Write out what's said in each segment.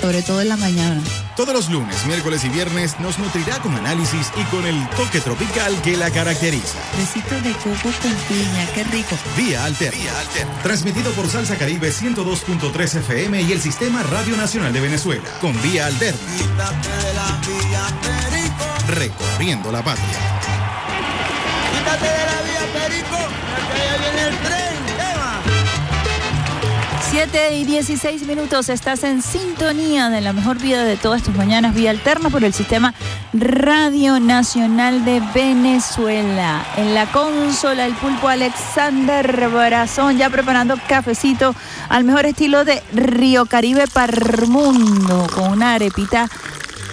Sobre todo en la mañana. Todos los lunes, miércoles y viernes nos nutrirá con análisis y con el toque tropical que la caracteriza. Besitos de coco con piña, qué rico. Vía Alterna. Transmitido por Salsa Caribe 102.3 FM y el Sistema Radio Nacional de Venezuela. Con Vía Alterna. Recorriendo la patria. Quítate de la vía, Perico, 7 y 16 minutos, estás en sintonía de la mejor vida de todas tus mañanas, vía alterna por el sistema Radio Nacional de Venezuela. En la consola, el pulpo Alexander Barazón, ya preparando cafecito al mejor estilo de Río Caribe Parmundo, con una arepita,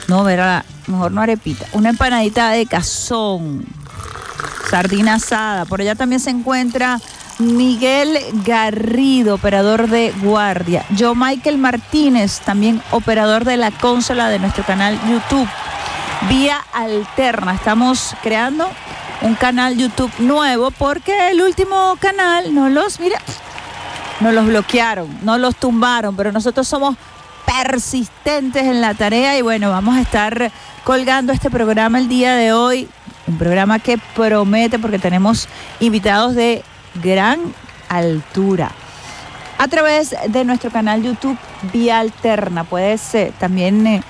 no, verá, mejor no arepita, una empanadita de cazón, sardina asada. Por allá también se encuentra Miguel Garrido, operador de guardia. Joe Michael Martínez, también operador de la consola de nuestro canal YouTube. Vía Alterna. Estamos creando un canal YouTube nuevo porque el último canal no los, mira, no los bloquearon, no los tumbaron, pero nosotros somos persistentes en la tarea y bueno, vamos a estar colgando este programa el día de hoy. Un programa que promete porque tenemos invitados de gran altura. A través de nuestro canal YouTube Vía Alterna puedes eh, también eh,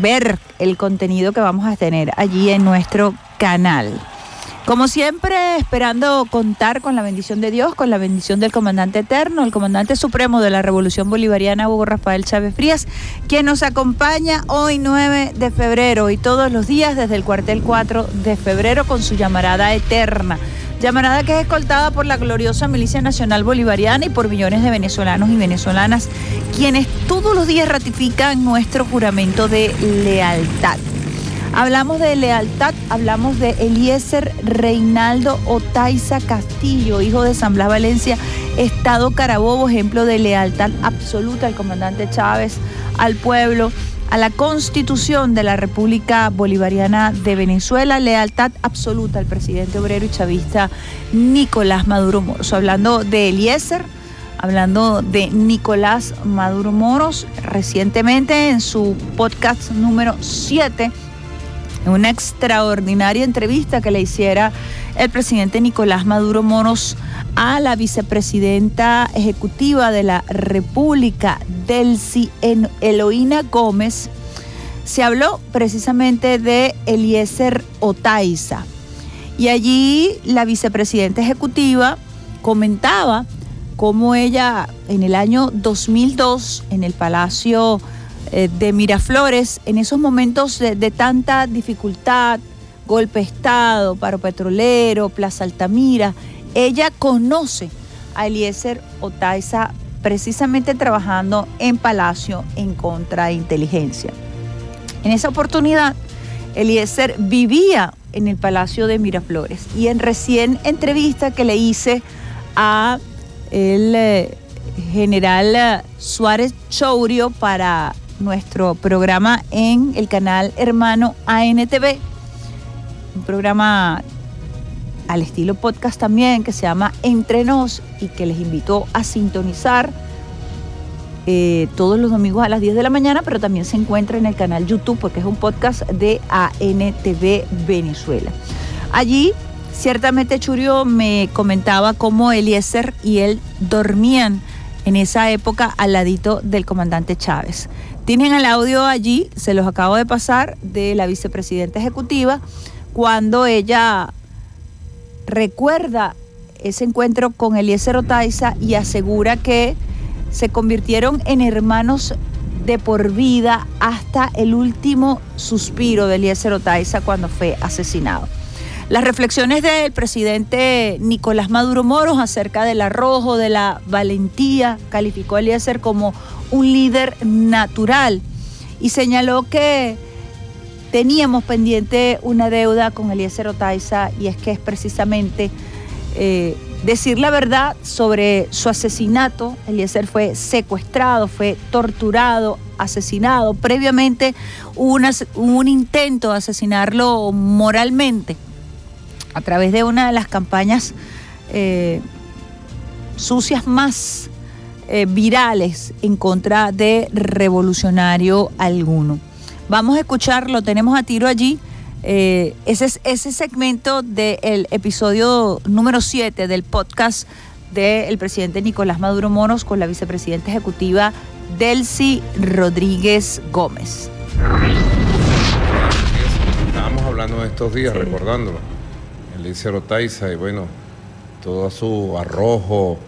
ver el contenido que vamos a tener allí en nuestro canal. Como siempre, esperando contar con la bendición de Dios, con la bendición del comandante eterno, el comandante supremo de la Revolución Bolivariana, Hugo Rafael Chávez Frías, quien nos acompaña hoy 9 de febrero y todos los días desde el cuartel 4 de febrero con su llamarada eterna. Llamarada que es escoltada por la gloriosa Milicia Nacional Bolivariana y por millones de venezolanos y venezolanas, quienes todos los días ratifican nuestro juramento de lealtad. Hablamos de lealtad, hablamos de Eliezer Reinaldo Otaiza Castillo, hijo de San Blas Valencia, Estado Carabobo, ejemplo de lealtad absoluta al comandante Chávez, al pueblo, a la constitución de la República Bolivariana de Venezuela, lealtad absoluta al presidente obrero y chavista Nicolás Maduro Moros. Hablando de Eliezer, hablando de Nicolás Maduro Moros, recientemente en su podcast número 7, en una extraordinaria entrevista que le hiciera el presidente Nicolás Maduro Moros a la vicepresidenta ejecutiva de la República, Delcy Eloína Gómez, se habló precisamente de Eliezer Otaiza. Y allí la vicepresidenta ejecutiva comentaba cómo ella en el año 2002 en el Palacio eh, de Miraflores, en esos momentos de tanta dificultad, golpe de Estado, paro petrolero, Plaza Altamira, ella conoce a Eliezer Otaiza precisamente trabajando en Palacio en contrainteligencia. En esa oportunidad, Eliezer vivía en el Palacio de Miraflores y en recién entrevista que le hice a el eh, general eh, Suárez Chourio para nuestro programa en el canal hermano ANTV, un programa al estilo podcast también que se llama Entre Nos y que les invito a sintonizar eh, todos los domingos a las 10 de la mañana, pero también se encuentra en el canal YouTube porque es un podcast de ANTV Venezuela. Allí, ciertamente Churio me comentaba cómo Eliezer y él dormían en esa época al ladito del comandante Chávez. Tienen el audio allí, se los acabo de pasar, de la vicepresidenta ejecutiva, cuando ella recuerda ese encuentro con Eliezer Otaiza y asegura que se convirtieron en hermanos de por vida hasta el último suspiro de Eliezer Otaiza cuando fue asesinado. Las reflexiones del presidente Nicolás Maduro Moros acerca del arrojo, de la valentía, calificó a Eliezer como un líder natural y señaló que teníamos pendiente una deuda con Eliezer Otaiza y es que es precisamente eh, decir la verdad sobre su asesinato. Eliezer fue secuestrado, fue torturado, asesinado. Previamente hubo, un intento de asesinarlo moralmente a través de una de las campañas eh, sucias más eh, virales en contra de revolucionario alguno. Vamos a escucharlo, tenemos a tiro allí. Eh, ese, ese segmento del episodio número 7 del podcast del presidente Nicolás Maduro Monos con la vicepresidenta ejecutiva Delcy Rodríguez Gómez. Estábamos hablando estos días, recordándolo. Eliezer Otaiza y bueno, todo su arrojo.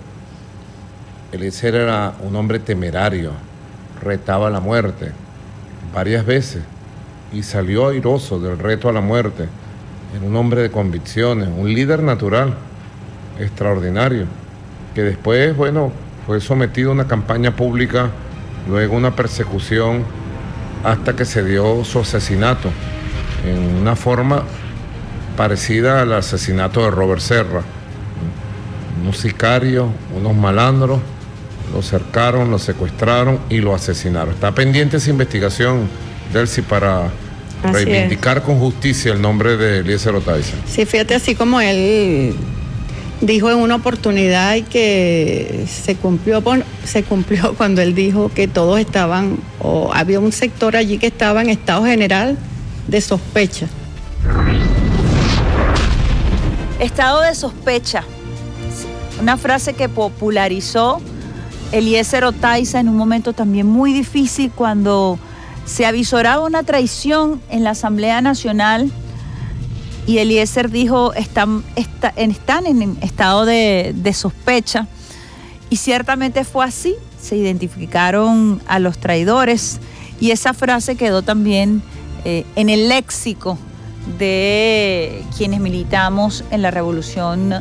Eliezer era un hombre temerario, retaba la muerte varias veces y salió airoso del reto a la muerte. Era un hombre de convicciones, un líder natural, extraordinario, que después, bueno, fue sometido a una campaña pública, luego una persecución, hasta que se dio su asesinato, en una forma parecida al asesinato de Robert Serra. Unos sicarios, unos malandros, lo cercaron, lo secuestraron y lo asesinaron. Está pendiente esa investigación, Delcy, para reivindicar con justicia el nombre de Eliezer Otaiza. Sí, fíjate, así como él dijo en una oportunidad y que se cumplió, se cumplió cuando él dijo que todos estaban, o había un sector allí que estaba en estado general de sospecha. Estado de sospecha. Una frase que popularizó Eliezer Otaiza en un momento también muy difícil cuando se avisoraba una traición en la Asamblea Nacional y Eliezer dijo están, están en estado de, sospecha y ciertamente fue así, se identificaron a los traidores y esa frase quedó también eh, en el léxico de quienes militamos en la revolución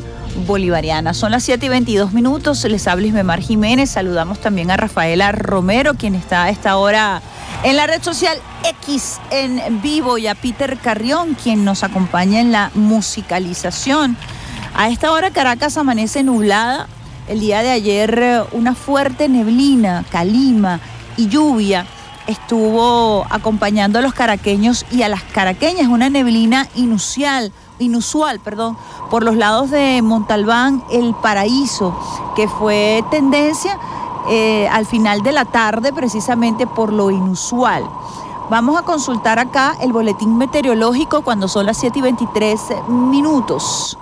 bolivariana. Son las 7 y 22 minutos, les habla Ismemar Jiménez, saludamos también a Rafaela Romero, quien está a esta hora en la red social X en vivo, y a Peter Carrión, quien nos acompaña en la musicalización. A esta hora Caracas amanece nublada, el día de ayer una fuerte neblina, calima y lluvia estuvo acompañando a los caraqueños y a las caraqueñas, una neblina inusual, inusual, perdón, por los lados de Montalbán, El Paraíso, que fue tendencia eh, al final de la tarde precisamente por lo inusual. Vamos a consultar acá el boletín meteorológico cuando son las 7 y 23 minutos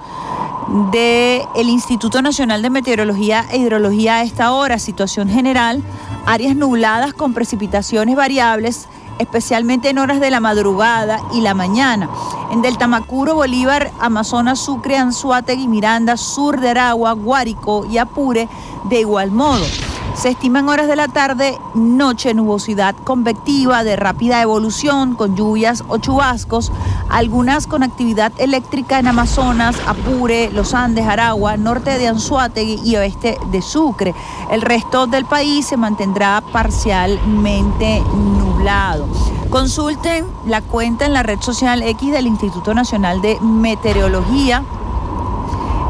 del Instituto Nacional de Meteorología e Hidrología a esta hora, situación general, áreas nubladas con precipitaciones variables, especialmente en horas de la madrugada y la mañana. En Delta Macuro, Bolívar, Amazonas, Sucre, Anzuategui, Miranda, Sur de Aragua, Guárico y Apure, de igual modo. Se estiman horas de la tarde, noche, nubosidad convectiva de rápida evolución con lluvias o chubascos, algunas con actividad eléctrica en Amazonas, Apure, Los Andes, Aragua, norte de Anzuategui y oeste de Sucre. El resto del país se mantendrá parcialmente nublado. Consulten la cuenta en la red social X del Instituto Nacional de Meteorología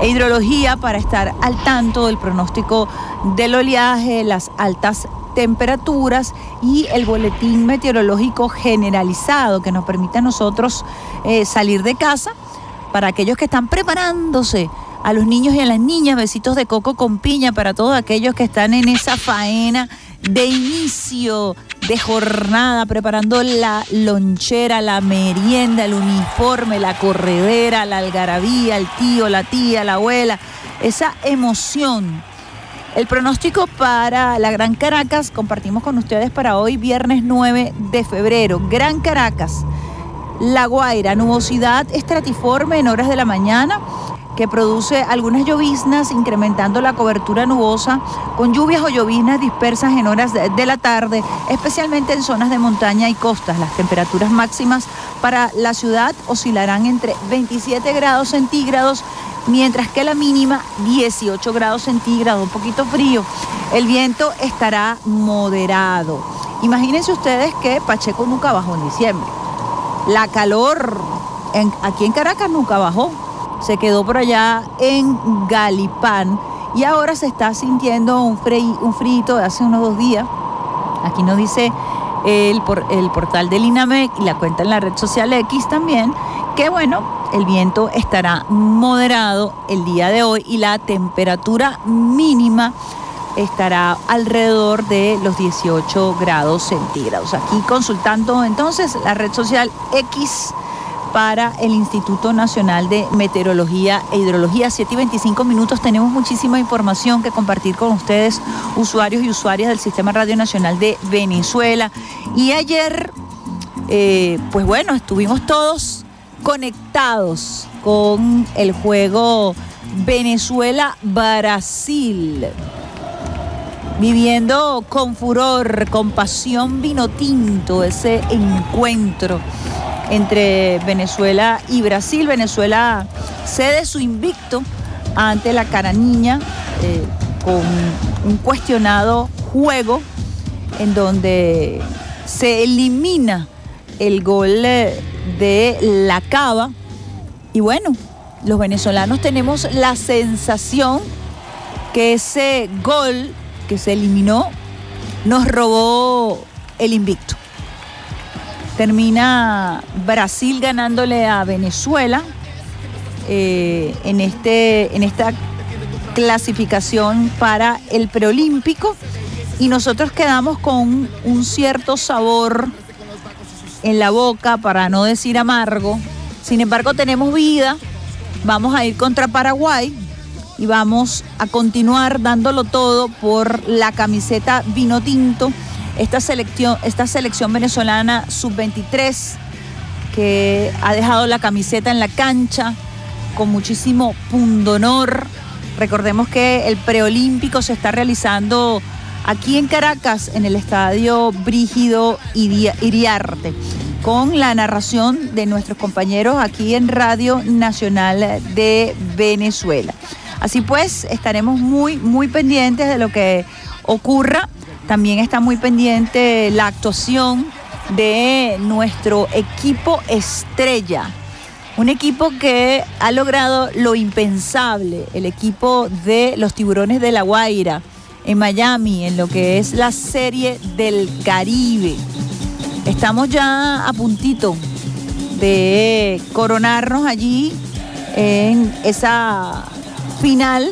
e hidrología para estar al tanto del pronóstico del oleaje, las altas temperaturas y el boletín meteorológico generalizado que nos permite a nosotros eh, salir de casa para aquellos que están preparándose a los niños y a las niñas, besitos de coco con piña para todos aquellos que están en esa faena de inicio de jornada, preparando la lonchera, la merienda, el uniforme, la corredera, la algarabía, el tío, la tía, la abuela, esa emoción. El pronóstico para la Gran Caracas compartimos con ustedes para hoy, viernes 9 de febrero. Gran Caracas, La Guaira, nubosidad estratiforme en horas de la mañana que produce algunas lloviznas, incrementando la cobertura nubosa, con lluvias o lloviznas dispersas en horas de la tarde, especialmente en zonas de montaña y costas. Las temperaturas máximas para la ciudad oscilarán entre 27 grados centígrados, mientras que la mínima 18 grados centígrados, un poquito frío. El viento estará moderado. Imagínense ustedes que Pacheco nunca bajó en diciembre. La calor aquí en Caracas nunca bajó se quedó por allá en Galipán y ahora se está sintiendo un, un frito de hace unos dos días. Aquí nos dice el, el portal del INAMEC y la cuenta en la red social X también, que bueno, el viento estará moderado el día de hoy y la temperatura mínima estará alrededor de los 18 grados centígrados. Aquí consultando entonces la red social X para el Instituto Nacional de Meteorología e Hidrología. 7 y 25 minutos. Tenemos muchísima información que compartir con ustedes, usuarios y usuarias del Sistema Radio Nacional de Venezuela. Y ayer, eh, pues bueno, estuvimos todos conectados con el juego Venezuela-Brasil. Viviendo con furor, con pasión vino tinto ese encuentro entre Venezuela y Brasil. Venezuela cede su invicto ante la cara niña eh, con un cuestionado juego en donde se elimina el gol eh, de la cava. Y bueno, los venezolanos tenemos la sensación que ese gol que se eliminó nos robó el invicto. Termina Brasil ganándole a Venezuela eh, en, este, en esta clasificación para el preolímpico y nosotros quedamos con un cierto sabor en la boca, para no decir amargo. Sin embargo, tenemos vida, vamos a ir contra Paraguay y vamos a continuar dándolo todo por la camiseta vino tinto esta selección, esta selección venezolana sub-23 que ha dejado la camiseta en la cancha con muchísimo pundonor. Recordemos que el preolímpico se está realizando aquí en Caracas, en el estadio Brígido Iriarte, con la narración de nuestros compañeros aquí en Radio Nacional de Venezuela. Así pues, estaremos muy, muy pendientes de lo que ocurra también está muy pendiente la actuación de nuestro equipo estrella. Un equipo que ha logrado lo impensable, el equipo de los tiburones de la Guaira en Miami, en lo que es la serie del Caribe. Estamos ya a puntito de coronarnos allí en esa final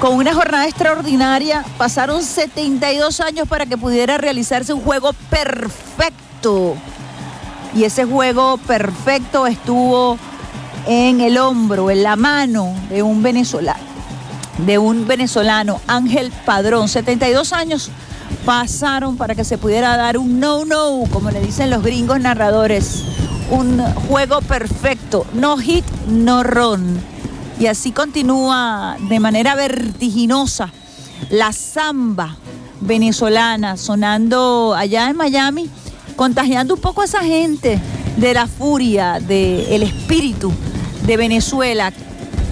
con una jornada extraordinaria. Pasaron 72 años para que pudiera realizarse un juego perfecto. Y ese juego perfecto estuvo en el hombro, en la mano de un venezolano, de un venezolano, Ángel Padrón. 72 años pasaron para que se pudiera dar un no-no, como le dicen los gringos narradores. Un juego perfecto, no hit, no run y así continúa de manera vertiginosa la samba venezolana sonando allá en Miami, contagiando un poco a esa gente de la furia, del espíritu de Venezuela,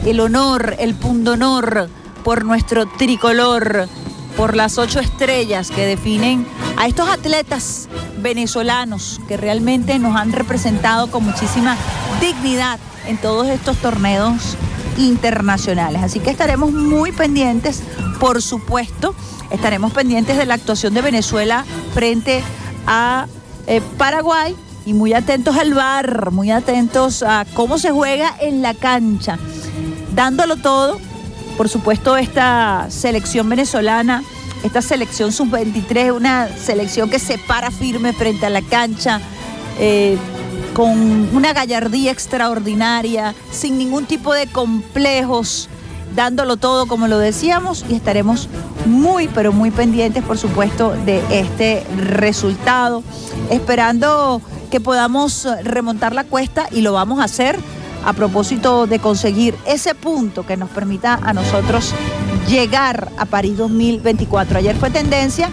el honor, el pundonor por nuestro tricolor, por las ocho estrellas que definen a estos atletas venezolanos que realmente nos han representado con muchísima dignidad en todos estos torneos internacionales. Así que estaremos muy pendientes, por supuesto, estaremos pendientes de la actuación de Venezuela frente a eh, Paraguay y muy atentos al bar, muy atentos a cómo se juega en la cancha, dándolo todo. Por supuesto, esta selección venezolana, esta selección sub-23, una selección que se para firme frente a la cancha. Eh, con una gallardía extraordinaria, sin ningún tipo de complejos, dándolo todo como lo decíamos y estaremos muy, pero muy pendientes, por supuesto, de este resultado, esperando que podamos remontar la cuesta y lo vamos a hacer a propósito de conseguir ese punto que nos permita a nosotros llegar a París 2024. Ayer fue tendencia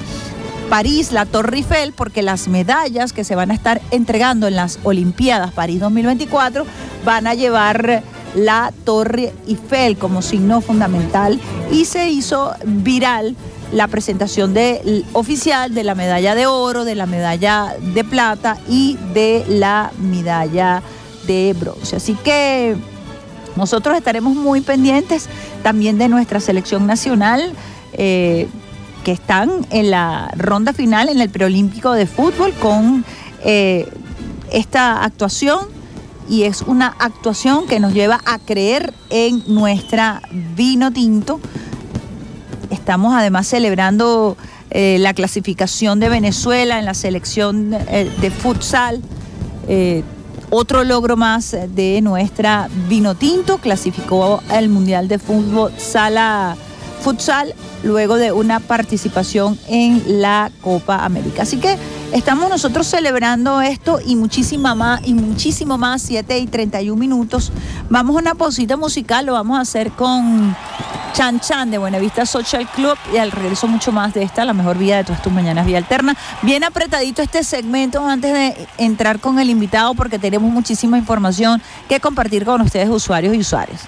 París, la Torre Eiffel, porque las medallas que se van a estar entregando en las Olimpiadas París 2024 van a llevar la Torre Eiffel como signo fundamental y se hizo viral la presentación de, oficial de la medalla de oro, de la medalla de plata y de la medalla de bronce. Así que nosotros estaremos muy pendientes también de nuestra selección nacional. Eh, que están en la ronda final en el preolímpico de fútbol con eh, esta actuación y es una actuación que nos lleva a creer en nuestra vino tinto. Estamos además celebrando eh, la clasificación de Venezuela en la selección de futsal otro logro más de nuestra vino tinto, clasificó al Mundial de Fútbol Sala Futsal luego de una participación en la Copa América. Así que estamos nosotros celebrando esto y muchísima más y muchísimo más, 7 y 31 minutos. Vamos a una pausita musical, lo vamos a hacer con Chan Chan de Buenavista Social Club y al regreso mucho más de esta, la mejor vida de todas tus mañanas, vía alterna. Bien apretadito este segmento antes de entrar con el invitado porque tenemos muchísima información que compartir con ustedes usuarios y usuarias.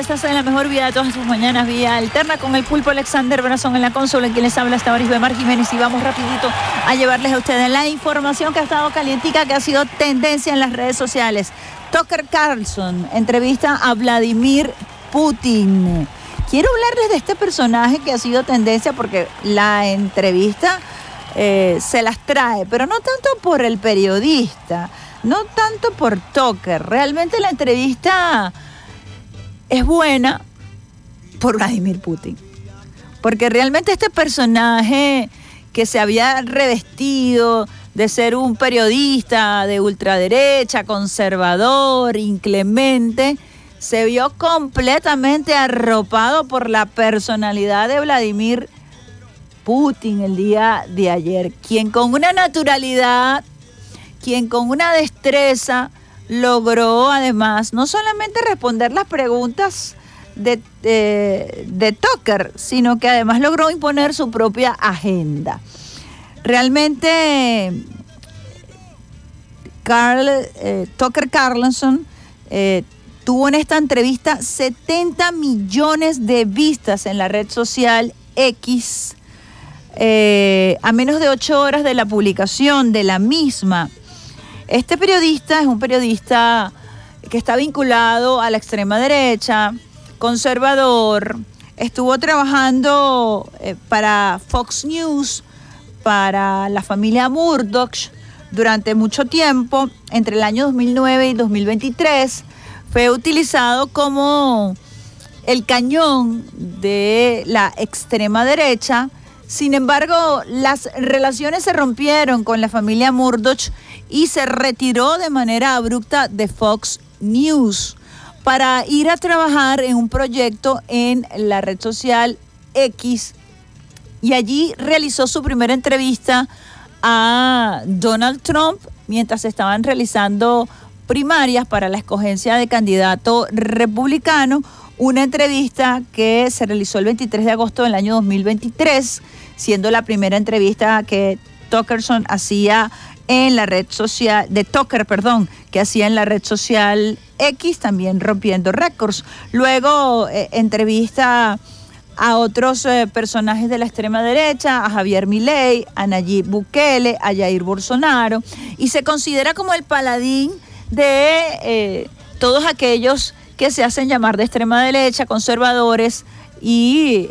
Minutos, esta es la mejor vida de todas sus mañanas, vía alterna con el pulpo Alexander Brazón en la consola, en quien les habla hasta Boris Mar Jiménez y vamos rapidito a llevarles a ustedes la información que ha estado calientica, que ha sido tendencia en las redes sociales. Tucker Carlson entrevista a Vladimir Putin. Quiero hablarles de este personaje que ha sido tendencia porque la entrevista eh, se las trae, pero no tanto por el periodista, no tanto por Tucker. Realmente la entrevista es buena por Vladimir Putin. Porque realmente este personaje que se había revestido de ser un periodista de ultraderecha, conservador, inclemente, se vio completamente arropado por la personalidad de Vladimir Putin el día de ayer, quien con una naturalidad, quien con una destreza logró además no solamente responder las preguntas de, de, de Tucker, sino que además logró imponer su propia agenda. Realmente Carl, eh, Tucker Carlson eh, tuvo en esta entrevista 70 millones de vistas en la red social X eh, a menos de ocho horas de la publicación de la misma. Este periodista es un periodista que está vinculado a la extrema derecha, conservador, estuvo trabajando eh, para Fox News, para la familia Murdoch durante mucho tiempo, entre el año 2009 y 2023, fue utilizado como el cañón de la extrema derecha. Sin embargo, las relaciones se rompieron con la familia Murdoch y se retiró de manera abrupta de Fox News para ir a trabajar en un proyecto en la red social X. Y allí realizó su primera entrevista a Donald Trump mientras estaban realizando primarias para la escogencia de candidato republicano, una entrevista que se realizó el 23 de agosto del año 2023, siendo la primera entrevista que Tuckerson hacía en la red social, de Tucker, perdón, que hacía en la red social X, también rompiendo récords. Luego eh, entrevista a otros eh, personajes de la extrema derecha, a Javier Milei, a Nayib Bukele, a Jair Bolsonaro, y se considera como el paladín de eh, todos aquellos que se hacen llamar de extrema derecha, conservadores y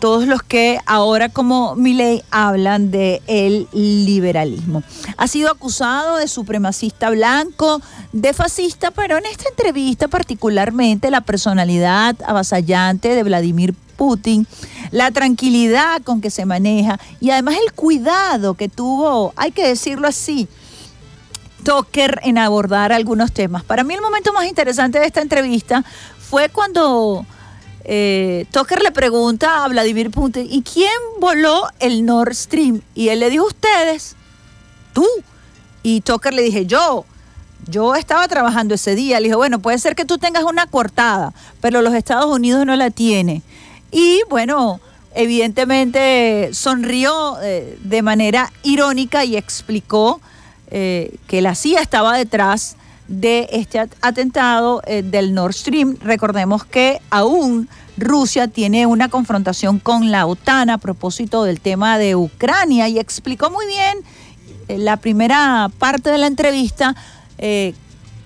todos los que ahora como Milei hablan de el liberalismo. Ha sido acusado de supremacista blanco, de fascista, pero en esta entrevista particularmente la personalidad avasallante de Vladimir Putin, la tranquilidad con que se maneja y además el cuidado que tuvo, hay que decirlo así, Tucker en abordar algunos temas. Para mí el momento más interesante de esta entrevista fue cuando eh, Tucker le pregunta a Vladimir Putin, ¿y quién voló el Nord Stream? Y él le dijo, ustedes, tú. Y Tucker le dije, yo. Yo estaba trabajando ese día. Le dije, bueno, puede ser que tú tengas una cortada, pero los Estados Unidos no la tiene. Y bueno, evidentemente sonrió eh, de manera irónica y explicó eh, que la CIA estaba detrás de este atentado eh, del Nord Stream. Recordemos que aún Rusia tiene una confrontación con la OTAN a propósito del tema de Ucrania y explicó muy bien en la primera parte de la entrevista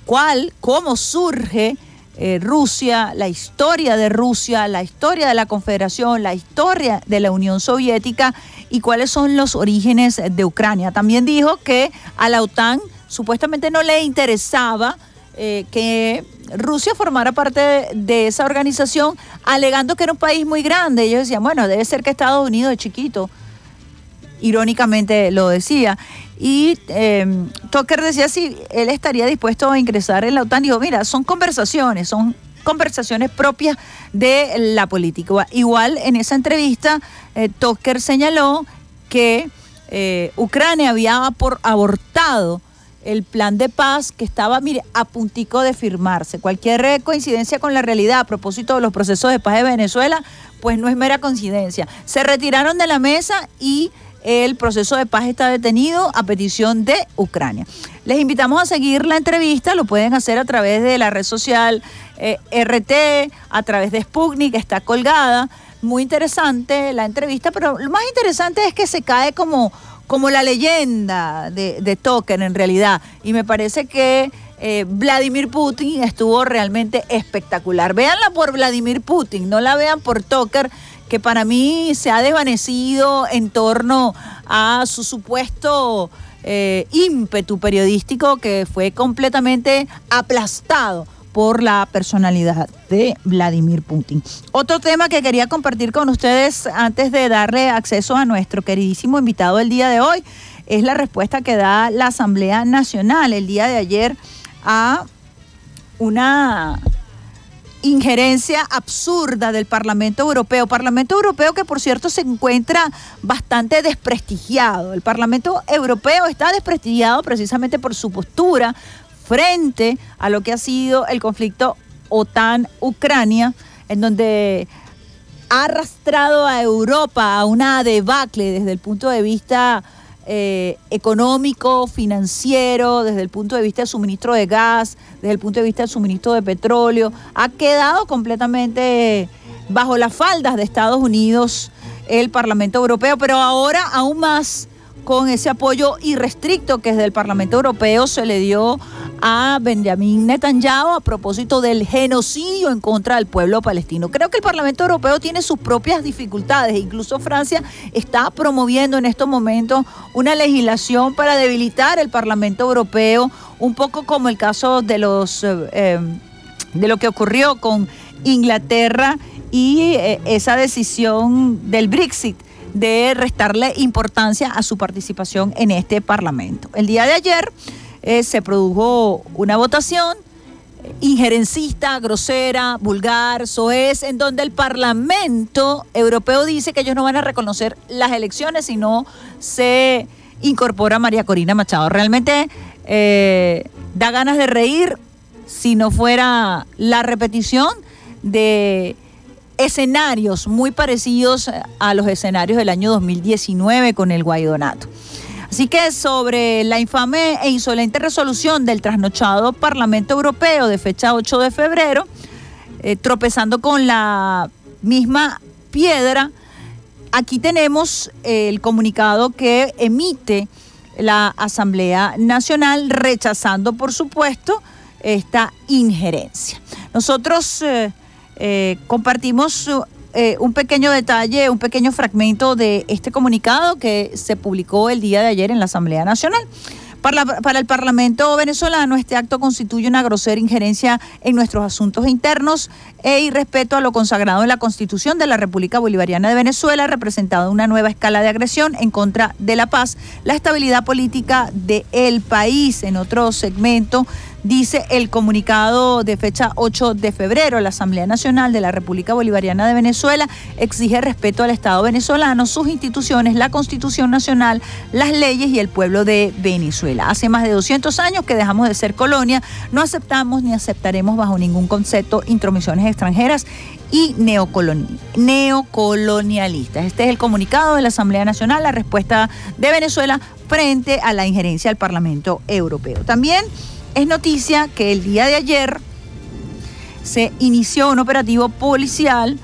cuál, cómo surge eh, Rusia, la historia de Rusia, la historia de la Confederación, la historia de la Unión Soviética y cuáles son los orígenes de Ucrania. También dijo que a la OTAN supuestamente no le interesaba eh, que Rusia formara parte de, esa organización, alegando que era un país muy grande. Ellos decían, bueno, debe ser que Estados Unidos es chiquito. Irónicamente lo decía. Y eh, Tucker decía si él estaría dispuesto a ingresar en la OTAN. Dijo, mira, son conversaciones, son conversaciones propias de la política. Igual en esa entrevista, eh, Tucker señaló que eh, Ucrania había abortado el plan de paz que estaba, mire, a puntico de firmarse. Cualquier coincidencia con la realidad a propósito de los procesos de paz de Venezuela, pues no es mera coincidencia. Se retiraron de la mesa y el proceso de paz está detenido a petición de Ucrania. Les invitamos a seguir la entrevista, lo pueden hacer a través de la red social eh, RT, a través de Sputnik, está colgada. Muy interesante la entrevista, pero lo más interesante es que se cae como como la leyenda de, de Token en realidad. Y me parece que eh, Vladimir Putin estuvo realmente espectacular. Véanla por Vladimir Putin, no la vean por Toker, que para mí se ha desvanecido en torno a su supuesto eh, ímpetu periodístico que fue completamente aplastado por la personalidad de Vladimir Putin. Otro tema que quería compartir con ustedes antes de darle acceso a nuestro queridísimo invitado el día de hoy es la respuesta que da la Asamblea Nacional el día de ayer a una injerencia absurda del Parlamento Europeo. Parlamento Europeo que por cierto se encuentra bastante desprestigiado. El Parlamento Europeo está desprestigiado precisamente por su postura frente a lo que ha sido el conflicto OTAN-Ucrania, en donde ha arrastrado a Europa a una debacle desde el punto de vista eh, económico, financiero, desde el punto de vista del suministro de gas, desde el punto de vista del suministro de petróleo, ha quedado completamente bajo las faldas de Estados Unidos el Parlamento Europeo, pero ahora aún más con ese apoyo irrestricto que desde el Parlamento Europeo se le dio a Benjamin Netanyahu a propósito del genocidio en contra del pueblo palestino. Creo que el Parlamento Europeo tiene sus propias dificultades, incluso Francia está promoviendo en estos momentos una legislación para debilitar el Parlamento Europeo, un poco como el caso de los eh, eh, de lo que ocurrió con Inglaterra y eh, esa decisión del Brexit de restarle importancia a su participación en este Parlamento. El día de ayer eh, se produjo una votación injerencista, grosera, vulgar, soez, en donde el Parlamento Europeo dice que ellos no van a reconocer las elecciones si no se incorpora María Corina Machado. Realmente eh, da ganas de reír si no fuera la repetición de escenarios muy parecidos a los escenarios del año 2019 con el Guaidonato. Así que sobre la infame e insolente resolución del trasnochado Parlamento Europeo de fecha 8 de febrero, eh, tropezando con la misma piedra, aquí tenemos el comunicado que emite la Asamblea Nacional rechazando, por supuesto, esta injerencia. Nosotros... Eh, eh, compartimos eh, un pequeño detalle, un pequeño fragmento de este comunicado que se publicó el día de ayer en la Asamblea Nacional. Para, el Parlamento venezolano, este acto constituye una grosera injerencia en nuestros asuntos internos e irrespeto a lo consagrado en la Constitución de la República Bolivariana de Venezuela, representado una nueva escala de agresión en contra de la paz, la estabilidad política del país. En otro segmento dice el comunicado de fecha 8 de febrero, la Asamblea Nacional de la República Bolivariana de Venezuela exige respeto al Estado venezolano, sus instituciones, la Constitución Nacional, las leyes y el pueblo de Venezuela. Hace más de 200 años que dejamos de ser colonia, no aceptamos ni aceptaremos bajo ningún concepto intromisiones extranjeras y neocolonialistas. Este es el comunicado de la Asamblea Nacional, la respuesta de Venezuela frente a la injerencia del Parlamento Europeo. También es noticia que el día de ayer se inició un operativo policial.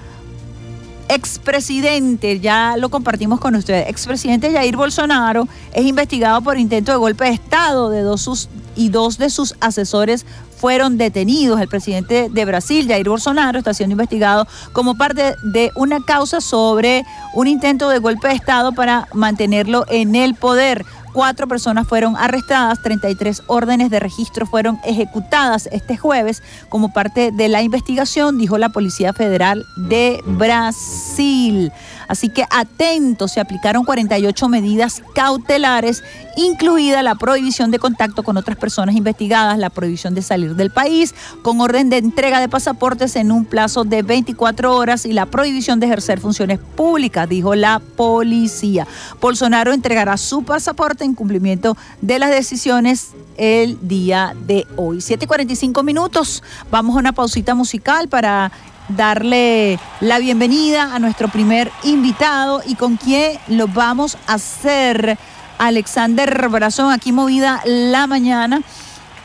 Expresidente, ya lo compartimos con ustedes, expresidente Jair Bolsonaro es investigado por intento de golpe de Estado de dos sus, y dos de sus asesores fueron detenidos. El presidente de Brasil, Jair Bolsonaro, está siendo investigado como parte de una causa sobre un intento de golpe de Estado para mantenerlo en el poder. Cuatro personas fueron arrestadas, 33 órdenes de registro fueron ejecutadas este jueves como parte de la investigación, dijo la Policía Federal de Brasil. Así que atentos, se aplicaron 48 medidas cautelares, incluida la prohibición de contacto con otras personas investigadas, la prohibición de salir del país, con orden de entrega de pasaportes en un plazo de 24 horas y la prohibición de ejercer funciones públicas, dijo la policía. Bolsonaro entregará su pasaporte en cumplimiento de las decisiones el día de hoy. 7:45 minutos. Vamos a una pausita musical para darle la bienvenida a nuestro primer invitado y con quién lo vamos a hacer. Alexander Brazón, aquí movida la mañana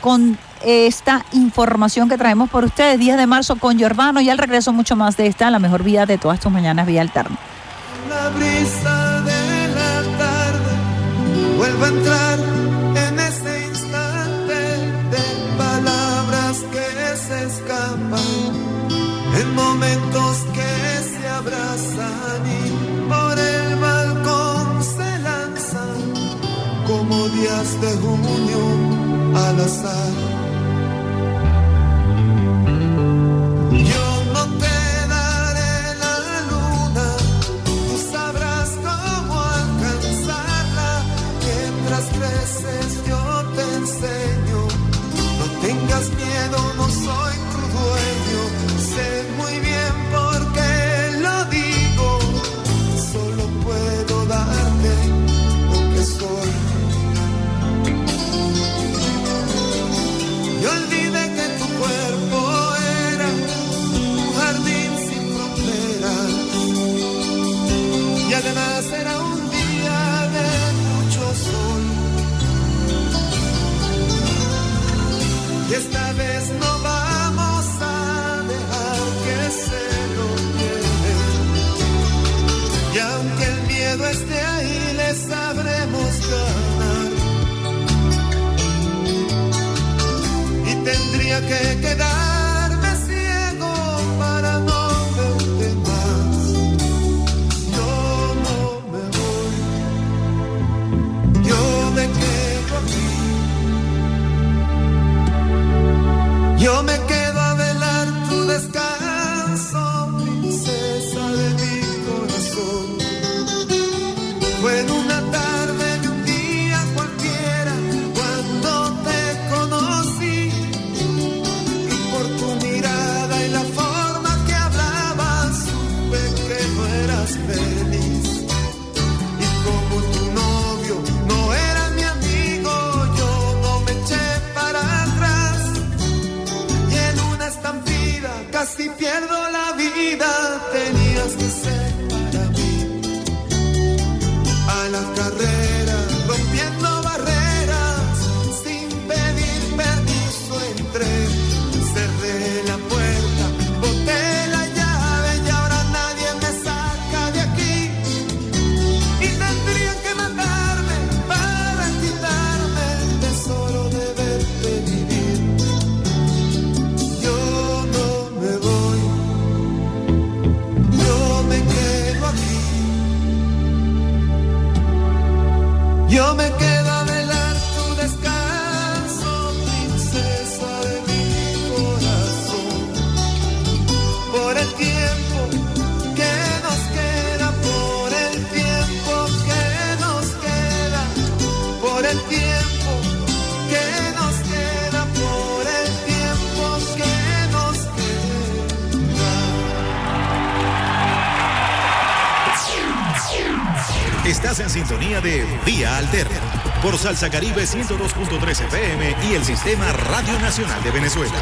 con esta información que traemos por ustedes. 10 de marzo con Giordano y al regreso mucho más de esta, la mejor vida de todas tus mañanas, vía alterna. La brisa de la tarde vuelve a entrar momentos que se abrazan y por el balcón se lanzan como días de junio al azar. Que quedarme Estás en sintonía de Vía Alterna por Salsa Caribe 102.3 FM y el Sistema Radio Nacional de Venezuela.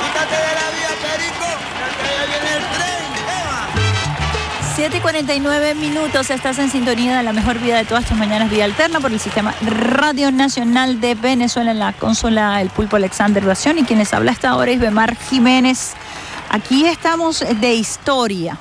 Quítate de la vía, Perico, que allá viene el tren. Eva. 7 y 49 minutos, estás en sintonía de la mejor vida de todas tus mañanas, Vía Alterna, por el Sistema Radio Nacional de Venezuela, en la consola El Pulpo Alexander Bación y quienes habla hasta ahora es Bemar Jiménez. Aquí estamos de historia,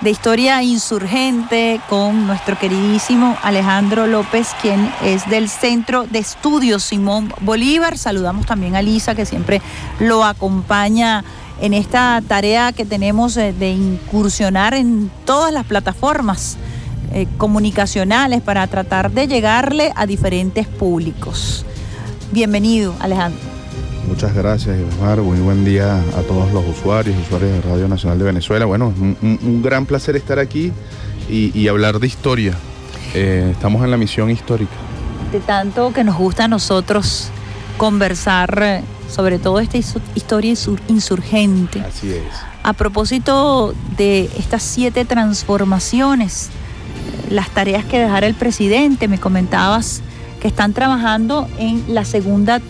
de historia insurgente con nuestro queridísimo Alejandro López, quien es del Centro de Estudios Simón Bolívar. Saludamos también a Lisa, que siempre lo acompaña en esta tarea que tenemos eh, de incursionar en todas las plataformas eh, comunicacionales para tratar de llegarle a diferentes públicos. Bienvenido, Alejandro. Muchas gracias, Omar. Muy buen día a todos los usuarios, usuarios de Radio Nacional de Venezuela. Bueno, un, gran placer estar aquí y, y hablar de historia. Eh, estamos en la misión histórica. De tanto que nos gusta a nosotros conversar eh, sobre todo esta historia insur- insurgente. Así es. A propósito de estas siete transformaciones, las tareas que dejara el presidente, me comentabas que están trabajando en la segunda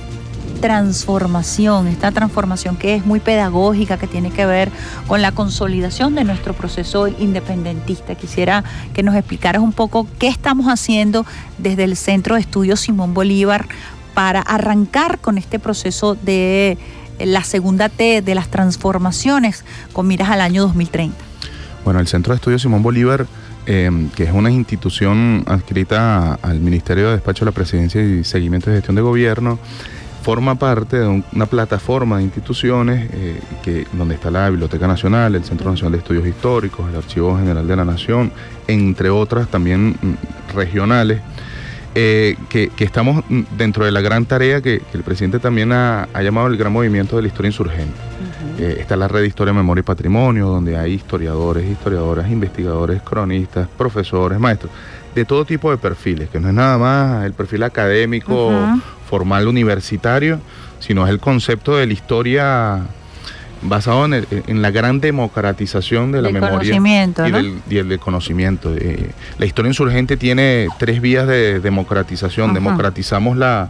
transformación, esta transformación que es muy pedagógica, que tiene que ver con la consolidación de nuestro proceso independentista. Quisiera que nos explicaras un poco qué estamos haciendo desde el Centro de Estudios Simón Bolívar para arrancar con este proceso de la segunda T de las transformaciones con miras al año 2030. Bueno, el Centro de Estudios Simón Bolívar, eh, que es una institución adscrita al Ministerio de Despacho de la Presidencia y Seguimiento de Gestión de Gobierno, forma parte de un- una plataforma de instituciones eh, que, donde está la Biblioteca Nacional, el Centro Nacional de Estudios Históricos, el Archivo General de la Nación, entre otras también mm, regionales. eh, que, que estamos mm, dentro de la gran tarea que, que el presidente también ha, ha llamado el gran movimiento de la historia insurgente. Eh, está la red de Historia, Memoria y Patrimonio, donde hay historiadores, historiadoras, investigadores, cronistas, profesores, maestros, de todo tipo de perfiles, que no es nada más el perfil académico. Formal, universitario, sino es el concepto de la historia basado en, el- en la gran democratización de la Del memoria y, ¿no? del, y el del conocimiento. Eh, la historia insurgente tiene tres vías de democratización. Ajá. Democratizamos la,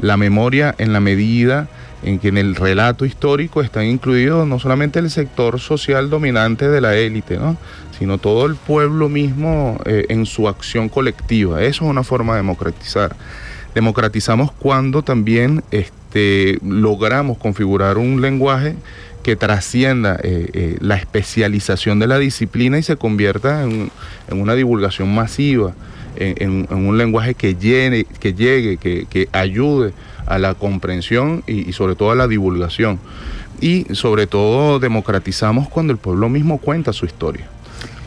la memoria en la medida en que en el relato histórico están incluidos no solamente el sector social dominante de la élite, ¿no? sino todo el pueblo mismo eh, en su acción colectiva. Eso es una forma de democratizar. Democratizamos cuando también este, logramos configurar un lenguaje que trascienda eh, eh, la especialización de la disciplina y se convierta en, en una divulgación masiva, en, en- en un lenguaje que, llene, que llegue, que, que ayude a la comprensión y, y sobre todo a la divulgación. Y sobre todo democratizamos cuando el pueblo mismo cuenta su historia.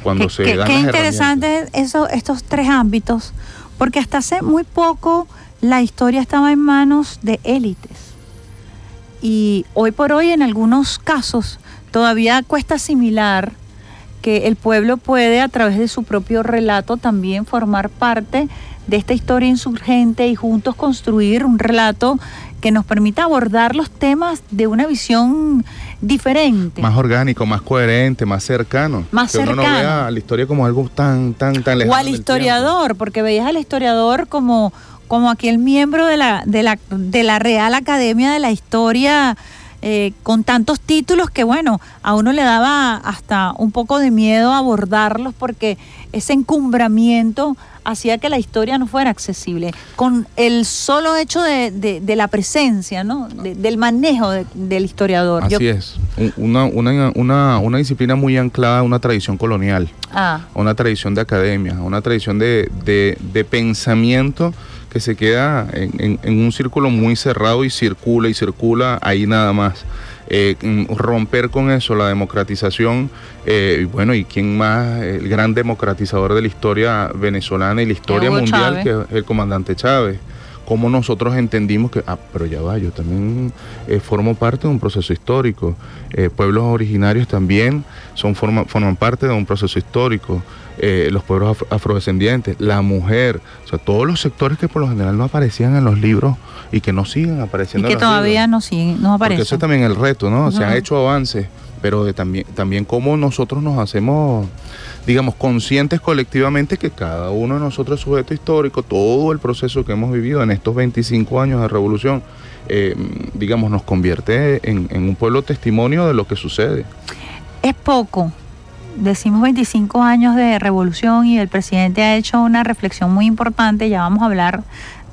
Cuando Qué, se qué- dan qué interesante eso, estos tres ámbitos, porque hasta hace muy poco la historia estaba en manos de élites. Y hoy por hoy, en algunos casos, todavía cuesta asimilar que el pueblo puede, a través de su propio relato, también formar parte de esta historia insurgente y juntos construir un relato que nos permita abordar los temas de una visión diferente. Más orgánico, más coherente, más cercano. Más que uno no cercano. vea la historia como algo tan, tan, tan lejano. o al historiador, porque veías al historiador como, como aquel miembro de la, de, la, de la Real Academia de la Historia, eh, con tantos títulos que, bueno, a uno le daba hasta un poco de miedo abordarlos porque ese encumbramiento hacía que la historia no fuera accesible. Con el solo hecho de, de- de la presencia, ¿no? De- del manejo de- del historiador. Así Yo- es. Un- Una, una, una, una disciplina muy anclada a una tradición colonial, Ah, a una tradición de academia, a una tradición de pensamiento que se queda en, en- en un círculo muy cerrado y circula y circula ahí nada más. Eh, mm, romper con eso, la democratización, eh, bueno, y quién más, el gran democratizador de la historia venezolana y la historia Hugo mundial, Chávez. que es el comandante Chávez. Cómo nosotros entendimos que, ah, pero ya va, yo también eh, formo parte de un proceso histórico. Eh, pueblos originarios también son forma- forman parte de un proceso histórico. Eh, los pueblos afro- afrodescendientes, la mujer, o sea, todos los sectores que por lo general no aparecían en los libros y que no siguen y apareciendo que en los todavía libros. no, siguen, no Porque aparecen. eso es también el reto, ¿no? Se han hecho avances, pero de también, también cómo nosotros nos hacemos, digamos, conscientes colectivamente que cada uno de nosotros es sujeto histórico, todo el proceso que hemos vivido en estos 25 años de revolución, eh, digamos, nos convierte en, en un pueblo testimonio de lo que sucede. es poco. Decimos 25 años de revolución y el presidente ha hecho una reflexión muy importante, ya vamos a hablar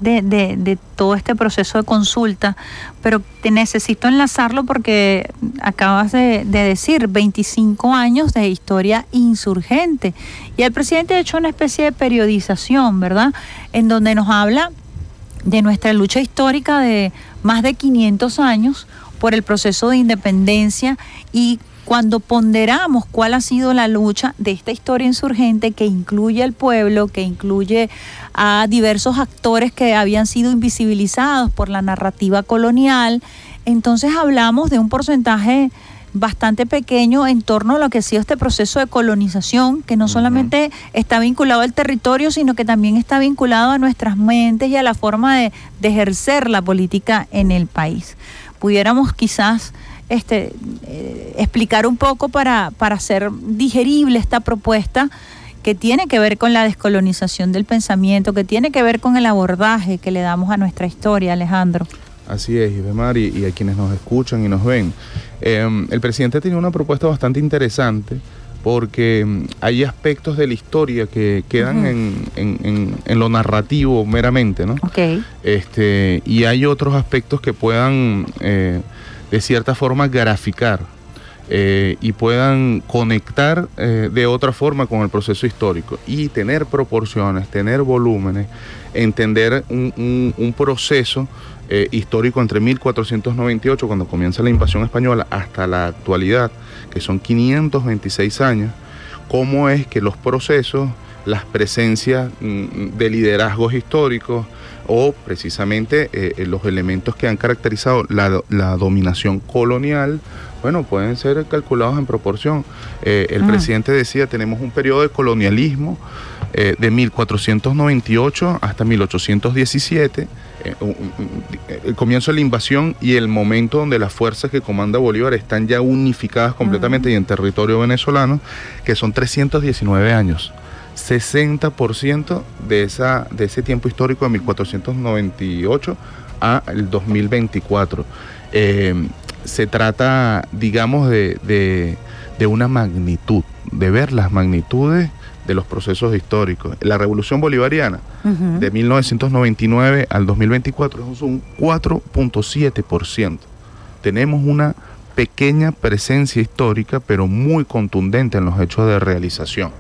de, todo este proceso de consulta, pero te necesito enlazarlo porque acabas de, de decir 25 años de historia insurgente y el presidente ha hecho una especie de periodización, ¿verdad? En donde nos habla de nuestra lucha histórica de más de 500 años por el proceso de independencia y cuando ponderamos cuál ha sido la lucha de esta historia insurgente que incluye al pueblo, que incluye a diversos actores que habían sido invisibilizados por la narrativa colonial, entonces hablamos de un porcentaje bastante pequeño en torno a lo que ha sido este proceso de colonización, que no solamente está vinculado al territorio, sino que también está vinculado a nuestras mentes y a la forma de, de ejercer la política en el país. Pudiéramos quizás este, eh, explicar un poco para, para hacer digerible esta propuesta que tiene que ver con la descolonización del pensamiento, que tiene que ver con el abordaje que le damos a nuestra historia, Alejandro. Así es, Ibemar, y, y a quienes nos escuchan y nos ven. Eh, el presidente tiene una propuesta bastante interesante porque mm, hay aspectos de la historia que quedan Ujú. en, en- en- en lo narrativo meramente, ¿no? Ok. Este, y hay otros aspectos que puedan, eh, de cierta forma, graficar eh, y puedan conectar eh, de otra forma con el proceso histórico. Y tener proporciones, tener volúmenes, entender un, un- proceso eh, histórico entre 1498, cuando comienza la invasión española, hasta la actualidad, que son 526 años, cómo es que los procesos, las presencias mm, de liderazgos históricos o precisamente eh, eh, los elementos que han caracterizado la, la dominación colonial, bueno, pueden ser calculados en proporción. Eh, el Mm. presidente decía, tenemos un periodo de colonialismo eh, de 1498 hasta 1817, eh, un- un- el comienzo de la invasión y el momento donde las fuerzas que comanda Bolívar están ya unificadas completamente y en territorio venezolano, que son 319 años. 60% de, esa, de ese tiempo histórico de 1498 a el 2024. Eh, se trata, digamos, de, de- de una magnitud, de ver las magnitudes de los procesos históricos. La revolución bolivariana de 1999 al 2024 es un 4.7%. Tenemos una pequeña presencia histórica, pero muy contundente en los hechos de realización.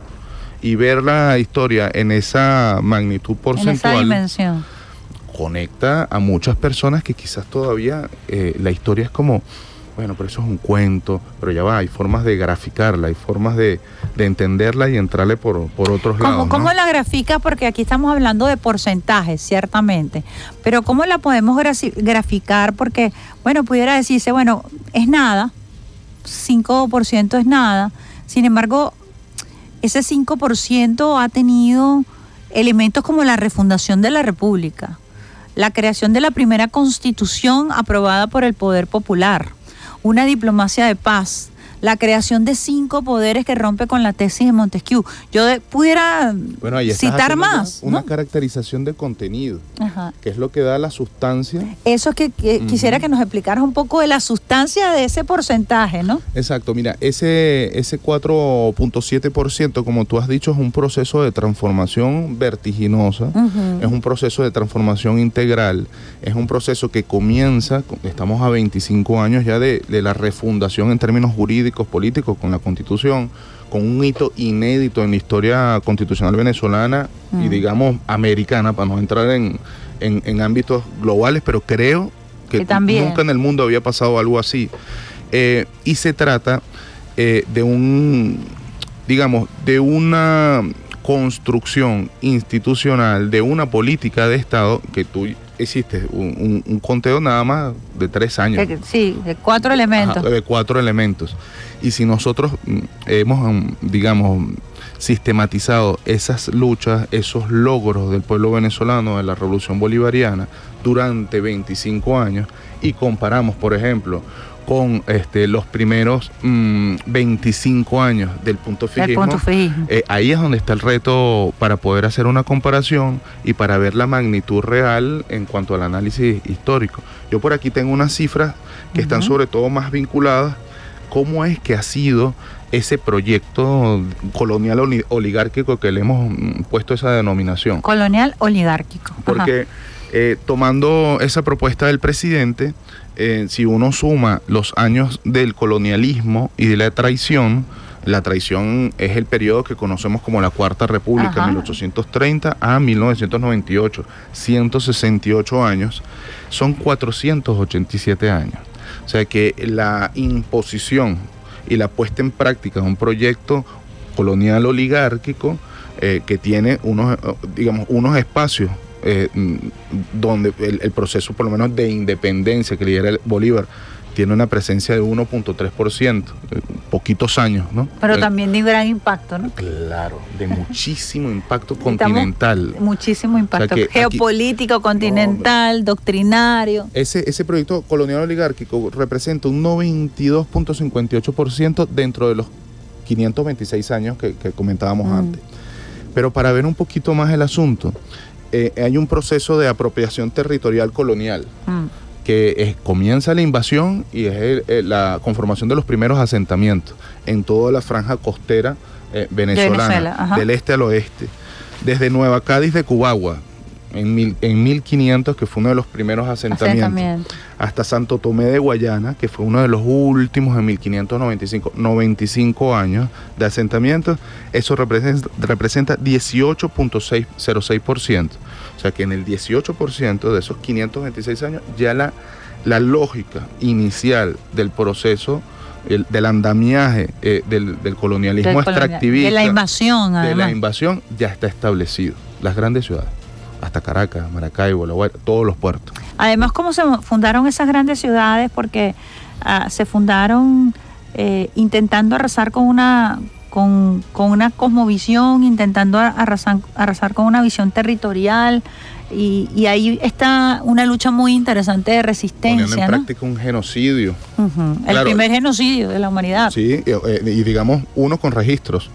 Y ver la historia en esa magnitud En esa porcentual dimensión. conecta a muchas personas que quizás todavía eh, la historia es como, bueno, pero eso es un cuento, pero ya va, hay formas de graficarla, hay formas de, de entenderla y entrarle por, por otros ¿Cómo, lados. ¿no? cómo la grafica? Porque aquí estamos hablando de porcentajes, ciertamente. Pero ¿cómo la podemos graficar? Porque, bueno, pudiera decirse, bueno, es nada, 5% es nada. Sin embargo, ese 5% ha tenido elementos como la refundación de la República, la creación de la primera constitución aprobada por el Poder Popular, una diplomacia de paz, la creación de cinco poderes que rompe con la tesis de Montesquieu. Yo de- pudiera Bueno, ahí citar más. Una ¿no? caracterización de contenido, Ajá. que es lo que da la sustancia. Eso es que, quisiera que nos explicaras un poco de la sustancia de ese porcentaje, ¿no? Exacto, mira, ese, ese 4.7%, como tú has dicho, es un proceso de transformación vertiginosa. Es un proceso de transformación integral, es un proceso que comienza, estamos a 25 años ya de, de la refundación en términos jurídicos, políticos, con la constitución, con un hito inédito en la historia constitucional venezolana y Mm. digamos americana, para no entrar en, en- en ámbitos globales, pero creo que, Que también. nunca en el mundo había pasado algo así. Eh, y se trata eh, de un, digamos, de una construcción institucional, de una política de Estado que tú hiciste un, un- un conteo nada más de tres años. Sí, de cuatro elementos. Ajá, de cuatro elementos. Y si nosotros mm, hemos, mm, digamos, sistematizado esas luchas, esos logros del pueblo venezolano de la revolución bolivariana durante 25 años y comparamos, por ejemplo, con este, los primeros mm, 25 años del punto fijismo, punto fijismo. eh, ahí es donde está el reto para poder hacer una comparación y para ver la magnitud real en cuanto al análisis histórico. Yo por aquí tengo unas cifras que están sobre todo más vinculadas. ¿Cómo es que ha sido ese proyecto colonial oli- oligárquico que le hemos mm, puesto esa denominación? Colonial oligárquico. Ajá. Eh, tomando esa propuesta del presidente, eh, si uno suma los años del colonialismo y de la traición, la traición es el periodo que conocemos como la Cuarta República, Ajá. 1830 a 1998, 168 años, son 487 años. O sea que la imposición y la puesta en práctica de un proyecto colonial oligárquico eh, que tiene unos, digamos, unos espacios eh, donde el, el proceso por lo menos de independencia que lidera el Bolívar tiene una presencia de 1.3%, eh, poquitos años, ¿no? Pero Eh, también de gran impacto, ¿no? Claro, de muchísimo impacto continental. Muchísimo impacto geopolítico, continental, doctrinario. Ese, ese proyecto colonial oligárquico representa un 92.58% dentro de los 526 años que, que comentábamos Mm. antes. Pero para ver un poquito más el asunto, eh, hay un proceso de apropiación territorial colonial Mm. que es- comienza la invasión y es el- el- la conformación de los primeros asentamientos en toda la franja costera eh, venezolana, Venezuela, del este al oeste, desde Nueva Cádiz de Cubagua, en, mil- en 1500, que fue uno de los primeros asentamientos, Asentamiento. hasta Santo Tomé de Guayana, que fue uno de los últimos en 1595, 95 años de asentamiento, eso representa, representa 18.606%. O sea que en el 18% de esos 526 años ya la, la lógica inicial del proceso, el- del andamiaje eh, del, del colonialismo Del colonial- extractivista, de la invasión, de la invasión, ya está establecido. Las grandes ciudades, hasta Caracas, Maracaibo, La Guaira, todos los puertos. Además, ¿cómo se fundaron esas grandes ciudades? Porque ah, se fundaron eh, intentando arrasar con una con, con una cosmovisión, intentando arrasar, arrasar con una visión territorial. Y, y ahí está una lucha muy interesante de Poniendo resistencia. en ¿no? práctica un genocidio. El Claro. primer genocidio de la humanidad. Sí, y, eh, y digamos, uno con registros,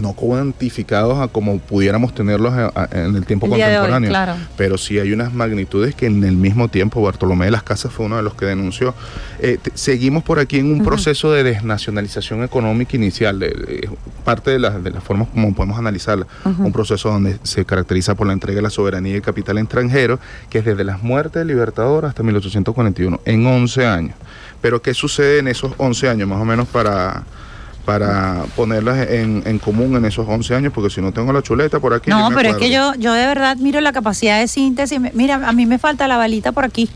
No cuantificados a como pudiéramos tenerlos a- a- en el tiempo El hoy, contemporáneo. claro. Pero sí hay unas magnitudes que en el mismo tiempo Bartolomé de las Casas fue uno de los que denunció. Eh, seguimos por aquí en un proceso de desnacionalización económica inicial. eh, parte de, las de las formas como podemos analizarla. Un proceso donde se caracteriza por la entrega de la soberanía y el capital extranjero, que es desde las muertes del Libertador hasta 1841, en 11 años. Pero ¿qué sucede en esos 11 años, más o menos, para, para ponerlas en, en común en esos 11 años? Porque si no tengo la chuleta por aquí... No, pero es que yo, yo de verdad miro la capacidad de síntesis. Mira, a mí me falta la balita por aquí.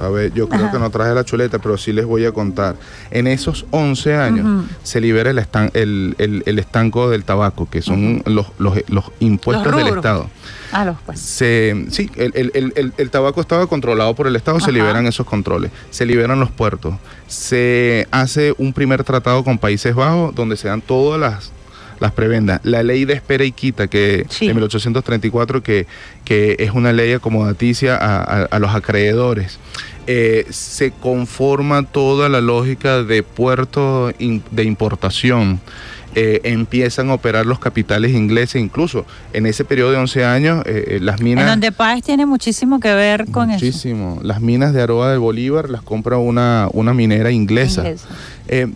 A ver, yo creo Ajá. que no traje la chuleta, pero sí les voy a contar. En esos 11 años se libera el, estan- el, el- el estanco del tabaco, que son los, los, los impuestos Los del. Estado. Ah, los. Se, sí, el, el- el- el- tabaco estaba controlado por el Estado, se liberan esos controles, se liberan los puertos, se hace un primer tratado con Países Bajos donde se dan todas las, las prebendas. La ley de espera y quita que Sí. de 1834, que, que es una ley acomodaticia a, a- a los acreedores. Eh, se conforma toda la lógica de puertos de importación. Eh, empiezan a operar los capitales ingleses, incluso en ese periodo de 11 años, eh, eh, las minas... En donde Páez tiene muchísimo que ver con eso. Muchísimo. Las minas de Aroa de Bolívar las compra una, una minera inglesa. Inglesa. Eh,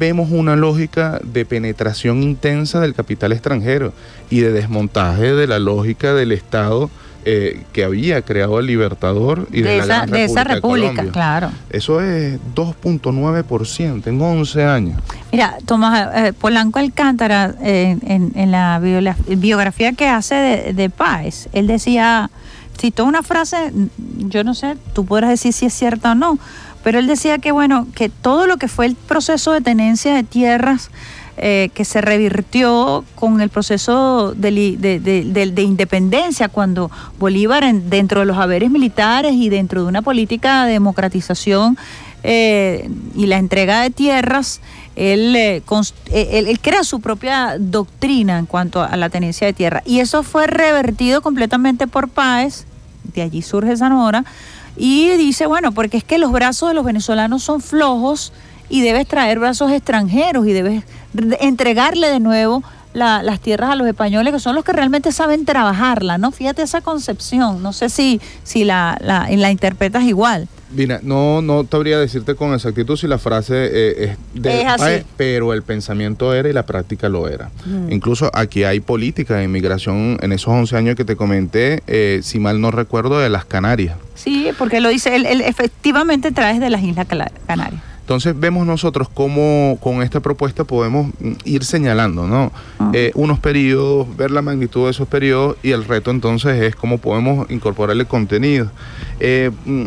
vemos una lógica de penetración intensa del capital extranjero y de desmontaje de la lógica del Estado eh, que había creado el Libertador y de, de, esa, de esa república, claro. Eso es 2.9% en 11 años. Mira, Tomás eh, Polanco Alcántara, eh, en, en la biografía que hace de, de Páez, él decía, citó una frase, yo no sé, tú podrás decir si es cierta o no, pero él decía que, bueno, que todo lo que fue el proceso de tenencia de tierras eh, que se revirtió con el proceso de, independencia, cuando Bolívar, en- dentro de los haberes militares y dentro de una política de democratización eh, y la entrega de tierras, él, eh, eh, crea su propia doctrina en cuanto a la tenencia de tierra. Y eso fue revertido completamente por Páez, de allí surge Zamora, y dice, bueno, porque es que los brazos de los venezolanos son flojos y debes traer brazos extranjeros y debes re- entregarle de nuevo la- las tierras a los españoles, que son los que realmente saben trabajarla, ¿no? Fíjate esa concepción, no sé si, si la, la, la interpretas igual. Mira, no, no sabría decirte con exactitud si la frase eh, es de Es así. Pero el pensamiento era y la práctica lo era. Mm. Incluso aquí hay política de inmigración en esos 11 años que te comenté, eh, si mal no recuerdo, de las Canarias. Sí, porque lo dice, él, él efectivamente trae de las Islas Canarias. Entonces vemos nosotros cómo con esta propuesta podemos mm, ir señalando ¿no? Ah. Eh, unos periodos, ver la magnitud de esos periodos y el reto entonces es cómo podemos incorporarle contenido. Eh, mm,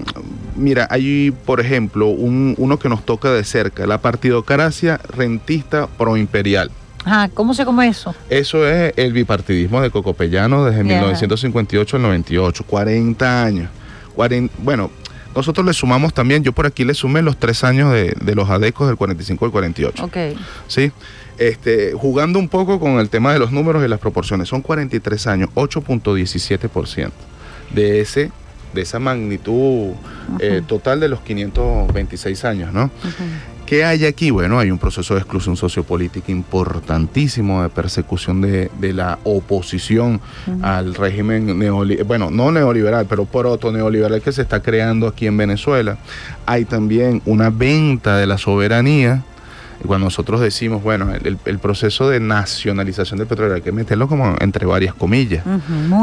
mira, hay por ejemplo un- uno que nos toca de cerca, la partidocracia rentista proimperial. Ajá, ¿cómo se come eso? Eso es el bipartidismo de Cocopellano desde Ya. 1958 al 98, 40 años. Cuaren- bueno, nosotros le sumamos también, yo por aquí le sumé los tres años de, de los adecos del 45 al 48. Ok. ¿sí? Este, jugando un poco con el tema de los números y las proporciones, son 43 años, 8.17% de ese de esa magnitud eh, total de los 526 años, ¿no? ¿Qué hay aquí? Bueno, hay un proceso de exclusión sociopolítica importantísimo de persecución de, de la oposición al régimen neoliberal, bueno, no neoliberal, pero proto neoliberal que se está creando aquí en Venezuela. Hay también una venta de la soberanía. Cuando nosotros decimos, bueno, el, el proceso de nacionalización del petróleo hay que meterlo como entre varias comillas.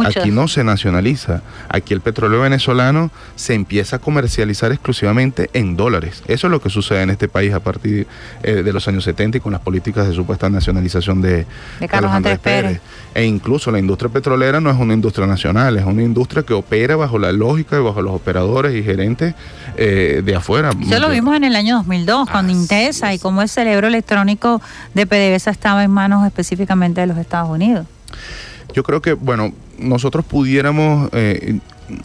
Aquí no se nacionaliza. Aquí el petróleo venezolano se empieza a comercializar exclusivamente en dólares. Eso es lo que sucede en este país a partir eh, de los años 70 y con las políticas de supuesta nacionalización de, De Carlos Andrés Pérez. E incluso la industria petrolera no es una industria nacional, es una industria que opera bajo la lógica y bajo los operadores y gerentes eh, de afuera. Eso lo vimos en el año 2002 con Así Intesa y cómo el cerebro electrónico de PDVSA estaba en manos específicamente de los Estados Unidos. Yo creo que, bueno, nosotros pudiéramos, eh,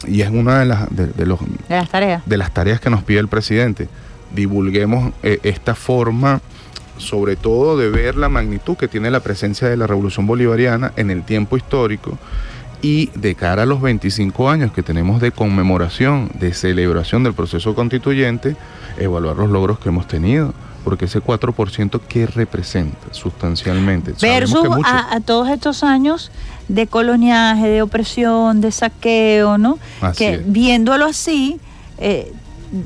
y es una de las, de- de los, De las tareas. de las tareas que nos pide el presidente. Divulguemos eh, esta forma, sobre todo de ver la magnitud que tiene la presencia de la revolución bolivariana en el tiempo histórico y de cara a los 25 años que tenemos de conmemoración, de celebración del proceso constituyente, evaluar los logros que hemos tenido. Porque ese 4% que representa sustancialmente. Versus que mucho- a, a todos estos años de coloniaje, de opresión, de saqueo, ¿no? Así que es. viéndolo así, eh,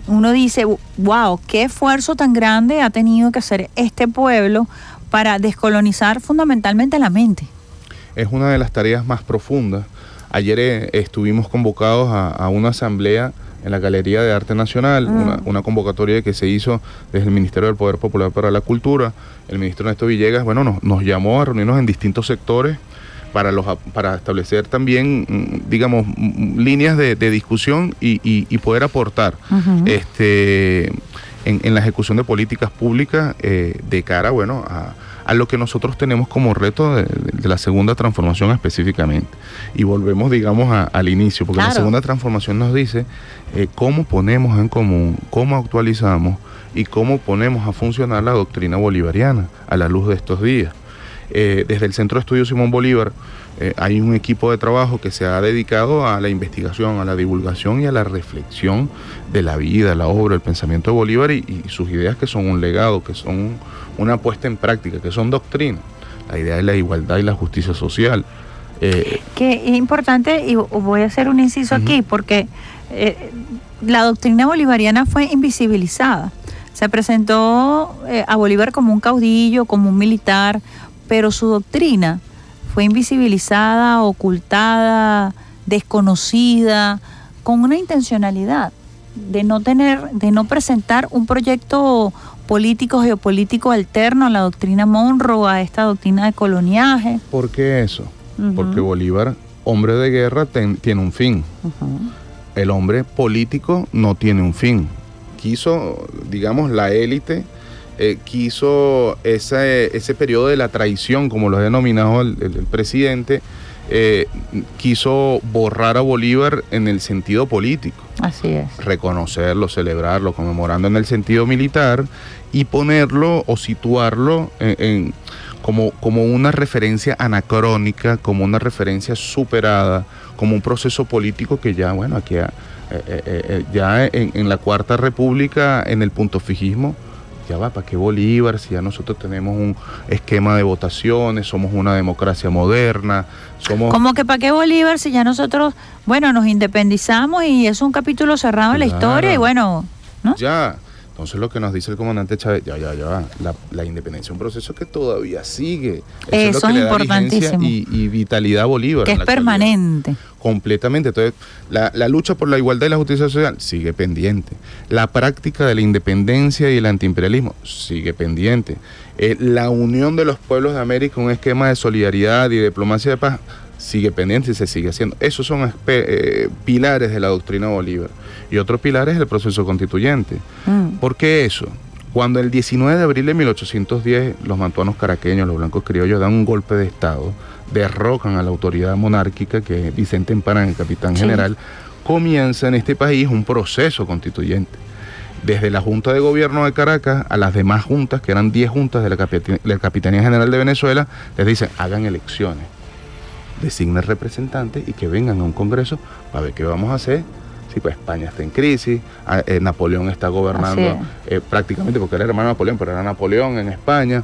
uno dice, wow, qué esfuerzo tan grande ha tenido que hacer este pueblo para descolonizar fundamentalmente la mente. es una de las tareas más profundas. Ayer eh, estuvimos convocados a, a una asamblea en la Galería de Arte Nacional, Mm. una, una convocatoria que se hizo desde el Ministerio del Poder Popular para la Cultura. El ministro Ernesto Villegas, bueno, nos, nos llamó a reunirnos en distintos sectores para, los, para establecer también, mm, digamos, mm, líneas de, de discusión y, y- y poder aportar este, en, en la ejecución de políticas públicas eh, de cara, bueno, a, a lo que nosotros tenemos como reto de, de la segunda transformación específicamente. Y volvemos, digamos, a- al inicio, porque la segunda transformación nos dice eh, cómo ponemos en común, cómo actualizamos y cómo ponemos a funcionar la doctrina bolivariana a la luz de estos días. Eh, desde el Centro de Estudios Simón Bolívar eh, hay un equipo de trabajo que se ha dedicado a la investigación, a la divulgación y a la reflexión de la vida, la obra, el pensamiento de Bolívar y, y sus ideas que son un legado, que son una puesta en práctica, que son doctrina. La idea de la igualdad y la justicia social. Eh, que es importante, y voy a hacer un inciso aquí, porque eh, la doctrina bolivariana fue invisibilizada. Se presentó a Bolívar como un caudillo, como un militar, pero su doctrina fue invisibilizada, ocultada, desconocida, con una intencionalidad de no tener, de no presentar un proyecto político, geopolítico alterno a la doctrina Monroe, a esta doctrina de coloniaje. ¿Por qué eso? Porque Bolívar, hombre de guerra, ten- tiene un fin. El hombre político no tiene un fin. Quiso, digamos, la élite, eh, quiso ese, ese periodo de la traición, como lo ha denominado el, el- el presidente, eh, quiso borrar a Bolívar en el sentido político, Así es. reconocerlo, celebrarlo, conmemorando en el sentido militar y ponerlo o situarlo en- en- como, como una referencia anacrónica, como una referencia superada, como un proceso político que ya, bueno, aquí ha- eh, ya en, en la Cuarta República, en el punto fijismo, ya va, ¿para qué Bolívar? Si ya nosotros tenemos un esquema de votaciones, somos una democracia moderna, somos... Como que para qué Bolívar si ya nosotros, bueno, nos independizamos y es un capítulo cerrado en la historia y bueno, ¿no? Ya. Entonces lo que nos dice el comandante Chávez, ya, ya, ya, la, la independencia es un proceso que todavía sigue. Eso lo que es le da vigencia importantísimo. Y, y vitalidad a Bolívar. que es actualidad. permanente. Completamente. Entonces, la, la lucha por la igualdad y la justicia social sigue pendiente. La práctica de la independencia y el antiimperialismo sigue pendiente. Eh, la unión de los pueblos de América, un esquema de solidaridad y diplomacia de paz, sigue pendiente y se sigue haciendo. Esos son eh, pilares de la doctrina Bolívar. Y otro pilar es el proceso constituyente. Mm. ¿Por qué eso? Cuando el 19 de abril de 1810 los mantuanos caraqueños, los blancos criollos, dan un golpe de Estado, derrocan a la autoridad monárquica, que es Vicente Emparán, el capitán Sí. general, comienza en este país un proceso constituyente. Desde la Junta de Gobierno de Caracas a las demás juntas, que eran 10 juntas de la, Capit- la Capitanía General de Venezuela, les dicen, hagan elecciones, designen representantes y que vengan a un Congreso para ver qué vamos a hacer. Sí, pues España está en crisis, a- eh, Napoleón está gobernando eh, prácticamente porque era hermano de Napoleón, pero era Napoleón en España.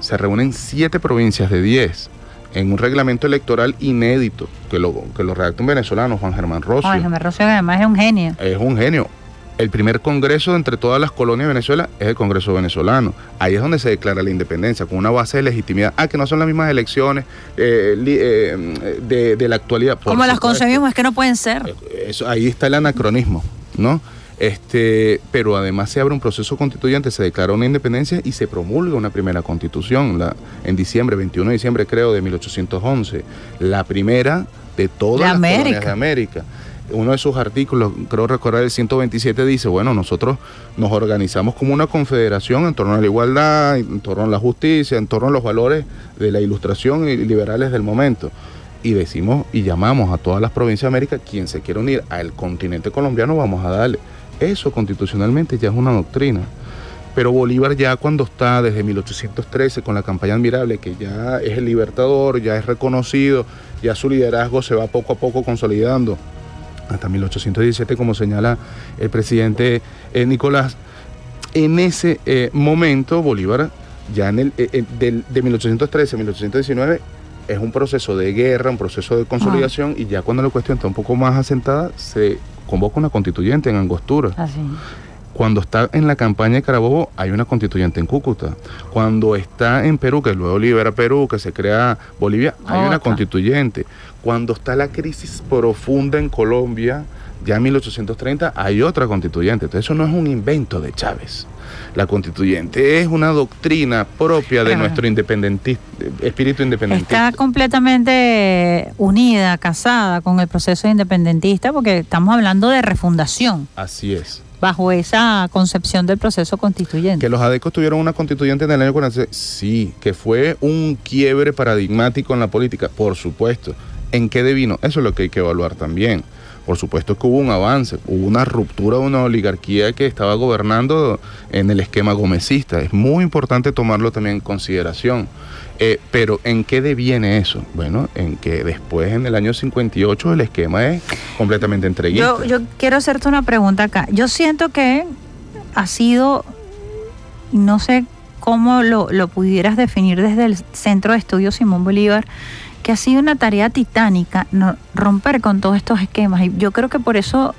Se reúnen siete provincias de 10 en un reglamento electoral inédito que lo, que lo redacta un venezolano, Juan Germán Rocio. Ay, Jaime Rocio además es un genio. Es un genio. El primer congreso entre todas las colonias de Venezuela es el Congreso venezolano. Ahí es donde se declara la independencia, con una base de legitimidad. Ah, que no son las mismas elecciones eh, li- eh, de, de la actualidad. Por Como las concebimos, es que no pueden ser. Eso, ahí está el anacronismo, ¿no? Este, pero además se abre un proceso constituyente, se declara una independencia y se promulga una primera constitución la, en diciembre, 21 de diciembre creo, de 1811. La primera de todas De las colonias de América. Uno de sus artículos, creo recordar el 127, dice, bueno, nosotros nos organizamos como una confederación en torno a la igualdad, en torno a la justicia, en torno a los valores de la ilustración y liberales del momento y decimos y llamamos a todas las provincias de América, quien se quiera unir al continente colombiano, vamos a darle. Eso constitucionalmente ya es una doctrina. Pero Bolívar ya cuando está desde 1813 con la campaña admirable, que ya es el libertador, ya es reconocido, ya su liderazgo se va poco a poco consolidando, hasta 1817, como señala el presidente eh, Nicolás, en ese eh, momento Bolívar, ya en el, eh, del- de 1813 a 1819, es un proceso de guerra, un proceso de consolidación, y ya cuando la cuestión está un poco más asentada, se convoca una constituyente en Angostura. Así. Cuando está en la campaña de Carabobo, hay una constituyente en Cúcuta. Cuando está en Perú, que luego libera Perú, que se crea Bolivia, hay una constituyente. Cuando está la crisis profunda en Colombia, ya en 1830, hay otra constituyente. Entonces eso no es un invento de Chávez. La constituyente es una doctrina propia de Claro. nuestro independenti- espíritu independentista. Está completamente unida, casada con el proceso independentista, porque estamos hablando de refundación Así es. Bajo esa concepción del proceso constituyente. Que los adecos tuvieron una constituyente en el año 46, sí, que fue un quiebre paradigmático en la política, por supuesto. ¿En qué devino? Eso es lo que hay que evaluar también. Por supuesto que hubo un avance, hubo una ruptura de una oligarquía que estaba gobernando en el esquema gomecista. Es muy importante tomarlo también en consideración. Eh, pero ¿en qué deviene eso? Bueno, en que después, en el año 58, el esquema es completamente entreguista. Yo, yo quiero hacerte una pregunta acá. Yo siento que ha sido, no sé cómo lo, lo pudieras definir desde el Centro de Estudios Simón Bolívar, que ha sido una tarea titánica no- romper con todos estos esquemas. Y yo creo que por eso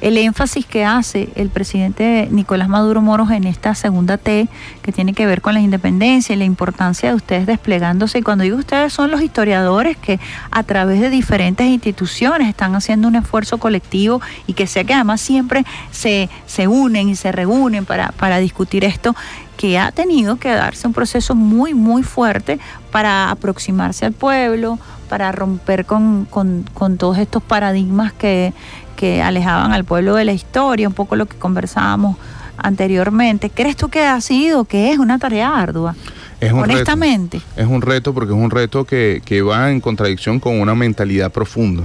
el énfasis que hace el presidente Nicolás Maduro Moros en esta segunda T, que tiene que ver con la independencia y la importancia de ustedes desplegándose. Y cuando digo ustedes son los historiadores que a través de diferentes instituciones están haciendo un esfuerzo colectivo y que sé que además siempre se, se unen y se reúnen para, para discutir esto, que ha tenido que darse un proceso muy, muy fuerte para aproximarse al pueblo, para romper con, con- con todos estos paradigmas que, que alejaban al pueblo de la historia, un poco lo que conversábamos anteriormente. ¿Crees tú que ha sido, que es una tarea ardua? Es un reto. Honestamente. Es un reto porque es un reto que, que va en contradicción con una mentalidad profunda,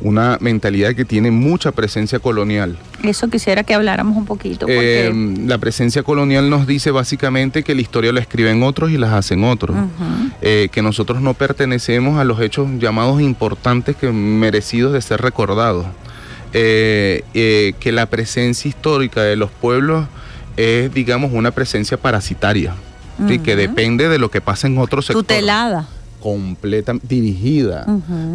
una mentalidad que tiene mucha presencia colonial. Eso quisiera que habláramos un poquito. Porque, Eh, la presencia colonial nos dice básicamente que la historia la escriben otros y las hacen otros. Eh, que nosotros no pertenecemos a los hechos llamados importantes que merecidos de ser recordados. Eh, eh, que la presencia histórica de los pueblos es, digamos, una presencia parasitaria, ¿sí? que depende de lo que pasa en otros sectores tutelada. Completa, dirigida.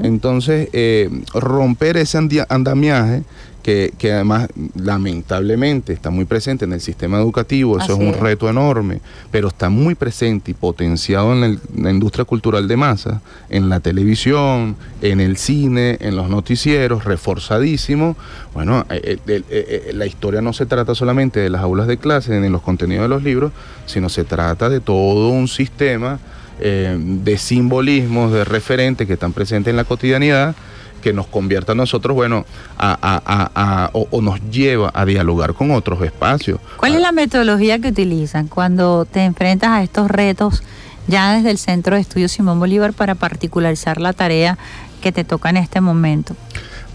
Entonces, eh, romper ese andamiaje, que, que además lamentablemente está muy presente en el sistema educativo, eso Así es un reto enorme, pero está muy presente y potenciado en el- la industria cultural de masa, en la televisión, en el cine, en los noticieros, reforzadísimo. Bueno, eh, eh, la historia no se trata solamente de las aulas de clase, ni los contenidos de los libros, sino se trata de todo un sistema eh, de simbolismos, de referentes que están presentes en la cotidianidad, que nos convierta a nosotros, bueno, a, a- a- a- o, o nos lleva a dialogar con otros espacios. ¿Cuál es la metodología que utilizan cuando te enfrentas a estos retos ya desde el Centro de Estudios Simón Bolívar para particularizar la tarea que te toca en este momento?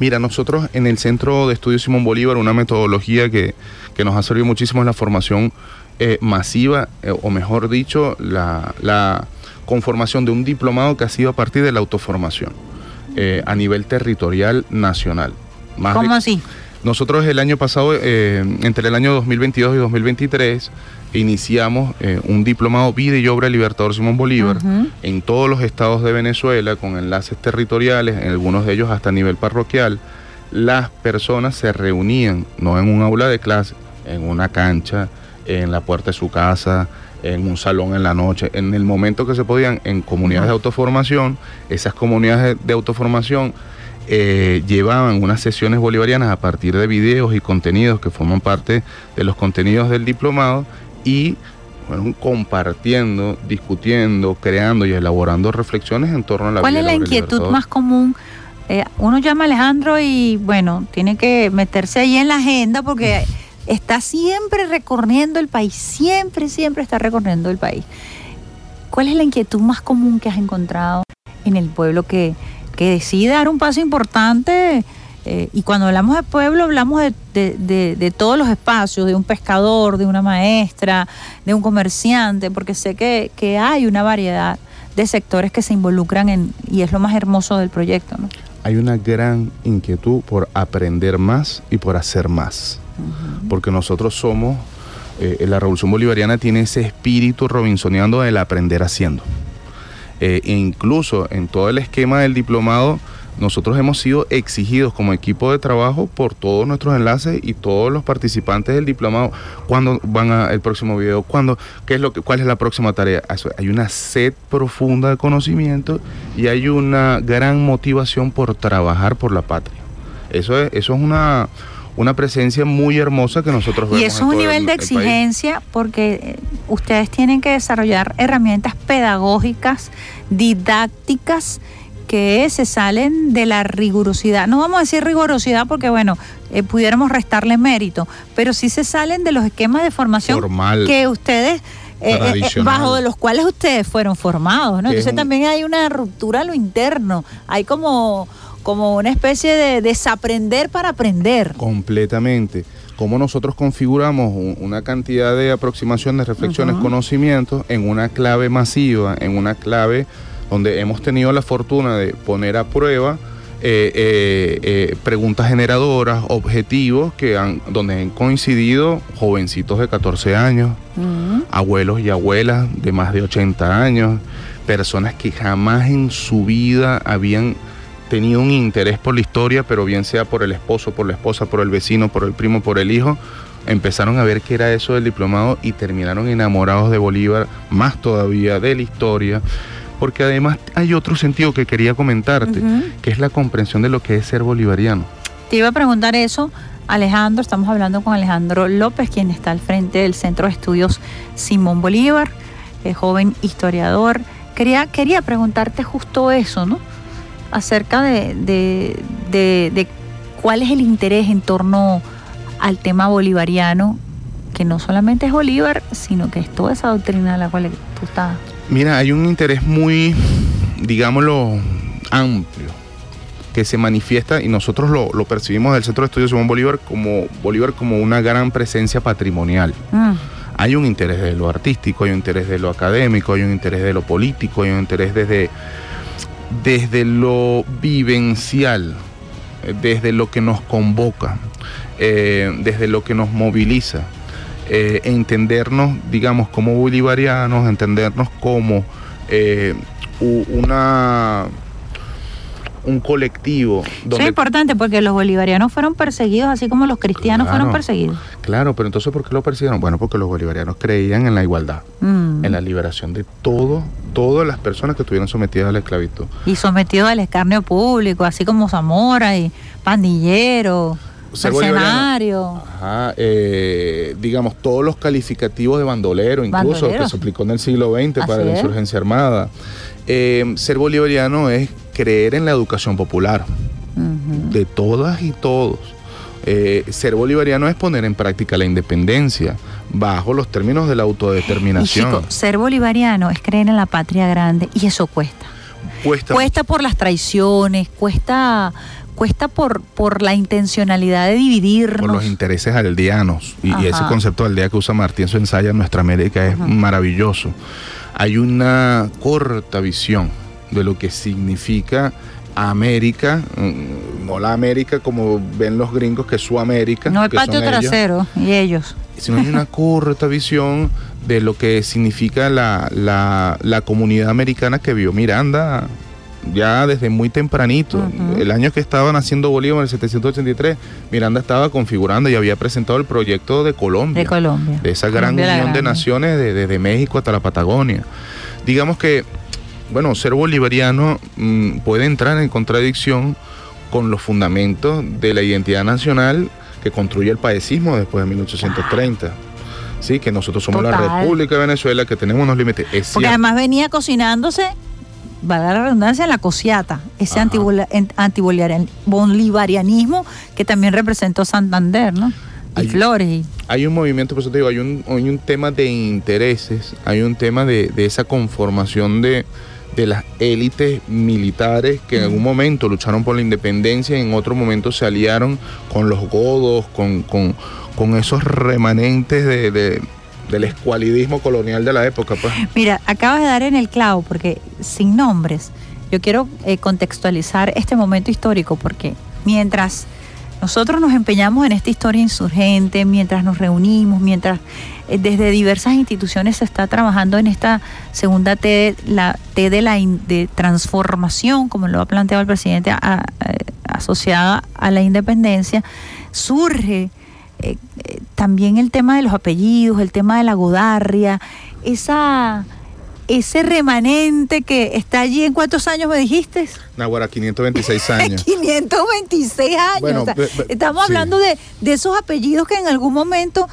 Mira, nosotros en el Centro de Estudios Simón Bolívar, una metodología que, que nos ha servido muchísimo es la formación eh, masiva, eh, o mejor dicho, la, la conformación de un diplomado que ha sido a partir de la autoformación eh, a nivel territorial nacional. Más de- ¿Cómo así? nosotros el año pasado, eh, entre el año 2022 y 2023, iniciamos eh, un diplomado Vida y Obra del Libertador Simón Bolívar en todos los estados de Venezuela, con enlaces territoriales, en algunos de ellos hasta a nivel parroquial. Las personas se reunían, no en un aula de clase, en una cancha, en la puerta de su casa, en un salón en la noche, en el momento que se podían, en comunidades de autoformación, esas comunidades de- autoformación eh, llevaban unas sesiones bolivarianas a partir de videos y contenidos que forman parte de los contenidos del diplomado y fueron compartiendo, discutiendo, creando y elaborando reflexiones en torno a la ¿Cuál vida es la inquietud más común? Eh, uno llama a Alejandro y bueno, tiene que meterse ahí en la agenda porque está siempre recorriendo el país, siempre, siempre está recorriendo el país. ¿Cuál es la inquietud más común que has encontrado en el pueblo que, que decide dar un paso importante? Eh, y cuando hablamos de pueblo, hablamos de, de- todos los espacios, de un pescador, de una maestra, de un comerciante, porque sé que, que hay una variedad de sectores que se involucran en, y es lo más hermoso del proyecto. Hay una gran inquietud por aprender más y por hacer más. Porque nosotros somos, eh, la Revolución Bolivariana tiene ese espíritu robinsoniano del aprender haciendo. Eh, e incluso en todo el esquema del diplomado, nosotros hemos sido exigidos como equipo de trabajo por todos nuestros enlaces y todos los participantes del diplomado. ¿Cuándo van al próximo video? ¿Cuándo? ¿Qué es lo que, ¿Cuál es la próxima tarea? Hay una sed profunda de conocimiento y hay una gran motivación por trabajar por la patria. Eso es, eso es una, una presencia muy hermosa que nosotros vemos. Y eso es un nivel el- de exigencia porque eh, ustedes tienen que desarrollar herramientas pedagógicas, didácticas, que se salen de la rigurosidad. No vamos a decir rigurosidad porque, bueno, eh, pudiéramos restarle mérito, pero sí se salen de los esquemas de formación Formal. que ustedes... eh, eh, bajo de los cuales ustedes fueron formados, Entonces un- también hay una ruptura a lo interno, hay como, como una especie de desaprender para aprender. Completamente. Cómo nosotros configuramos un- una cantidad de aproximaciones, reflexiones, Ujú. conocimientos en una clave masiva, en una clave donde hemos tenido la fortuna de poner a prueba eh, eh, eh, preguntas generadoras, objetivos que han, donde han coincidido jovencitos de 14 años, abuelos y abuelas de más de 80 años, personas que jamás en su vida habían tenido un interés por la historia, pero bien sea por el esposo, por la esposa, por el vecino, por el primo, por el hijo, empezaron a ver qué era eso del diplomado y terminaron enamorados de Bolívar, más todavía de la historia, porque además hay otro sentido que quería comentarte, que es la comprensión de lo que es ser bolivariano. Te iba a preguntar eso, Alejandro, estamos hablando con Alejandro López, quien está al frente del Centro de Estudios Simón Bolívar, eh, joven historiador. Quería, quería preguntarte justo eso, ¿no? Acerca de, de- de- de cuál es el interés en torno al tema bolivariano, que no solamente es Bolívar, sino que es toda esa doctrina de la cual tú estás. Mira, hay un interés muy, digámoslo, amplio que se manifiesta y nosotros lo, lo percibimos del Centro de Estudios Simón Bolívar como Bolívar como una gran presencia patrimonial. Mm, Hay un interés de lo artístico, hay un interés de lo académico, hay un interés de lo político, hay un interés desde, desde lo vivencial, eh, desde lo que nos convoca, eh, desde lo que nos moviliza. Eh, entendernos, digamos, como bolivarianos, entendernos como una un colectivo Eso es importante porque los bolivarianos fueron perseguidos así como los cristianos Claro. fueron perseguidos. claro pero entonces ¿por qué lo persiguieron? bueno porque los bolivarianos creían en la igualdad Mm. en la liberación de todo, todas las personas que estuvieron sometidas a la esclavitud. y sometido al escarnio público, así como Zamora y pandillero, Ser mercenario. Ajá, eh, digamos, todos los calificativos de bandolero, incluso, que se aplicó en el siglo XX para la es. insurgencia armada. Eh, ser bolivariano es creer en la educación popular. De todas y todos. Eh, ser bolivariano es poner en práctica la independencia bajo los términos de la Y autodeterminación. ser bolivariano es creer en la patria grande y eso cuesta. Cuesta- Cuesta por las traiciones, cuesta, cuesta por, por la intencionalidad de dividirnos. por los intereses aldeanos. Y, y ese concepto de aldea que usa Martí en su ensayo en Nuestra América es Ajá. maravilloso. Hay una corta visión de lo que significa América, mm, no la América como ven los gringos, que es su América. no el que son patio ellos, trasero y ellos. sino hay una corta visión de lo que significa la, la- la comunidad americana que vio Miranda ya desde muy tempranito. El año que estaban haciendo Bolívar, en el 783, Miranda estaba configurando y había presentado el proyecto de Colombia. De Colombia. de esa gran Colombia unión de naciones de- desde México hasta la Patagonia. Digamos que, bueno, ser bolivariano mm, puede entrar en contradicción con los fundamentos de la identidad nacional que construye el paesismo después de 1830. Sí, que nosotros somos la. República de Venezuela, que tenemos unos límites. Es Porque cierto. además venía cocinándose, valga la redundancia, la cosiata, ese Ajá. antibola- en- antibolivarian- bolivarianismo que también representó Santander, ¿no? Y Hay- Flores. y- hay un movimiento, por eso te digo, hay un, hay un tema de intereses, hay un tema de, de esa conformación de, de las élites militares que en algún momento lucharon por la independencia y en otro momento se aliaron con los godos, con, con, con esos remanentes de, de- del escualidismo colonial de la época. Pues. Mira, acabas de dar en el clavo, porque sin nombres, yo quiero eh, contextualizar este momento histórico, porque mientras nosotros nos empeñamos en esta historia insurgente, mientras nos reunimos, mientras eh, desde diversas instituciones se está trabajando en esta segunda T, la T de la transformación, como lo ha planteado el presidente, a- asociada a la independencia, surge eh, eh, también el tema de los apellidos, el tema de la godarria, esa, ese remanente que está allí, ¿en cuántos años me dijiste? Nahuara, 526 años. 526 años. Bueno, o sea, estamos sí. hablando de, de esos apellidos que en algún momento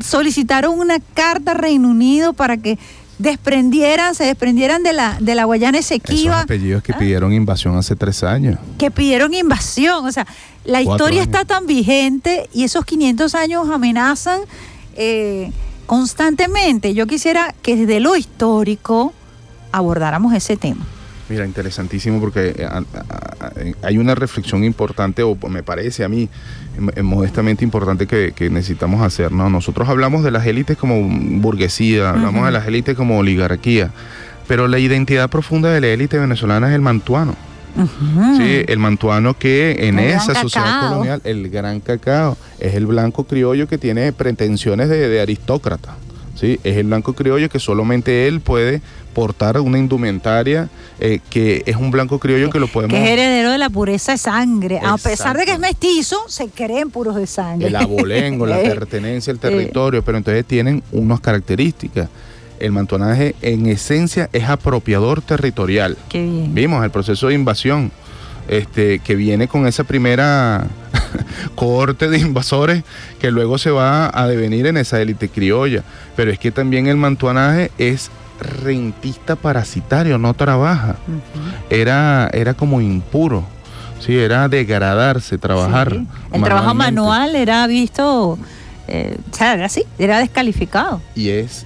solicitaron una carta a Reino Unido para que desprendieran, se desprendieran de la, de la Guayana Esos Esequiba, apellidos que Ah. pidieron invasión hace tres años. que pidieron invasión. O sea, la Cuatro historia años. está tan vigente y esos 500 años amenazan eh, constantemente. Yo quisiera que desde lo histórico abordáramos ese tema. Mira, interesantísimo porque eh, hay una reflexión importante, o me parece a mí em, modestamente importante que, que necesitamos hacer. ¿no? Nosotros hablamos de las élites como burguesía, hablamos de las élites como oligarquía, pero la identidad profunda de la élite venezolana es el mantuano. ¿sí? El mantuano que en El esa sociedad cacao. colonial, el gran cacao, es el blanco criollo que tiene pretensiones de, de aristócrata. ¿Sí? Es el blanco criollo que solamente él puede portar una indumentaria eh, que es un blanco criollo que lo podemos... que es heredero de la pureza de sangre. A pesar de que es mestizo, se creen puros de sangre. el abolengo, la Eh, pertenencia al territorio, pero entonces tienen unas características. El mantuanaje en esencia es apropiador territorial. Qué bien. Vimos el proceso de invasión, este, que viene con esa primera cohorte de invasores que luego se va a devenir en esa élite criolla. Pero es que también el mantuanaje es rentista parasitario, no trabaja. Era, era como impuro. Sí, era degradarse, trabajar. Sí. El trabajo manual era visto, eh, o sea, era así, era descalificado. Y es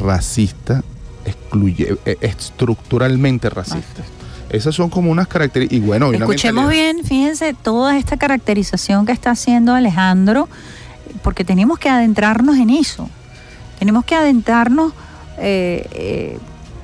racista, excluye, eh, estructuralmente racista. Esas son como unas características. Y bueno, Escuchemos bien, fíjense, toda esta caracterización que está haciendo Alejandro, porque tenemos que adentrarnos en eso. Tenemos que adentrarnos, eh, eh,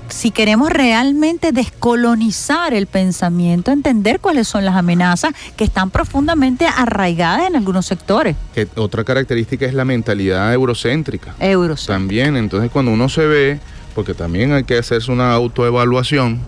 si queremos realmente descolonizar el pensamiento, entender cuáles son las amenazas que están profundamente arraigadas en algunos sectores que otra característica es la mentalidad eurocéntrica. euros. También, entonces cuando uno se ve, porque también hay que hacerse una autoevaluación,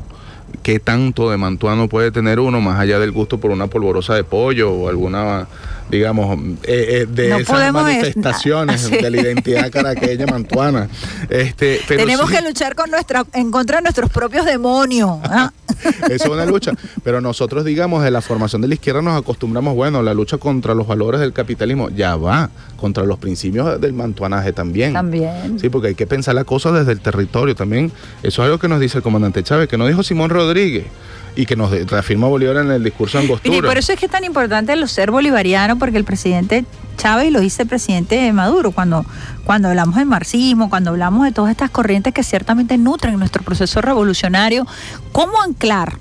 qué tanto de mantuano puede tener uno más allá del gusto por una polvorosa de pollo o alguna, digamos, eh, eh, de No esas manifestaciones sí. de la identidad caraqueña mantuana. Este, pero Tenemos sí, que luchar con nuestra, en contra de nuestros propios demonios. ¿ah? Eso es una lucha. Pero nosotros, digamos, de la formación de la izquierda nos acostumbramos, bueno, la lucha contra los valores del capitalismo ya va, contra los principios del mantuanaje también. También. Sí, porque hay que pensar la cosa desde el territorio también. Eso es algo que nos dice el comandante Chávez, que no dijo Simón Rodríguez. Y que nos reafirma Bolívar en el discurso de Angostura. Y por eso es que es tan importante lo ser bolivariano, porque el presidente Chávez lo dice el presidente Maduro, cuando, cuando hablamos de marxismo, cuando hablamos de todas estas corrientes que ciertamente nutren nuestro proceso revolucionario, ¿cómo anclar?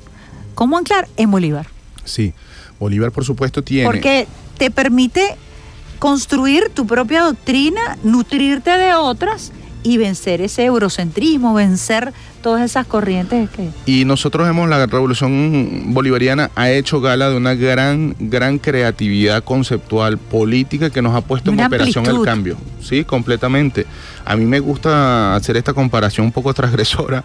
¿Cómo anclar en Bolívar? Sí, Bolívar por supuesto tiene... Porque te permite construir tu propia doctrina, nutrirte de otras y vencer ese eurocentrismo, vencer todas esas corrientes que... Y nosotros hemos, la revolución bolivariana ha hecho gala de una gran, gran creatividad conceptual política que nos ha puesto en operación el cambio. Sí, completamente. A mí me gusta hacer esta comparación un poco transgresora.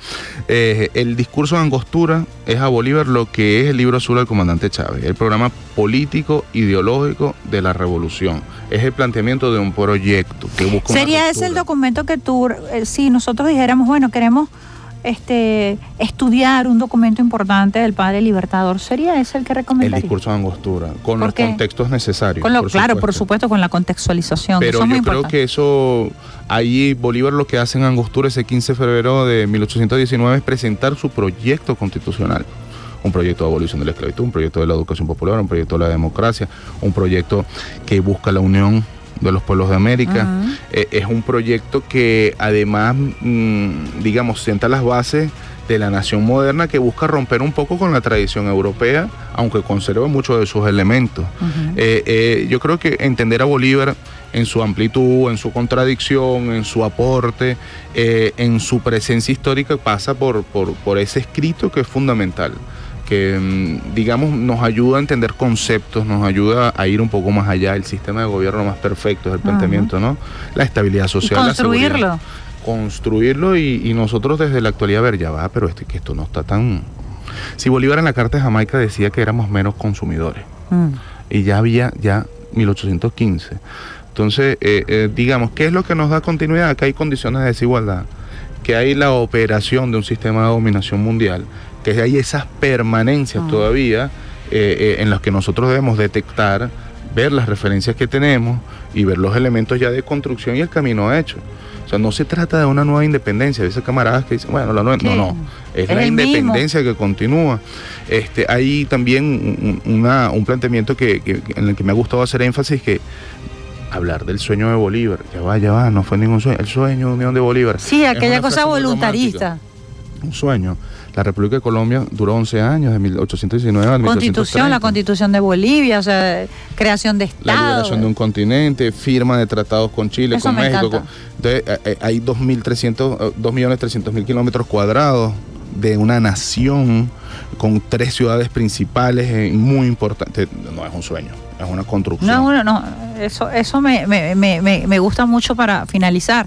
Eh, el discurso de Angostura es a Bolívar lo que es el libro azul del comandante Chávez, el programa político, ideológico de la revolución. Es el planteamiento de un proyecto que busca Sería ese el documento que tú, eh, si nosotros dijéramos, bueno, queremos este, estudiar un documento importante del padre libertador, ¿sería ese el que El recomendaría? discurso de Angostura, con ¿Por los qué? contextos necesarios. Con lo, por claro, por supuesto. con la contextualización. Pero eso es muy yo creo importante. que eso, ahí Bolívar lo que hace en Angostura ese 15 de febrero de 1819 es presentar su proyecto constitucional. Un proyecto de abolición de la esclavitud, un proyecto de la educación popular, un proyecto de la democracia, un proyecto que busca la unión de los pueblos de América. Eh, es un proyecto que además, mm, digamos, sienta las bases de la nación moderna que busca romper un poco con la tradición europea, aunque conserva muchos de sus elementos. Eh, eh, yo creo que entender a Bolívar en su amplitud, en su contradicción, en su aporte, eh, en su presencia histórica pasa por, por, por ese escrito que es fundamental que mm, digamos nos ayuda a entender conceptos, nos ayuda a ir un poco más allá, el sistema de gobierno más perfecto es el planteamiento, ¿no? La estabilidad y social, la seguridad construirlo. construirlo y, y nosotros desde la actualidad ver, ya va, pero este, que esto no está tan... Si Bolívar en la Carta de Jamaica decía que éramos menos consumidores Mm. y ya había ya 1815. Entonces, eh, eh, digamos, ¿qué es lo que nos da continuidad? Que hay condiciones de desigualdad, que hay la operación de un sistema de dominación mundial, que hay esas permanencias Ah. todavía eh, eh, en las que nosotros debemos detectar, ver las referencias que tenemos y ver los elementos ya de construcción y el camino hecho. O sea, no se trata de una nueva independencia. A veces camaradas que dicen, bueno, la nueva... No, no. Es, Es la mismo. independencia que continúa. Este, hay también un, un- una- un planteamiento que, que- en el que me ha gustado hacer énfasis que hablar del sueño de Bolívar, ya va, ya va, no fue ningún sueño, el sueño de unión de Bolívar. Sí, aquella cosa voluntarista. Un sueño. La República de Colombia duró 11 años, de 1819 a Constitución, la 1830. constitución de Bolivia, o sea, creación de La Estado. liberación de un continente, firma de tratados con Chile, Eso con me México. con- entonces, eh, eh, hay 2.300, eh, 2.300.000 kilómetros cuadrados de una nación con tres ciudades principales muy importantes. No es un sueño, es una construcción. No, no, eso, eso me, me- me- me- me gusta mucho para finalizar.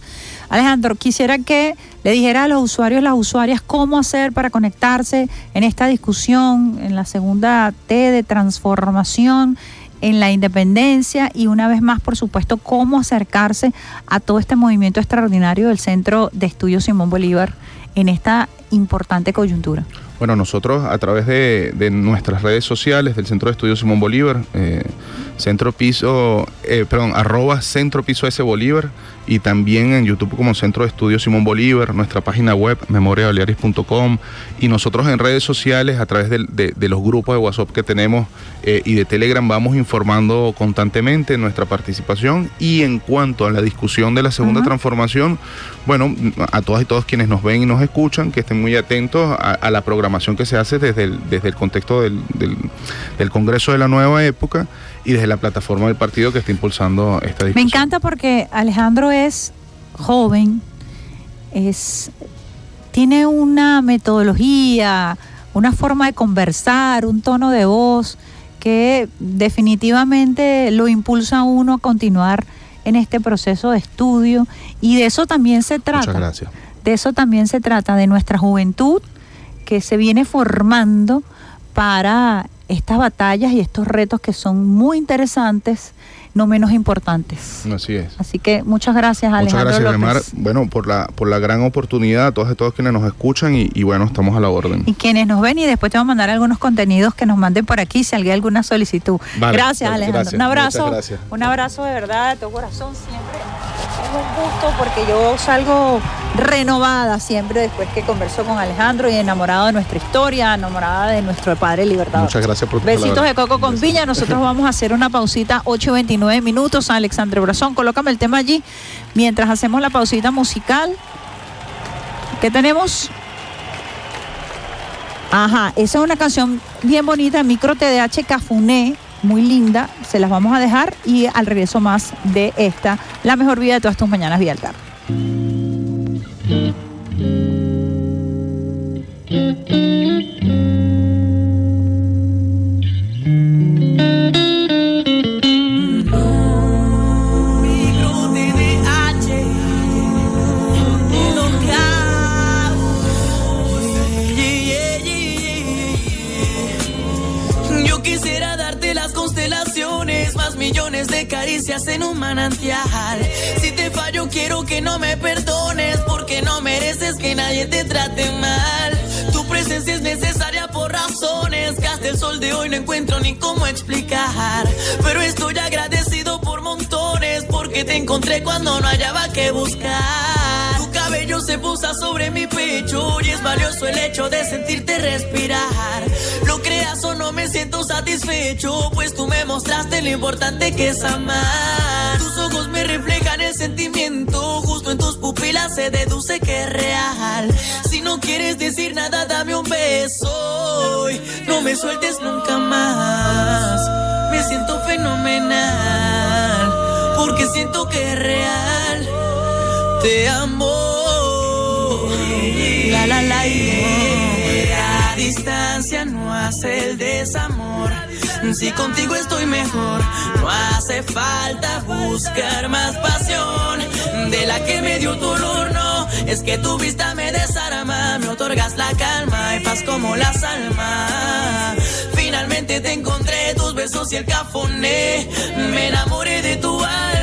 Alejandro, quisiera que le dijera a los usuarios, las usuarias, cómo hacer para conectarse en esta discusión, en la segunda T de transformación, en la independencia y una vez más, por supuesto, cómo acercarse a todo este movimiento extraordinario del Centro de Estudios Simón Bolívar en esta importante coyuntura. Bueno, nosotros a través de, nuestras redes sociales del Centro de Estudios Simón Bolívar, eh, Centro Piso, eh, perdón, arroba Centro Piso S Bolívar y también en YouTube como Centro de Estudios Simón Bolívar, nuestra página web memoriabalearis.com y nosotros en redes sociales a través de, de los grupos de WhatsApp que tenemos eh, y de Telegram vamos informando constantemente nuestra participación y en cuanto a la discusión de la segunda transformación, bueno, a todas y todos quienes nos ven y nos escuchan, que estén muy atentos a, a la programación que se hace desde el, desde el contexto del, del- del Congreso de la Nueva Época y desde la plataforma del partido que está impulsando esta discusión. Me encanta porque Alejandro es joven, es tiene una metodología, una forma de conversar, un tono de voz que definitivamente lo impulsa a uno a continuar en este proceso de estudio y de eso también se trata. Muchas gracias. De eso también se trata, de nuestra juventud que se viene formando para estas batallas y estos retos que son muy interesantes, no menos importantes. Así es. Así que muchas gracias, Muchas Alejandro gracias, López. Bueno, por la, por la gran oportunidad, a todas y todos quienes nos escuchan y, y bueno, estamos a la orden. Y quienes nos ven y después te vamos a mandar algunos contenidos que nos manden por aquí si alguien alguna solicitud. Vale, gracias, Alejandro. gracias. Un abrazo, Muchas gracias. un abrazo de verdad de todo corazón siempre. Un gusto porque yo salgo renovada siempre después que converso con Alejandro y enamorado de nuestra historia, enamorada de nuestro padre libertador. Muchas gracias por tu Besitos palabra. de coco con piña. Nosotros vamos a hacer una pausita 8.29 minutos. Alexandre Brazón, colócame el tema allí mientras hacemos la pausita musical. ¿Qué tenemos? Ajá, esa es una canción bien bonita, Micro TDH Cafuné, muy linda. Se las vamos a dejar y al regreso más de esta, la mejor vida de todas tus mañanas, Vía de caricias en un manantial. Si te fallo, quiero que no me perdones, porque no mereces que nadie te trate mal. Tu presencia es necesaria por razones que hasta el sol de hoy no encuentro ni cómo explicar. Pero estoy agradecido por montones, porque te encontré cuando no hallaba que buscar. Se posa sobre mi pecho y es valioso el hecho de sentirte respirar. Lo creas o no me siento satisfecho, pues tú me mostraste lo importante que es amar. Tus ojos me reflejan el sentimiento, justo en tus pupilas se deduce que es real. Si no quieres decir nada, dame un beso. y No me sueltes nunca más. Me siento fenomenal, porque siento que es real. Te amo. La la la. La distancia no hace el desamor. Si contigo estoy mejor, no hace falta buscar más pasión de la que me dio tu olor, no. Es que tu vista me desarma, me otorgas la calma y paz como las almas. Finalmente te encontré, tus besos y el cafoné. Me enamoré de tu alma.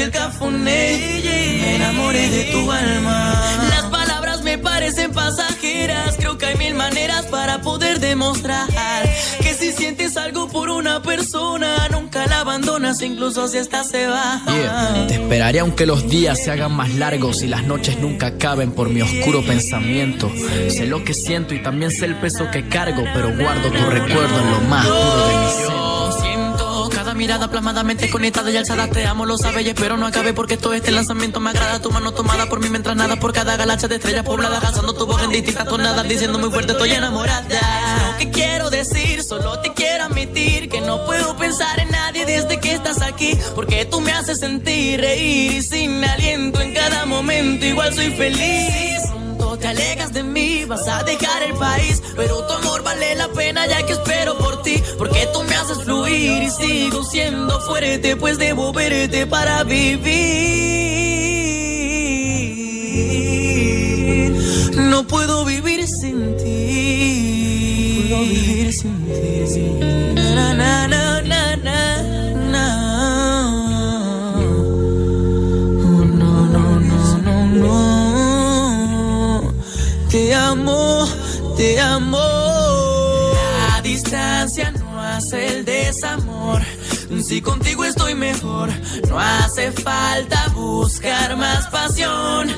Y el cafoné. Me enamoré de tu alma. Las palabras me parecen pasajeras. Creo que hay mil maneras para poder demostrar que si sientes algo por una persona, nunca la abandonas, incluso si esta se va. Yeah. Te esperaré aunque los días se hagan más largos y las noches nunca acaben por mi oscuro pensamiento. Sé lo que siento y también sé el peso que cargo, pero guardo tu recuerdo en lo más puro de mi ser. Mirada plasmadamente conectada y alzada. Te amo, lo sabes, y espero no acabe porque todo este lanzamiento me agrada. Tu mano tomada por mí mientras nada por cada galaxia de estrellas pobladas. Alzando tu voz en distintas tonadas, diciendo muy fuerte: Estoy enamorada. Lo que quiero decir, solo te quiero admitir que no puedo pensar en nadie desde que estás aquí. Porque tú me haces sentir reír y sin aliento en cada momento. Igual soy feliz. Te alegas de mí, vas a dejar el país. Pero tu amor vale la pena ya que espero por ti. Porque tú me haces fluir y sigo siendo fuerte, pues debo verte para vivir. No puedo vivir sin ti. Puedo vivir sin ti. Na, na, na, te amo. La distancia no hace el desamor. Si contigo estoy mejor, no hace falta buscar más pasión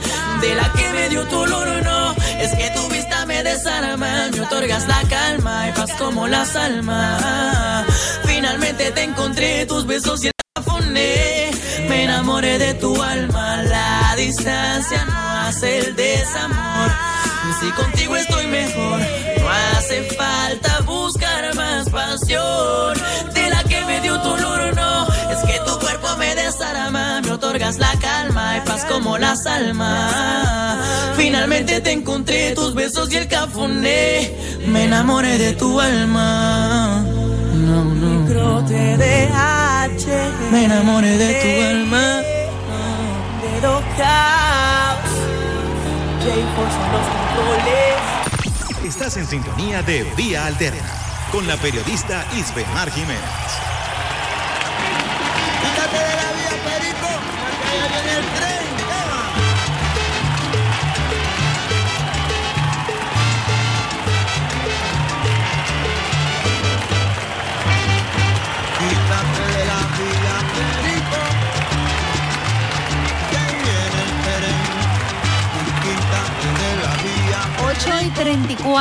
de la que me dio tu olor, no. Es que tu vista me desarma, me otorgas la calma y paz como las almas. Finalmente te encontré, tus besos y el cafoné. Me enamoré de tu alma, la distancia no hace el desamor. Si contigo estoy mejor, no hace falta buscar más pasión de la que me dio tu olor, no. Es que tu cuerpo me desarma, me otorgas la calma y paz como las almas. Finalmente te encontré, tus besos y el cafoné. Me enamoré de tu alma. No, no. Me enamoré de tu alma. De Estás en sintonía de Vía Alterna con la periodista Isbemar Jiménez.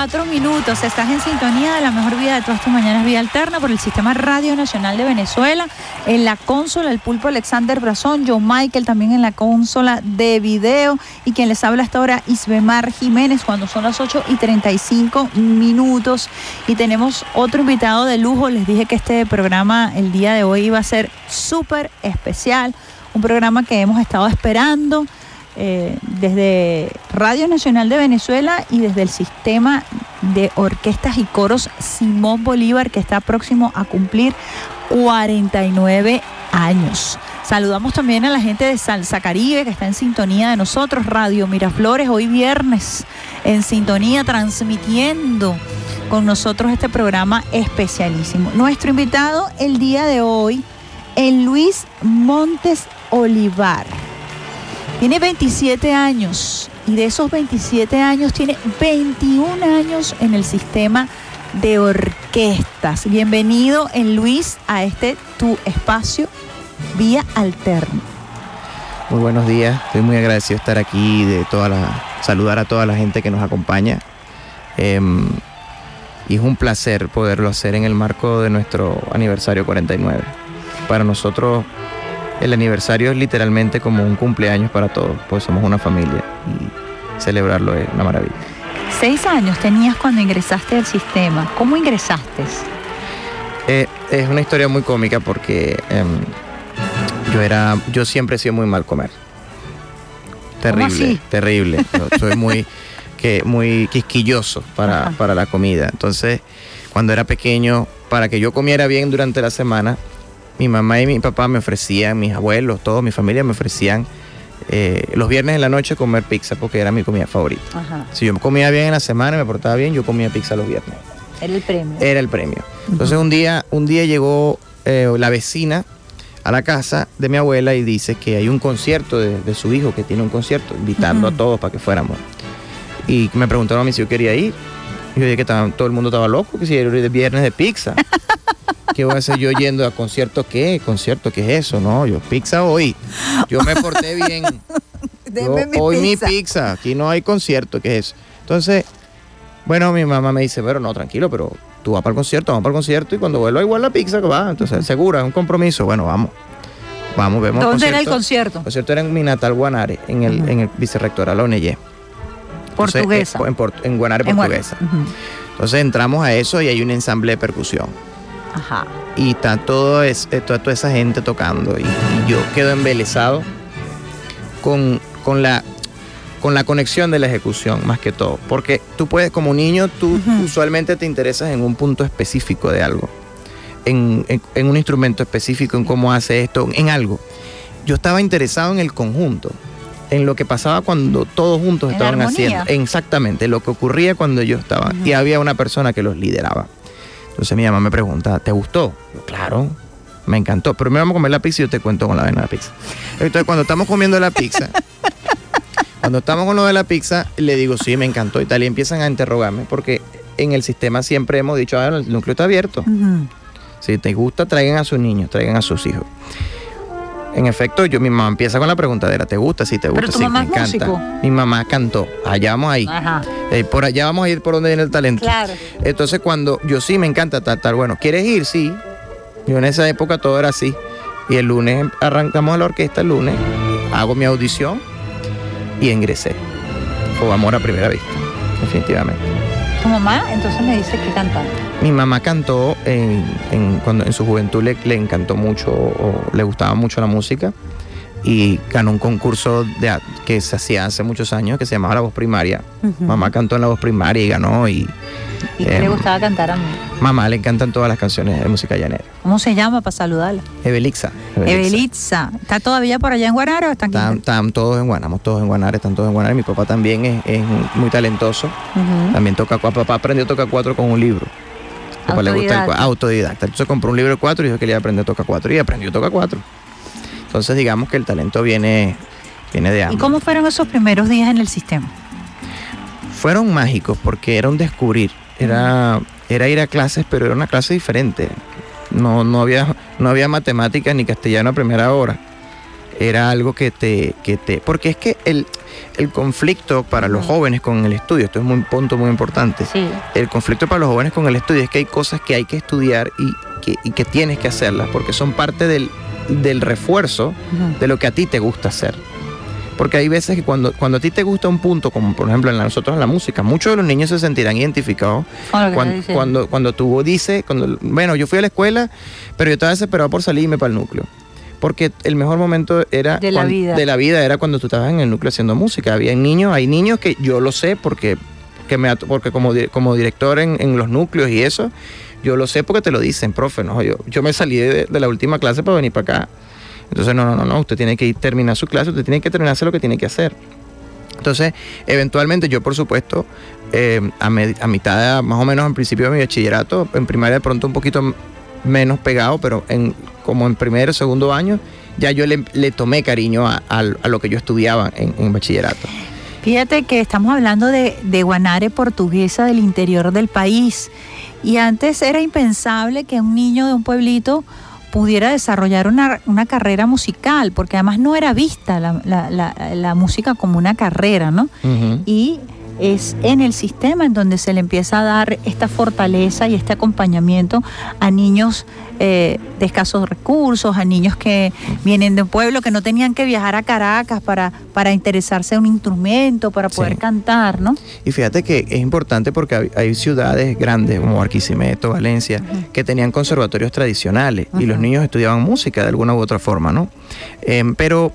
34 minutos. Estás en sintonía de la mejor vida de todas tus mañanas, Vía Alterna, por el Sistema Radio Nacional de Venezuela. En la consola, el pulpo Alexander Brazón, Joe Michael también en la consola de video. Y quien les habla hasta ahora, Isbemar Jiménez, cuando son las 8 y 35 minutos. Y tenemos otro invitado de lujo. Les dije que este programa el día de hoy iba a ser súper especial. Un programa que hemos estado esperando eh, desde Radio Nacional de Venezuela y desde el sistema de orquestas y coros Simón Bolívar, que está próximo a cumplir 49 años. Saludamos también a la gente de Salsa Caribe que está en sintonía de nosotros, Radio Miraflores, hoy viernes en sintonía, transmitiendo con nosotros este programa especialísimo. Nuestro invitado el día de hoy, el Luis Montes Olivar. Tiene 27 años y de esos 27 años tiene 21 años en el sistema de orquestas. Bienvenido en Luis a este tu espacio vía alterna. Muy buenos días, estoy muy agradecido de estar aquí, de toda la, saludar a toda la gente que nos acompaña. Em, y es un placer poderlo hacer en el marco de nuestro aniversario 49. Para nosotros el aniversario es literalmente como un cumpleaños para todos, pues somos una familia y celebrarlo es una maravilla. Seis años tenías cuando ingresaste al sistema. ¿Cómo ingresaste? Eh, es una historia muy cómica porque em, yo era, yo siempre he sido muy mal comer. Terrible, terrible. Yo soy muy, que, muy quisquilloso para, para la comida. Entonces, cuando era pequeño, para que yo comiera bien durante la semana, mi mamá y mi papá me ofrecían, mis abuelos, toda mi familia me ofrecían eh, los viernes en la noche comer pizza porque era mi comida favorita. Ajá. Si yo comía bien en la semana y me portaba bien, yo comía pizza los viernes. Era el premio. Era el premio. Entonces un día, un día llegó eh, la vecina a la casa de mi abuela y dice que hay un concierto de, de su hijo, que tiene un concierto, invitando a todos para que fuéramos. Y me preguntaron a mí si yo quería ir. Y yo dije que todo el mundo estaba loco, que si era el viernes de pizza. ¿Qué voy a hacer yo yendo a concierto qué? ¿Concierto qué es eso? No, yo pizza hoy. Yo me porté bien. Yo, mi hoy pizza. mi pizza, aquí no hay concierto, ¿qué es eso? Entonces, bueno, mi mamá me dice, pero no, tranquilo, pero tú vas para el concierto, vamos para el concierto y cuando vuelva igual la pizza que va. Entonces, segura, es un compromiso. Bueno, vamos. Vamos, vemos ¿Dónde era el concierto? El concierto era en mi natal Guanare, en el, en el vicerrectoral ONG. Entonces, Portuguesa. eh, en, en Guanare, En portuguesa. Guardia. Ujú. Entonces entramos a eso y hay un ensamble de percusión. Ajá. Y está todo es, eh, toda, toda esa gente tocando. Y, y yo quedo embelesado con, con, la, con la conexión de la ejecución, más que todo. Porque tú puedes, como niño, tú usualmente te interesas en un punto específico de algo. En, en- en un instrumento específico, en cómo hace esto, en algo. Yo estaba interesado en el conjunto, en lo que pasaba cuando todos juntos En estaban haciendo. Exactamente, lo que ocurría cuando yo estaba. Y había una persona que los lideraba. Entonces mi mamá me pregunta, ¿te gustó? Yo, claro, me encantó. Pero me vamos a comer la pizza y yo te cuento con la vaina de la pizza. Entonces cuando estamos comiendo la pizza, cuando estamos con lo de la pizza, le digo, sí, me encantó y tal. Y empiezan a interrogarme porque en el sistema siempre hemos dicho, ah, el núcleo está abierto. Si te gusta, traigan a sus niños, traigan a sus hijos. En efecto, yo mi mamá empieza con la preguntadera, ¿te gusta? Sí, te gusta, Pero tu sí, mamá me es encanta. músico. Mi mamá cantó, allá vamos ahí. Ajá. Eh, por allá vamos a ir por donde viene el talento. Claro. Entonces cuando yo sí me encanta tal, tal, bueno, ¿quieres ir? Sí. Yo en esa época todo era así. Y el lunes arrancamos a la orquesta el lunes, hago mi audición y ingresé. Fue amor a primera vista, definitivamente. Tu mamá entonces me dice que cantante. Mi mamá cantó en, en- cuando en su juventud le, le encantó mucho, o le gustaba mucho la música y ganó un concurso de, a- que se hacía hace muchos años que se llamaba La Voz Primaria. Mamá cantó en La Voz Primaria y ganó y ¿Y qué Em, le gustaba cantar a mí? mamá le encantan todas las canciones de música llanera. ¿Cómo se llama para saludarla? Evelixa. Evelitza. ¿Está todavía por allá en Guararo o está aquí? Están, están todos en Guanare, todos en Guanare, están todos en Guanare. Mi papá también es, es muy talentoso. También toca cuatro. Papá aprendió a tocar cuatro con un libro. Papá le gusta el Autodidacta. Entonces compró un libro de cuatro y dijo que quería aprender a tocar cuatro y aprendió a tocar cuatro. Entonces digamos que el talento viene, viene de ¿Y ambos. cómo fueron esos primeros días en el sistema? Fueron mágicos porque era un descubrir. Era, era ir a clases, pero era una clase diferente. No, no, había, no había matemáticas ni castellano a primera hora. era algo que te, que te... Porque es que el, el conflicto para los jóvenes con el estudio, esto es un punto muy importante, Sí. el conflicto para los jóvenes con el estudio es que hay cosas que hay que estudiar y que, y que tienes que hacerlas porque son parte del, del refuerzo de lo que a ti te gusta hacer. Porque hay veces que cuando, cuando a ti te gusta un punto, como por ejemplo en la- nosotros en la música, muchos de los niños se sentirán identificados cuando, cuando, cuando tú dices, cuando, bueno, yo fui a la escuela, pero yo estaba desesperado por salirme para el núcleo. Porque el mejor momento era De la cuan- vida. de la vida era cuando tú estabas en el núcleo haciendo música. Había niños, hay niños que yo lo sé porque, que me, porque como, como director en, en los núcleos y eso, yo lo sé porque te lo dicen, profe. ¿no? Yo, yo me salí de, la última clase para venir para acá. Entonces, no, no, no, no, usted tiene que terminar su clase, usted tiene que terminar hacer lo que tiene que hacer. Entonces, eventualmente yo, por supuesto, eh, a, med- a mitad, de- más o menos en principio de mi bachillerato, en primaria de pronto un poquito menos pegado, pero en, como en primero o segundo año, ya yo le, tomé cariño a, al- a lo que yo estudiaba en, en bachillerato. Fíjate que estamos hablando de Guanare portuguesa del interior del país. Y antes era impensable que un niño de un pueblito pudiera desarrollar una, una carrera musical, porque además no era vista la, la- la- la música como una carrera, ¿no? Y es en el sistema en donde se le empieza a dar esta fortaleza y este acompañamiento a niños eh, de escasos recursos, a niños que vienen de un pueblo que no tenían que viajar a Caracas para, para interesarse en un instrumento, para poder Sí. cantar, ¿no? Y fíjate que es importante porque hay, hay ciudades grandes como Barquisimeto, Valencia, que tenían conservatorios tradicionales y los niños estudiaban música de alguna u otra forma, ¿no? Em, pero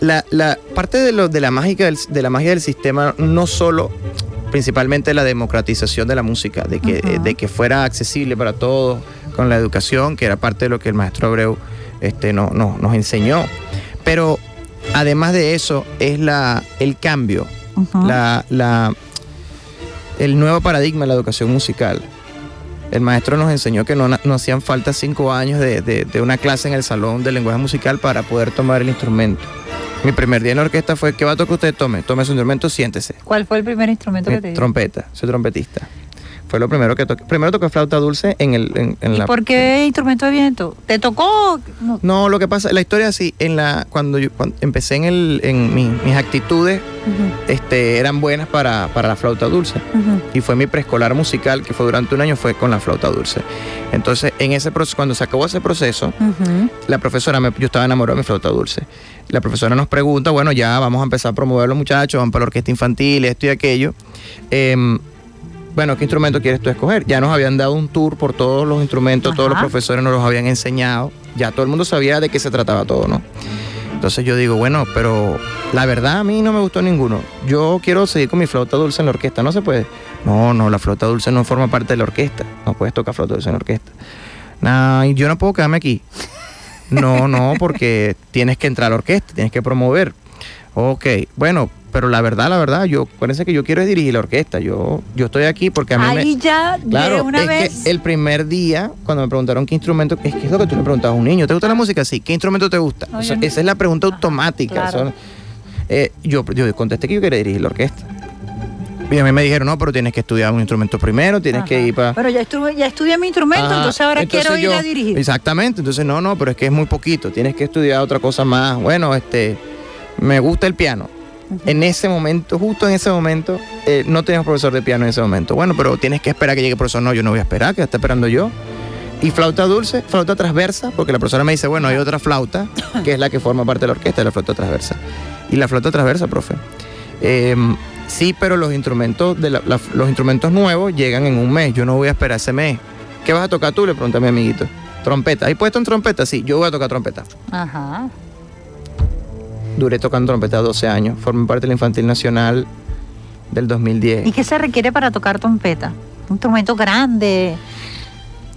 la, la parte de, lo, de, la mágica del, de la magia del sistema no solo principalmente la democratización de la música, de que, de que fuera accesible para todos con la educación, que era parte de lo que el maestro Abreu este, no- no- nos enseñó. Pero además de eso, es la, el cambio, la, la- el nuevo paradigma de la educación musical. El maestro nos enseñó que no, hacían falta cinco años de, de- de una clase en el salón de lenguaje musical para poder tomar el instrumento. Mi primer día en la orquesta fue, ¿qué va a tocar usted? Tome, tome su instrumento, siéntese. ¿Cuál fue el primer instrumento que Eh, te dio? trompeta, soy trompetista. Fue lo primero que toqué. Primero toqué flauta dulce en, el, en, en ¿Y la... por qué instrumento de viento? ¿Te tocó? No. No, lo que pasa, la historia así, en la, cuando yo cuando empecé en, el, en mi- mis actitudes, este, eran buenas para, para la flauta dulce. Y fue mi preescolar musical, que fue durante un año, fue con la flauta dulce. Entonces, en ese proceso, cuando se acabó ese proceso, la profesora, me- yo estaba enamorado de mi flauta dulce. La profesora nos pregunta, bueno, ya vamos a empezar a promover a los muchachos, van para la orquesta infantil, esto y aquello. Em, bueno, ¿qué instrumento quieres tú escoger? Ya nos habían dado un tour por todos los instrumentos, todos los profesores nos los habían enseñado, ya todo el mundo sabía de qué se trataba todo, ¿no? Entonces yo digo, bueno, pero la verdad a mí no me gustó ninguno. Yo quiero seguir con mi flauta dulce en la orquesta, no se puede. No, no, la flauta dulce no forma parte de la orquesta, no puedes tocar flauta dulce en la orquesta. Y yo no puedo quedarme aquí. No, no, porque tienes que entrar a la orquesta, tienes que promover. Ok, bueno, pero la verdad, la verdad, yo, acuérdense que yo quiero es dirigir la orquesta. Yo, yo estoy aquí porque a mí me... Ahí ya Claro, de una es vez. que el primer día, cuando me preguntaron qué instrumento, es que es lo que tú le preguntabas a un niño, ¿te gusta la música? Sí, ¿qué instrumento te gusta? O sea, esa es la pregunta automática. claro. eh, yo, yo contesté que yo quería dirigir la orquesta. Y a mí me dijeron, no, pero tienes que estudiar un instrumento primero, tienes que ir para... Pero ya, estuve, ya estudié mi instrumento, Ajá, entonces ahora entonces quiero ir a dirigir. Exactamente, entonces no, no, pero es que es muy poquito, tienes que estudiar otra cosa más. Bueno, este, me gusta el piano. En ese momento, justo en ese momento, eh, no teníamos profesor de piano en ese momento. Bueno, pero tienes que esperar que llegue el profesor. No, yo no voy a esperar, que está esperando yo. Y flauta dulce, flauta transversa, porque la profesora me dice, bueno, hay otra flauta, que es la que forma parte de la orquesta, la flauta transversa. Y la flauta transversa, profe. eh, sí, pero los instrumentos, de la- la- los instrumentos nuevos llegan en un mes. Yo no voy a esperar ese mes. ¿Qué vas a tocar tú? Le pregunté a mi amiguito. Trompeta. ¿Hay puesto en trompeta? Sí, yo voy a tocar trompeta. Ajá. Duré tocando trompeta 12 años. Formé parte de la Infantil Nacional del 2010. ¿Y qué se requiere para tocar trompeta? Un instrumento grande,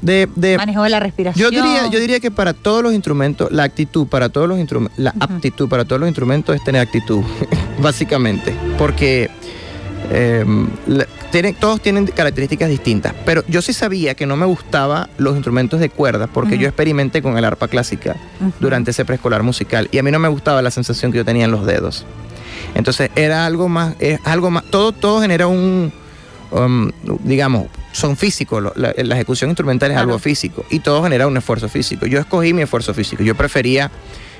De, de- manejo de la respiración. yo, diría, yo diría que para todos los instrumentos, la actitud para todos los instrumentos, la aptitud para todos los instrumentos es tener actitud, básicamente. Porque eh, tienen- todos tienen características distintas. Pero yo sí sabía que no me gustaban los instrumentos de cuerdas porque yo experimenté con el arpa clásica durante ese preescolar musical y a mí no me gustaba la sensación que yo tenía en los dedos. Entonces era algo más, es algo más, todo, todo genera un, um, digamos, son físicos, la, la ejecución instrumental es Claro. algo físico y todo genera un esfuerzo físico. Yo escogí mi esfuerzo físico, yo prefería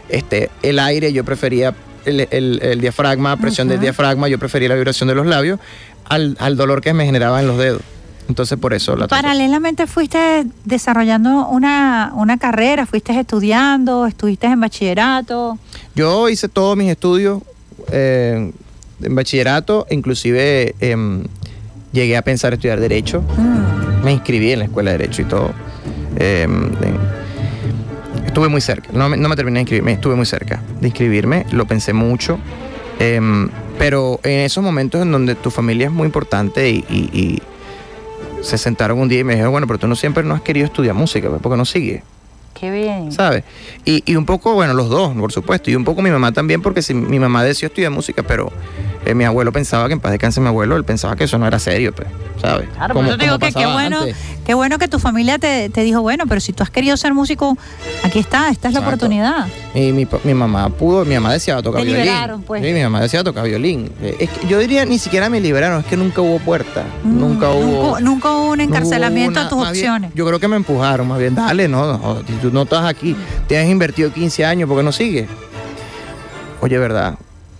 este, el aire, yo prefería el, el- el diafragma, presión del diafragma, yo prefería la vibración de los labios al, al dolor que me generaba en los dedos. Entonces por eso la Paralelamente fuiste desarrollando una, una carrera, fuiste estudiando, estuviste en bachillerato. Yo hice todos mis estudios eh, en bachillerato, inclusive em, llegué a pensar estudiar Derecho. Me inscribí en la Escuela de Derecho y todo. Em, estuve muy cerca, no me, no me terminé de inscribirme, estuve muy cerca de inscribirme, lo pensé mucho. em, pero en esos momentos en donde tu familia es muy importante y, y- y se sentaron un día y me dijeron, bueno, pero tú no siempre no has querido estudiar música, pues, ¿por qué no sigues? Qué bien. ¿sabes? Y, y un poco, bueno, los dos, por supuesto, y un poco mi mamá también, porque si mi mamá decidió estudiar música, pero eh, mi abuelo pensaba que en paz descanse mi abuelo, él pensaba que eso no era serio, pues, ¿sabes? Claro, Como- por eso te digo que qué bueno, antes. qué bueno que tu familia te, te dijo, bueno, pero si tú has querido ser músico, aquí está, esta es la oportunidad. Y mi, mamá pudo, mi mamá decía tocar Te violín. liberaron, pues. Sí, mi mamá decía tocar violín. Eh, es que yo diría ni siquiera me liberaron, es que nunca hubo puerta, nunca hubo... Mm, Nunca, nunca hubo un no hubo encarcelamiento una- a tus bien, opciones. yo creo que me empujaron, más bien, dale, no, no, tú no estás aquí, te has invertido 15 años, ¿por qué no sigues? Oye, verdad,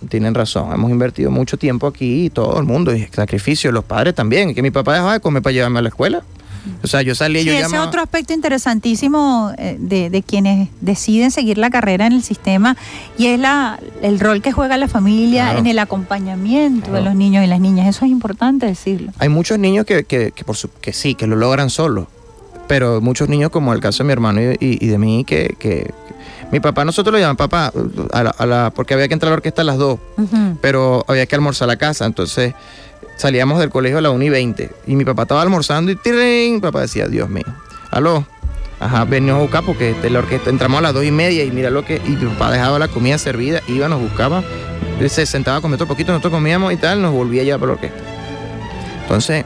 tienen razón, hemos invertido mucho tiempo aquí y todo el mundo, y sacrificio, los padres también, que mi papá dejaba de comer para llevarme a la escuela. O sea, yo salí, Sí, yo ese llamaba- otro aspecto interesantísimo eh, de, de quienes deciden seguir la carrera en el sistema y es la, el rol que juega la familia Claro. en el acompañamiento de los niños y las niñas. Eso es importante decirlo. Hay muchos niños que, que, que por su- que sí, que lo logran solos. Pero muchos niños, como el caso de mi hermano y, y- y de mí, que- que- mi papá, nosotros lo llamamos papá, a la- a la- porque había que entrar a la orquesta a las dos, Ujú. pero había que almorzar a la casa. Entonces salíamos del colegio a la 1 y 20. Y mi papá estaba almorzando y ¡tirín! mi papá decía, Dios mío, aló. Ajá, venimos a buscar porque de la orquesta entramos a las dos y media y mira lo que. Y mi papá dejaba la comida servida, iba, nos buscaba, se sentaba a comer otro poquito, nosotros comíamos y tal, nos volvía ya para la orquesta. Entonces,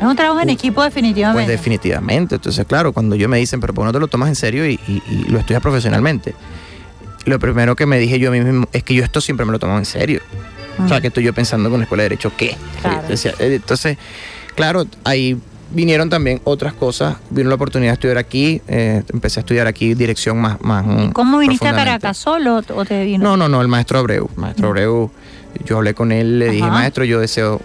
Es un trabajo en equipo pues definitivamente. definitivamente. Entonces, claro, cuando yo me dicen, pero ¿por qué no te lo tomas en serio y, y- y lo estudias profesionalmente? Lo primero que me dije yo mismo es que yo esto siempre me lo tomo en serio. O sea, que estoy yo pensando con la escuela de Derecho, ¿qué? Claro. Eh, Entonces, claro, ahí vinieron también otras cosas. Vino la oportunidad de estudiar aquí. eh, empecé a estudiar aquí dirección más. más mm, ¿Cómo viniste a. Caracas solo o te vino? No, no, no, el maestro Abreu. Maestro Abreu, yo hablé con él, le dije, maestro, yo deseo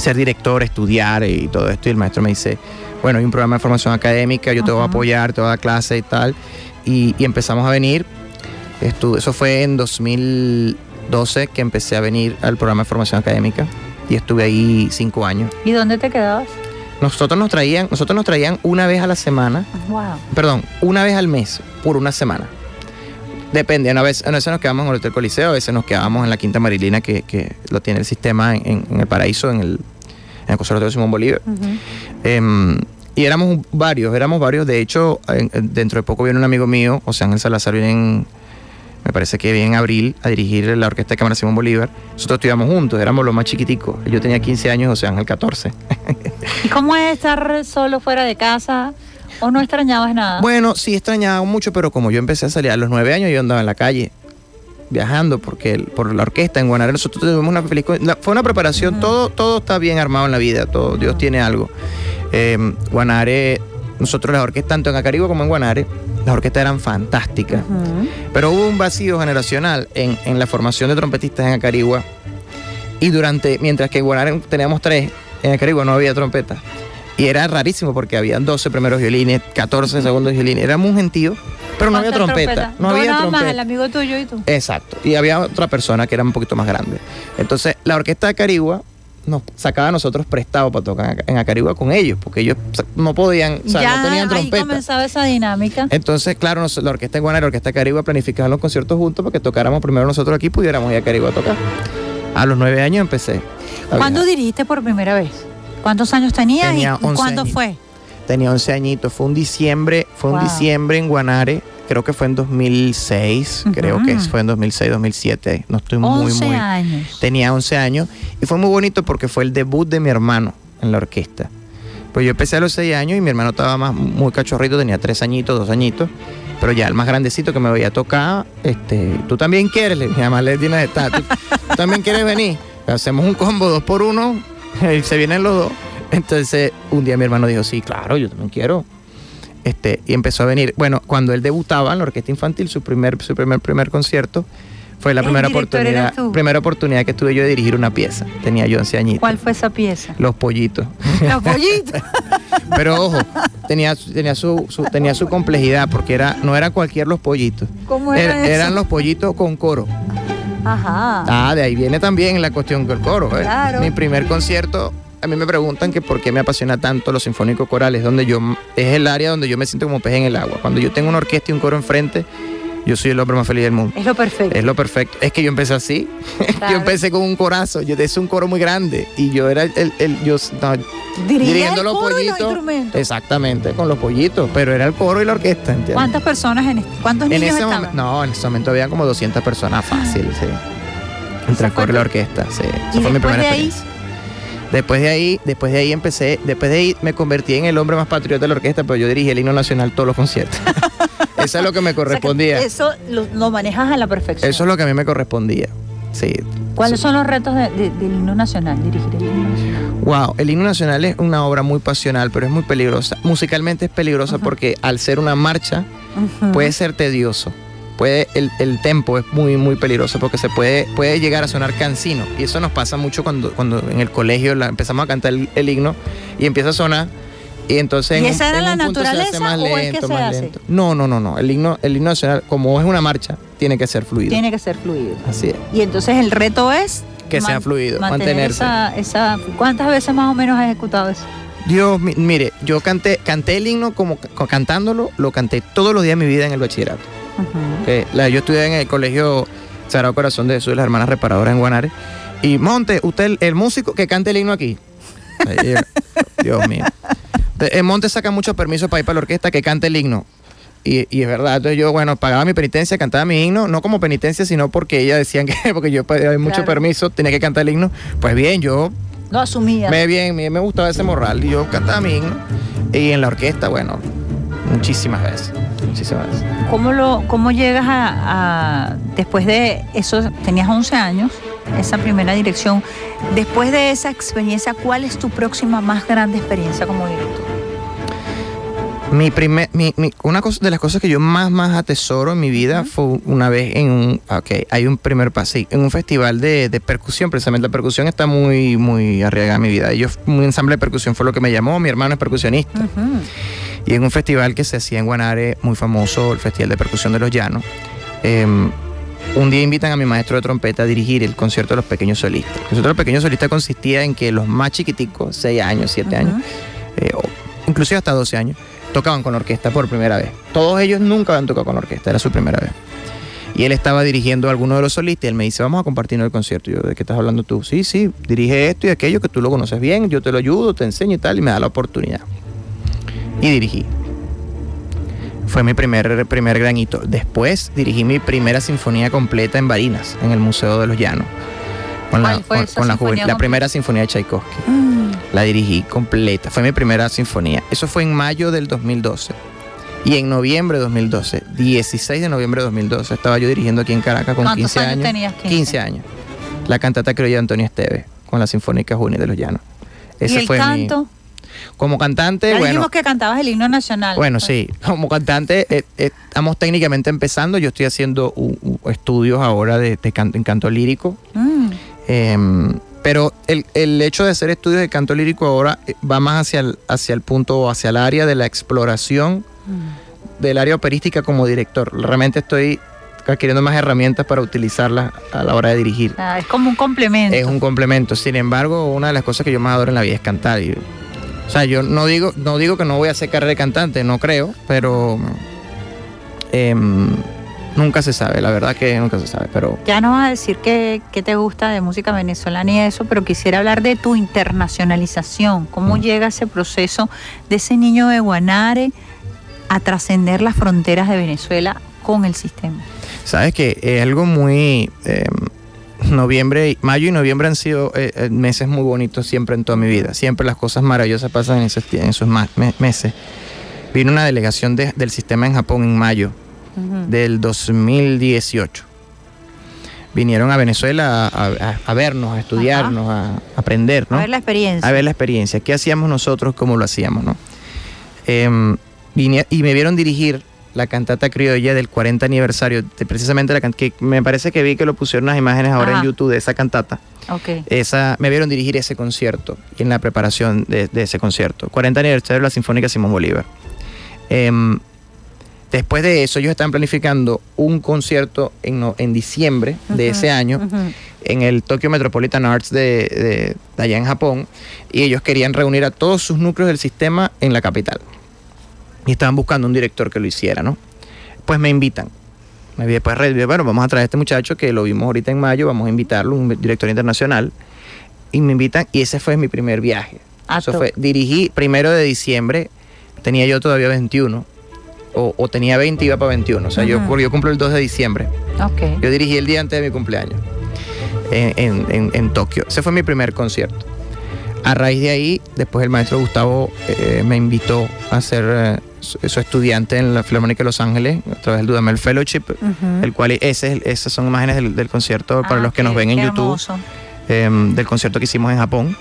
ser director, estudiar y todo esto. Y el maestro me dice, bueno, hay un programa de formación académica, yo te voy a apoyar, te voy a dar clase y tal. Y, y empezamos a venir. Eso fue en 2012 que empecé a venir al programa de formación académica. Y estuve ahí cinco años. ¿Y dónde te quedabas? Nosotros nos traían, nosotros nos traían una vez a la semana Wow. perdón, una vez al mes por una semana. Depende, a veces, a veces nos quedamos en el Hotel Coliseo, a veces nos quedábamos en la Quinta Marilina, que, que lo tiene el sistema en, en- el Paraíso, en el, en el Conservatorio Simón Bolívar. Em, y éramos varios, éramos varios. De hecho, en- en- dentro de poco viene un amigo mío, José Ángel Salazar, viene en, me parece que viene en abril a dirigir la Orquesta de Cámara Simón Bolívar. Nosotros estudiamos juntos, éramos los más chiquiticos. Yo tenía 15 años, José Ángel 14. ¿Y cómo es estar solo fuera de casa? ¿O no extrañabas nada? Bueno, sí extrañaba mucho, pero como yo empecé a salir a los nueve años, yo andaba en la calle viajando porque el- por la orquesta en Guanare nosotros tuvimos una feliz la- fue una preparación todo todo está bien armado en la vida todo Dios tiene algo. Eh, Guanare nosotros las orquestas tanto en Acaribo como en Guanare las orquestas eran fantásticas. Pero hubo un vacío generacional en, en la formación de trompetistas en Acarigua y durante mientras que en Guanare teníamos tres en Acarigua no había trompeta y era rarísimo porque habían 12 primeros violines 14 segundos violines éramos un gentío pero no había ¿Cuántas trompeta trompetas? no Dos había nada más, trompeta el amigo tuyo y tú. Exacto. Y había otra persona que era un poquito más grande. Entonces, la orquesta de Carigua nos sacaba a nosotros prestado para tocar en Acarigua con ellos, porque ellos no podían, o sea, ya no tenían ahí trompeta. comenzaba esa dinámica. Entonces, claro, nos- la orquesta de Guanare, la orquesta de Carigua planificaban los conciertos juntos para que tocáramos primero nosotros aquí y pudiéramos ir a Carigua a tocar. A los nueve años empecé. ¿Cuándo viajar. dirigiste por primera vez? ¿Cuántos años tenías Tenía y- y 11 cuándo años. fue? Tenía 11 añitos. Fue un diciembre, fue un Wow. diciembre en Guanare. Creo que fue en 2006. Creo que fue en 2006, 2007. No estoy muy, 11 muy. años. Tenía 11 años y fue muy bonito porque fue el debut de mi hermano en la orquesta. Pues yo empecé a los 6 años y mi hermano estaba más muy cachorrito, tenía 3 añitos, 2 añitos. Pero ya el más grandecito que me veía tocar, este, tú también quieres, mi mamá le tiene esta, tú, tú también quieres venir. Hacemos un combo dos por uno se vienen los dos. Entonces un día mi hermano dijo, sí, claro, yo también quiero. Este, y empezó a venir. Bueno, cuando él debutaba en la orquesta infantil, su primer, su primer, primer concierto, fue la primera oportunidad, primera oportunidad que tuve yo de dirigir una pieza. Tenía yo 11 añitos. ¿Cuál fue esa pieza? Los pollitos. Los pollitos. Pero ojo, tenía, tenía, su, su- tenía su complejidad porque era, no era cualquier los pollitos. ¿Cómo era Er- eso? Eran los pollitos con coro. Ajá. Ah, de ahí viene también la cuestión del coro. ¿eh? Claro. Mi primer concierto, a mí me preguntan que por qué me apasiona tanto los sinfónicos corales, donde yo es el área donde yo me siento como pez en el agua. Cuando yo tengo una orquesta y un coro enfrente, yo soy el hombre más feliz del mundo. Es lo perfecto. Es lo perfecto. Es que yo empecé así. Yo empecé con un corazo. Yo es un coro muy grande y yo era el, el- el- yo no, dirigiendo el los los pollitos. instrumentos. Exactamente, con los pollitos, pero era el coro y la orquesta, ¿entiendes? ¿Cuántas personas en este- cuántos En niños ese estaban? momento, no, en ese momento había como 200 personas fácil, sí. Entre el coro y la orquesta, sí. ¿Y Esa fue mi primera de ahí? experiencia. Después de ahí, después de ahí empecé, después de ahí me convertí en el hombre más patriota de la orquesta, pero yo dirigí el himno nacional todos los conciertos. Eso es lo que me O sea que correspondía. eso lo, lo manejas a la perfección. Eso es lo que a mí me correspondía. Sí. ¿Cuáles son los retos de- de- del himno nacional? Dirigir el himno nacional. Wow, el himno nacional es una obra muy pasional, pero es muy peligrosa. Musicalmente es peligrosa porque al ser una marcha puede ser tedioso. Puede, el, el tempo es muy, muy peligroso porque se puede, puede llegar a sonar cansino. Y eso nos pasa mucho cuando, cuando en el colegio la- empezamos a cantar el, el himno y empieza a sonar. Y entonces ¿Y en esa era en la se naturaleza más o es que lento, se más hace? lento. No, no, no, no. El himno, el himno nacional, como es una marcha, tiene que ser fluido. Tiene que ser fluido. Así es. Y entonces el reto es Que sea fluido, mantener mantenerse. Esa, esa, ¿Cuántas veces más o menos has ejecutado eso? Dios, mi- mire, yo canté, canté el himno como co- cantándolo, lo canté todos los días de mi vida en el bachillerato. La- yo estudié en el colegio Sagrado Corazón de Jesús, las hermanas reparadoras en Guanare. Y Monte, usted el, el músico que cante el himno aquí. Ahí, Dios mío. En Monte saca mucho permiso para ir para la orquesta que cante el himno. Y, y es verdad, entonces yo, bueno, pagaba mi penitencia, cantaba mi himno, no como penitencia, sino porque ella decían que, porque yo pedía mucho Claro. permiso, tenía que cantar el himno. Pues bien, yo Lo asumía. me bien, me, me gustaba ese morral. Y yo cantaba mi himno. Y en la orquesta, bueno, muchísimas veces. Muchísimas veces. ¿Cómo, lo, cómo llegas a, a- después de eso, tenías 11 años, esa primera dirección, después de esa experiencia, ¿cuál es tu próxima más grande experiencia como director? Mi primer, mi, mi- una cosa de las cosas que yo más, más atesoro en mi vida fue una vez en un, ok, hay un primer paso, sí, en un festival de, de percusión, precisamente la percusión está muy, muy arriesgada en mi vida. Yo, un ensamble de percusión fue lo que me llamó, mi hermano es percusionista. Y en un festival que se hacía en Guanare, muy famoso, el Festival de Percusión de los Llanos, eh, un día invitan a mi maestro de trompeta a dirigir el concierto de los pequeños solistas. El concierto de los pequeños solistas consistía en que los más chiquiticos, 6 años, 7 años, eh, inclusive hasta 12 años, tocaban con orquesta por primera vez. Todos ellos nunca habían tocado con orquesta, era su primera vez. Y él estaba dirigiendo a alguno de los solistas y él me dice, vamos a compartir el concierto. Y yo, ¿de qué estás hablando tú? Sí, sí, dirige esto y aquello que tú lo conoces bien, yo te lo ayudo, te enseño y tal, y me da la oportunidad. Y dirigí. Fue mi primer, primer gran hito. Después dirigí mi primera sinfonía completa en Barinas, en el Museo de los Llanos. Con la, ¿Cuál fue con- la, primera sinfonía de Tchaikovsky. La dirigí completa. Fue mi primera sinfonía. Eso fue en mayo del 2012. Y en noviembre de 2012, 16 de noviembre de 2012, estaba yo dirigiendo aquí en Caracas con ¿Cuántos 15 años años. tenías? 15 años. La cantata criolla de Antonio Esteves con la Sinfónica Juvenil de los Llanos. ¿Y Ese el fue mi- canto? Como cantante, Ya bueno. dijimos que cantabas el himno nacional. Bueno, sí, como cantante eh, eh, estamos técnicamente empezando. Yo estoy haciendo estudios ahora de, de can- en canto lírico. Mm. Em, pero el, el hecho de hacer estudios de canto lírico ahora eh, va más hacia el, hacia el punto, o hacia el área de la exploración del área operística como director. Realmente estoy adquiriendo más herramientas para utilizarlas a la hora de dirigir. Ah, es como un complemento. Es un complemento. Sin embargo, una de las cosas que yo más adoro en la vida es cantar. Y- o sea, yo no digo, no digo que no voy a hacer carrera de cantante, no creo, pero em, nunca se sabe, la verdad que nunca se sabe. Pero Ya nos vas a decir qué, qué te gusta de música venezolana y eso, pero quisiera hablar de tu internacionalización. ¿Cómo Mm. llega ese proceso de ese niño de Guanare a trascender las fronteras de Venezuela con el sistema? sabes que es algo muy... em, noviembre, mayo y noviembre han sido eh, eh, meses muy bonitos siempre en toda mi vida. Siempre las cosas maravillosas pasan en esos, en meses. Vino una delegación de- del sistema en Japón en mayo del 2018. Vinieron a Venezuela a, a- a vernos, a estudiarnos, a, aprender, ¿no? A ver la experiencia. A ver la experiencia. ¿Qué hacíamos nosotros? ¿Cómo lo hacíamos, no? Em, vine- y me vieron dirigir la cantata criolla del 40 aniversario, de precisamente la que me parece que vi que lo pusieron unas imágenes ahora Ajá. en YouTube de esa cantata. Ok. Esa, me vieron dirigir ese concierto y en la preparación de, de ese concierto. 40 aniversario de la Sinfónica Simón Bolívar. Em, después de eso, ellos estaban planificando un concierto en, no- en diciembre de ese año en el Tokyo Metropolitan Arts de, de- de allá en Japón y ellos querían reunir a todos sus núcleos del sistema en la capital. Y estaban buscando un director que lo hiciera, ¿no? Pues me invitan. Me vi después, re- bueno, vamos a traer a este muchacho que lo vimos ahorita en mayo, vamos a invitarlo, un director internacional. Y me invitan y ese fue mi primer viaje. Eso fue, dirigí primero de diciembre, tenía yo todavía 21, o, o tenía 20 y iba para 21. O sea, yo, Ujú. yo cumplo el 2 de diciembre. Ok. Yo dirigí el día antes de mi cumpleaños en, en- en- en Tokio. Ese fue mi primer concierto. A raíz de ahí, después el maestro Gustavo eh, me invitó a ser eh, su, su estudiante en la Filarmónica de Los Ángeles, a través del Dudamel Fellowship, Ujú. el cual ese, esas son imágenes del, del concierto para Ah, los que nos ven en YouTube, em, del concierto que hicimos en Japón.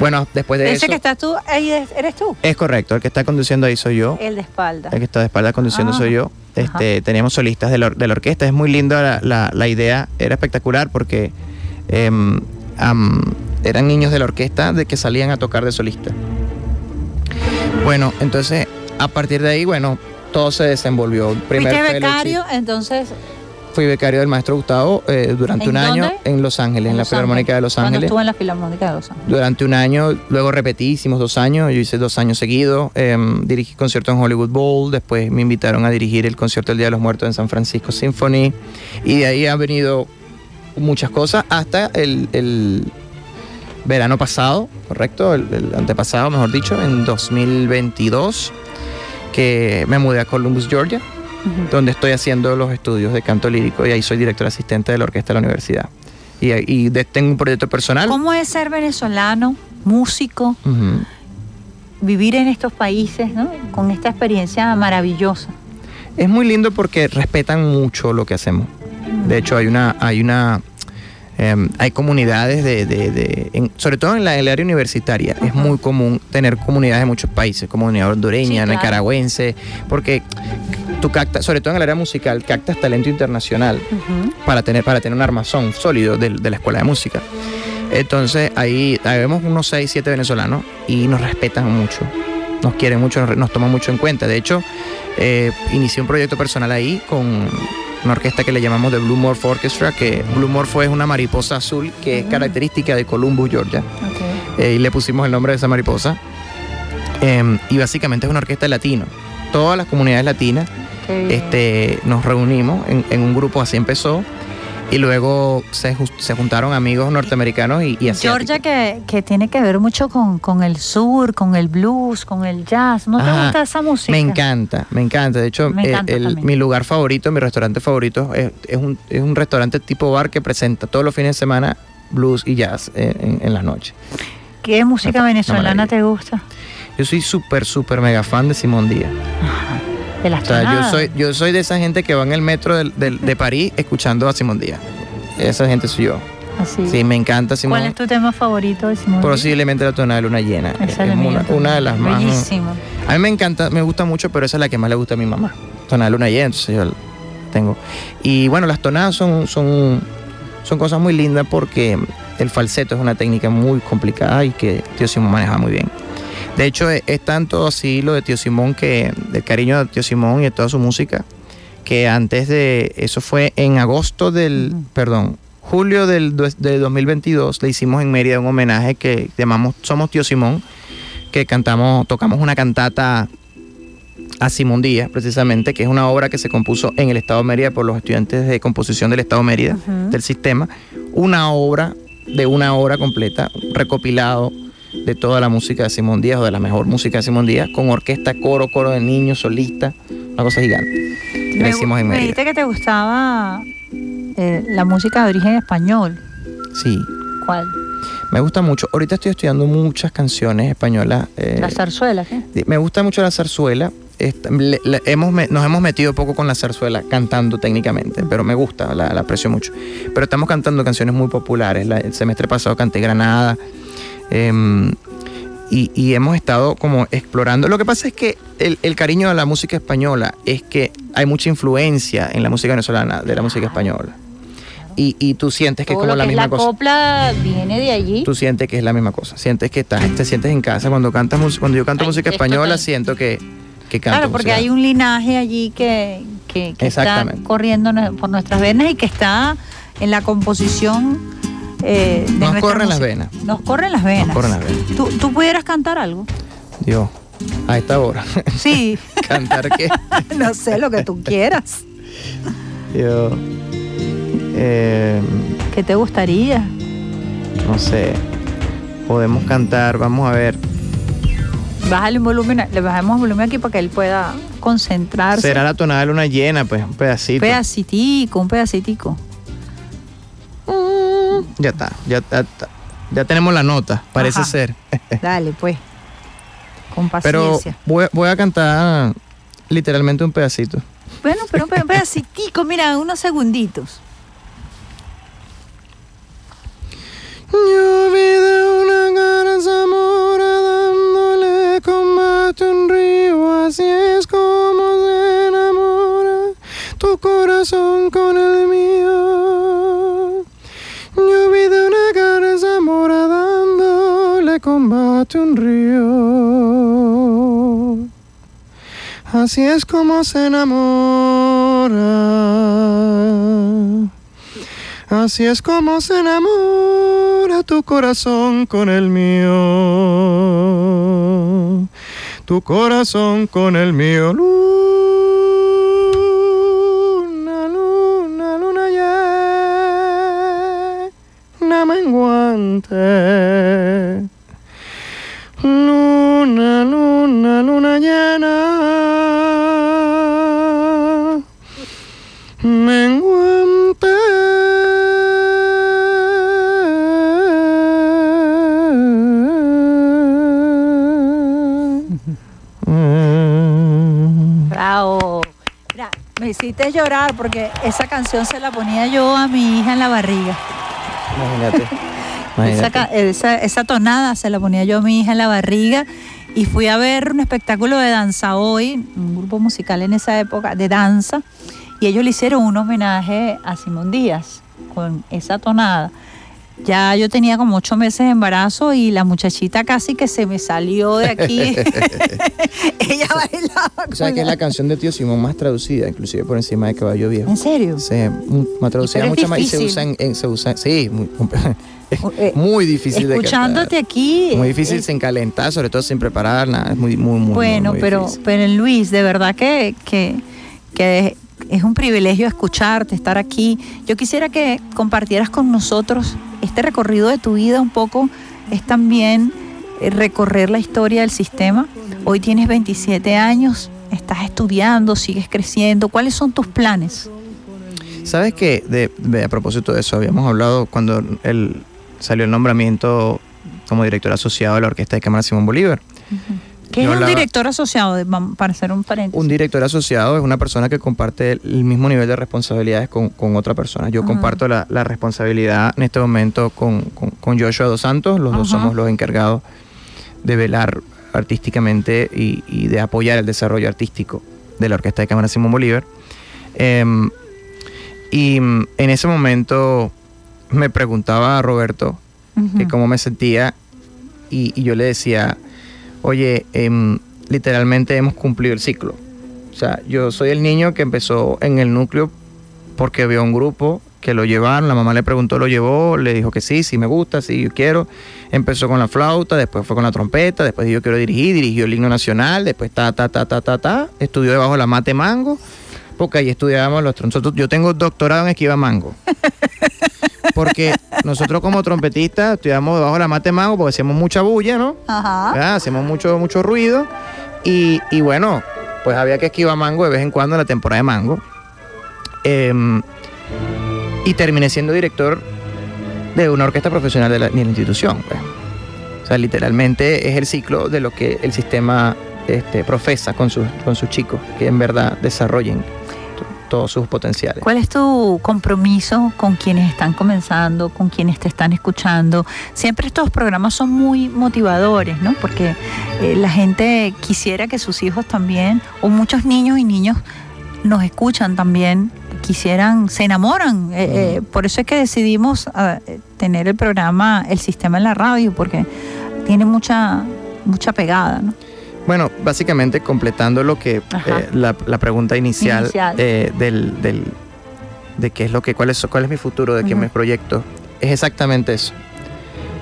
Bueno, después de Ese eso... que estás tú, ahí es- eres tú. Es correcto, el que está conduciendo ahí soy yo. El de espalda. El que está de espalda conduciendo Ah, soy yo. Este, teníamos solistas de la, de la orquesta. Es muy lindo la, la- la idea. Era espectacular porque em, eran niños de la orquesta de que salían a tocar de solista. Bueno, entonces a partir de ahí, bueno, todo se desenvolvió. Primer Fuiste fellowship. becario, entonces. Fui becario del maestro Gustavo eh, durante ¿En un año en Los Ángeles, en, la Los Filarmónica de Los Ángeles. estuvo en la Filarmónica de Los Ángeles. Durante un año, luego repetí, hicimos dos años, yo hice dos años seguidos, em, dirigí conciertos en Hollywood Bowl, después me invitaron a dirigir el concierto del Día de los Muertos en San Francisco Symphony, y de ahí han venido muchas cosas hasta el, el verano pasado, ¿correcto? El, el antepasado, mejor dicho, en 2022, que me mudé a Columbus, Georgia, donde estoy haciendo los estudios de canto lírico y ahí soy director asistente de la orquesta de la universidad. Y, y de- tengo un proyecto personal. ¿Cómo es ser venezolano, músico, vivir en estos países, ¿no? Con esta experiencia maravillosa. Es muy lindo porque respetan mucho lo que hacemos. De hecho, hay una, hay una, em, hay comunidades de, de- de- en- sobre todo en la, en el área universitaria, es muy común tener comunidades de muchos países, comunidad hondureña, Sí, claro. nicaragüense, porque tú captas, sobre todo en el área musical, captas talento internacional para tener, para tener un armazón sólido de, de la escuela de música. Entonces ahí, ahí vemos unos 6, 7 venezolanos y nos respetan mucho, nos quieren mucho, nos, toman mucho en cuenta. De hecho, eh, inicié un proyecto personal ahí con una orquesta que le llamamos The Blue Morph Orchestra, que Blue Morph es una mariposa azul que es característica de Columbus, Georgia. Eh, y le pusimos el nombre de esa mariposa. Em, y básicamente es una orquesta latina. Todas las comunidades latinas. Este, nos reunimos en, en un grupo, así empezó. Y luego se, se juntaron amigos norteamericanos y, y asiáticos. Georgia que, que tiene que ver mucho con, con el sur, con el blues, con el jazz. ¿No te gusta esa música? Me encanta, me encanta. De hecho, eh, encanta el- también. mi lugar favorito, mi restaurante favorito, es, es un, es un restaurante tipo bar que presenta todos los fines de semana blues y jazz en, en la noche. ¿Qué música venezolana te gusta? Yo soy súper, súper mega fan de Simón Díaz. De las O sea, yo soy, yo soy de esa gente que va en el metro del- de París escuchando a Simón Díaz. Esa gente soy yo. Así. Sí, me encanta Simón. ¿Cuál es tu tema favorito de Simón? Posiblemente la tonada de luna llena. Esa es la una, de las más. Bellísimo. A mí me encanta, me gusta mucho, pero esa es la que más le gusta a mi mamá. Tonada de luna llena, entonces yo la tengo. Y bueno, las tonadas son, son, son cosas muy lindas porque el falseto es una técnica muy complicada y que Tío Simón maneja muy bien. De hecho, es, es tanto así lo de Tío Simón que, del cariño de Tío Simón y de toda su música, que antes de, eso fue en agosto del, perdón, julio del, de 2022, le hicimos en Mérida un homenaje que llamamos Somos Tío Simón, que cantamos, tocamos una cantata a Simón Díaz, precisamente, que es una obra que se compuso en el Estado de Mérida por los estudiantes de composición del Estado de Mérida, del sistema. Una obra de una hora completa, recopilado de toda la música de Simón Díaz, o de la mejor música de Simón Díaz, con orquesta, coro, coro de niños, solista, una cosa gigante. Me, hicimos en me dijiste que te gustaba eh, la música de origen español. Sí, ¿Cuál? me gusta mucho. Ahorita estoy estudiando muchas canciones españolas. eh, La zarzuela, ¿qué? Me gusta mucho la zarzuela. Esta- le- le- hemos, nos hemos metido poco con la zarzuela cantando técnicamente, pero me gusta, la, la aprecio mucho. Pero estamos cantando canciones muy populares. La- el semestre pasado canté Granada. Em, y- y hemos estado como explorando. Lo que pasa es que el, el cariño a la música española es que hay mucha influencia en la música venezolana de la música española. Y, y tú sientes que es Todo como lo la que es misma la cosa. copla viene de allí. Tú sientes que es la misma cosa. Sientes que estás, te sientes en casa. Cuando cantas cuando yo canto Ay, música es española, siento que, que canto. Claro, porque música- hay un linaje allí que, que, está corriendo por nuestras venas y que está en la composición eh, de Nos corren las venas. Nos corren las venas. Nos corren las venas. ¿Tú, tú pudieras cantar algo? Dios, a esta hora. Sí. ¿Cantar qué? no sé, lo que tú quieras. Yo. eh, ¿Qué te gustaría? no sé. Podemos cantar, vamos a ver. Bájale un volumen, le bajamos el volumen aquí para que él pueda concentrarse. Será la tonada de luna llena, pues, un Un pedacito. pedacitico, un pedacitico. Ya está, ya, ya, ya tenemos la nota, parece Ajá. ser. Dale, pues. Con Pero paciencia. voy, voy a cantar literalmente un pedacito. Bueno, pero un pe- un pedacitico, mira, unos segunditos. Yo vi de una garza mora dándole combate a un río, así es como se enamora tu corazón con el así es como se enamora. Así es como se enamora tu corazón con el mío. Tu corazón con el mío. Luna, luna, luna llena menguante. Luna, luna, luna llena. Hiciste llorar porque esa canción se la ponía yo a mi hija en la barriga. Imagínate. Esa, Imagínate. ca- esa, esa tonada se la ponía yo a mi hija en la barriga y fui a ver un espectáculo de danza hoy, un grupo musical en esa época de danza, y ellos le hicieron un homenaje a Simón Díaz con esa tonada. Ya yo tenía como ocho meses de embarazo y la muchachita casi que se me salió de aquí. Ella bailaba. O sea con que es la- canción de Tío Simón más traducida, inclusive por encima de Caballo Viejo. ¿En serio? Sí, más traducida Pero mucho más y se usa en, en- se usa, sí, muy, Eh, muy difícil de Escuchándote aquí. Muy difícil eh, sin calentar, sobre todo sin preparar nada, es muy muy muy Bueno, muy pero, difícil. pero Luis, de verdad que, que, que es un privilegio escucharte, estar aquí. Yo quisiera que compartieras con nosotros este recorrido de tu vida un poco, es también eh, recorrer la historia del sistema. Hoy tienes 27 años, estás estudiando, sigues creciendo. ¿Cuáles son tus planes? ¿Sabes? De, de- a propósito de eso, habíamos hablado cuando el, salió el nombramiento como director asociado de la Orquesta de Cámara Simón Bolívar. ¿Qué es un director asociado? Para hacer un paréntesis. Un director asociado es una persona que comparte el mismo nivel de responsabilidades con, con otra persona. Yo Ajá. comparto la, la responsabilidad en este momento con, con, con Joshua Dos Santos. Los dos somos los encargados de velar artísticamente y, y de apoyar el desarrollo artístico de la Orquesta de Cámara Simón Bolívar. Em, y en ese momento me preguntaba a Roberto que cómo me sentía y, y yo le decía, oye, em, literalmente hemos cumplido el ciclo. O sea, yo soy el niño que empezó en el núcleo porque vio un grupo que lo llevaron, la mamá le preguntó, lo llevó, le dijo que sí, sí me gusta, sí yo quiero. Empezó con la flauta, después fue con la trompeta, después yo quiero dirigir, dirigió el himno nacional, después ta, ta, ta, ta, ta, ta, estudió debajo de la mate mango, porque ahí estudiábamos los trompetistas. Yo tengo doctorado en esquiva mango. Porque nosotros como trompetistas estudiamos debajo de la mate mango porque hacíamos mucha bulla, ¿no? Ajá. Hacemos mucho, mucho ruido. Y, y bueno, pues había que esquivar mango de vez en cuando en la temporada de mango. Em, y terminé siendo director de una orquesta profesional de la, de la institución. pues. O sea, literalmente es el ciclo de lo que el sistema este, profesa con sus, con sus chicos, que en verdad desarrollen todos sus potenciales. ¿Cuál es tu compromiso con quienes están comenzando, con quienes te están escuchando? Siempre estos programas son muy motivadores, ¿no? Porque eh, la gente quisiera que sus hijos también, o muchos niños y niños nos escuchan también, quisieran, se enamoran. Eh, eh, por eso es que decidimos tener el programa, el sistema en la radio, porque tiene mucha, mucha pegada, ¿no? Bueno, básicamente completando lo que eh, la, la pregunta inicial, Inicial. eh, del, del- de qué es lo que cuál es cuál es mi futuro, de qué me proyecto, es exactamente eso.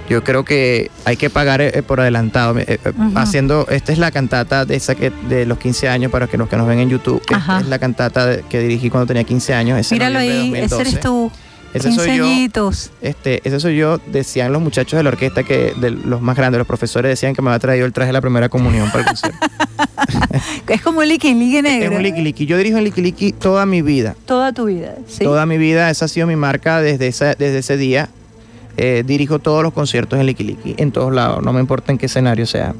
Yo creo que hay que pagar eh, por adelantado. eh. Haciendo, esta es la cantata de esa que de los 15 años para que los que nos ven en YouTube. Ajá. Es la cantata de- que dirigí cuando tenía 15 años. ese Míralo ahí, ese 2012. eres tú. Ese soy yo. Este, ese soy yo, decían los muchachos de la orquesta que de los más grandes, los profesores decían que me había traído el traje de la primera comunión para el concierto. Es como un liqui liqui negro. es un Licky Licky. Yo dirijo en Licky Licky toda mi vida. Toda tu vida, ¿sí? Toda mi vida, esa ha sido mi marca desde, esa, desde ese día. Eh, dirijo todos los conciertos en Licky, en todos lados, no me importa en qué escenario sea.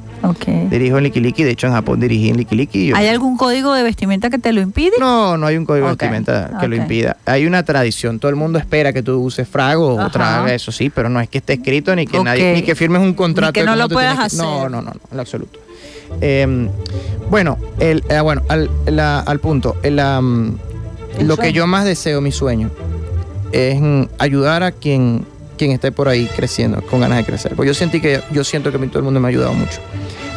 Dirijo en Licky, de hecho en Japón dirigí en yo- ¿Hay algún código de vestimenta que te lo impide? No, no hay un código de vestimenta que lo impida. Hay una tradición, todo el mundo espera que tú uses frago o Ajá. traga eso sí, pero no es que esté escrito ni que nadie ni que firmes un contrato. Ni que no lo puedas que- No, hacer. no, no, no, en lo absoluto. Eh, bueno, el, eh, bueno, al, la- al punto, el, am, El lo que yo más deseo, mi sueño, es mm, ayudar a quien, quien esté por ahí creciendo, con ganas de crecer. Porque yo sentí que yo siento que a mí todo el mundo me ha ayudado mucho.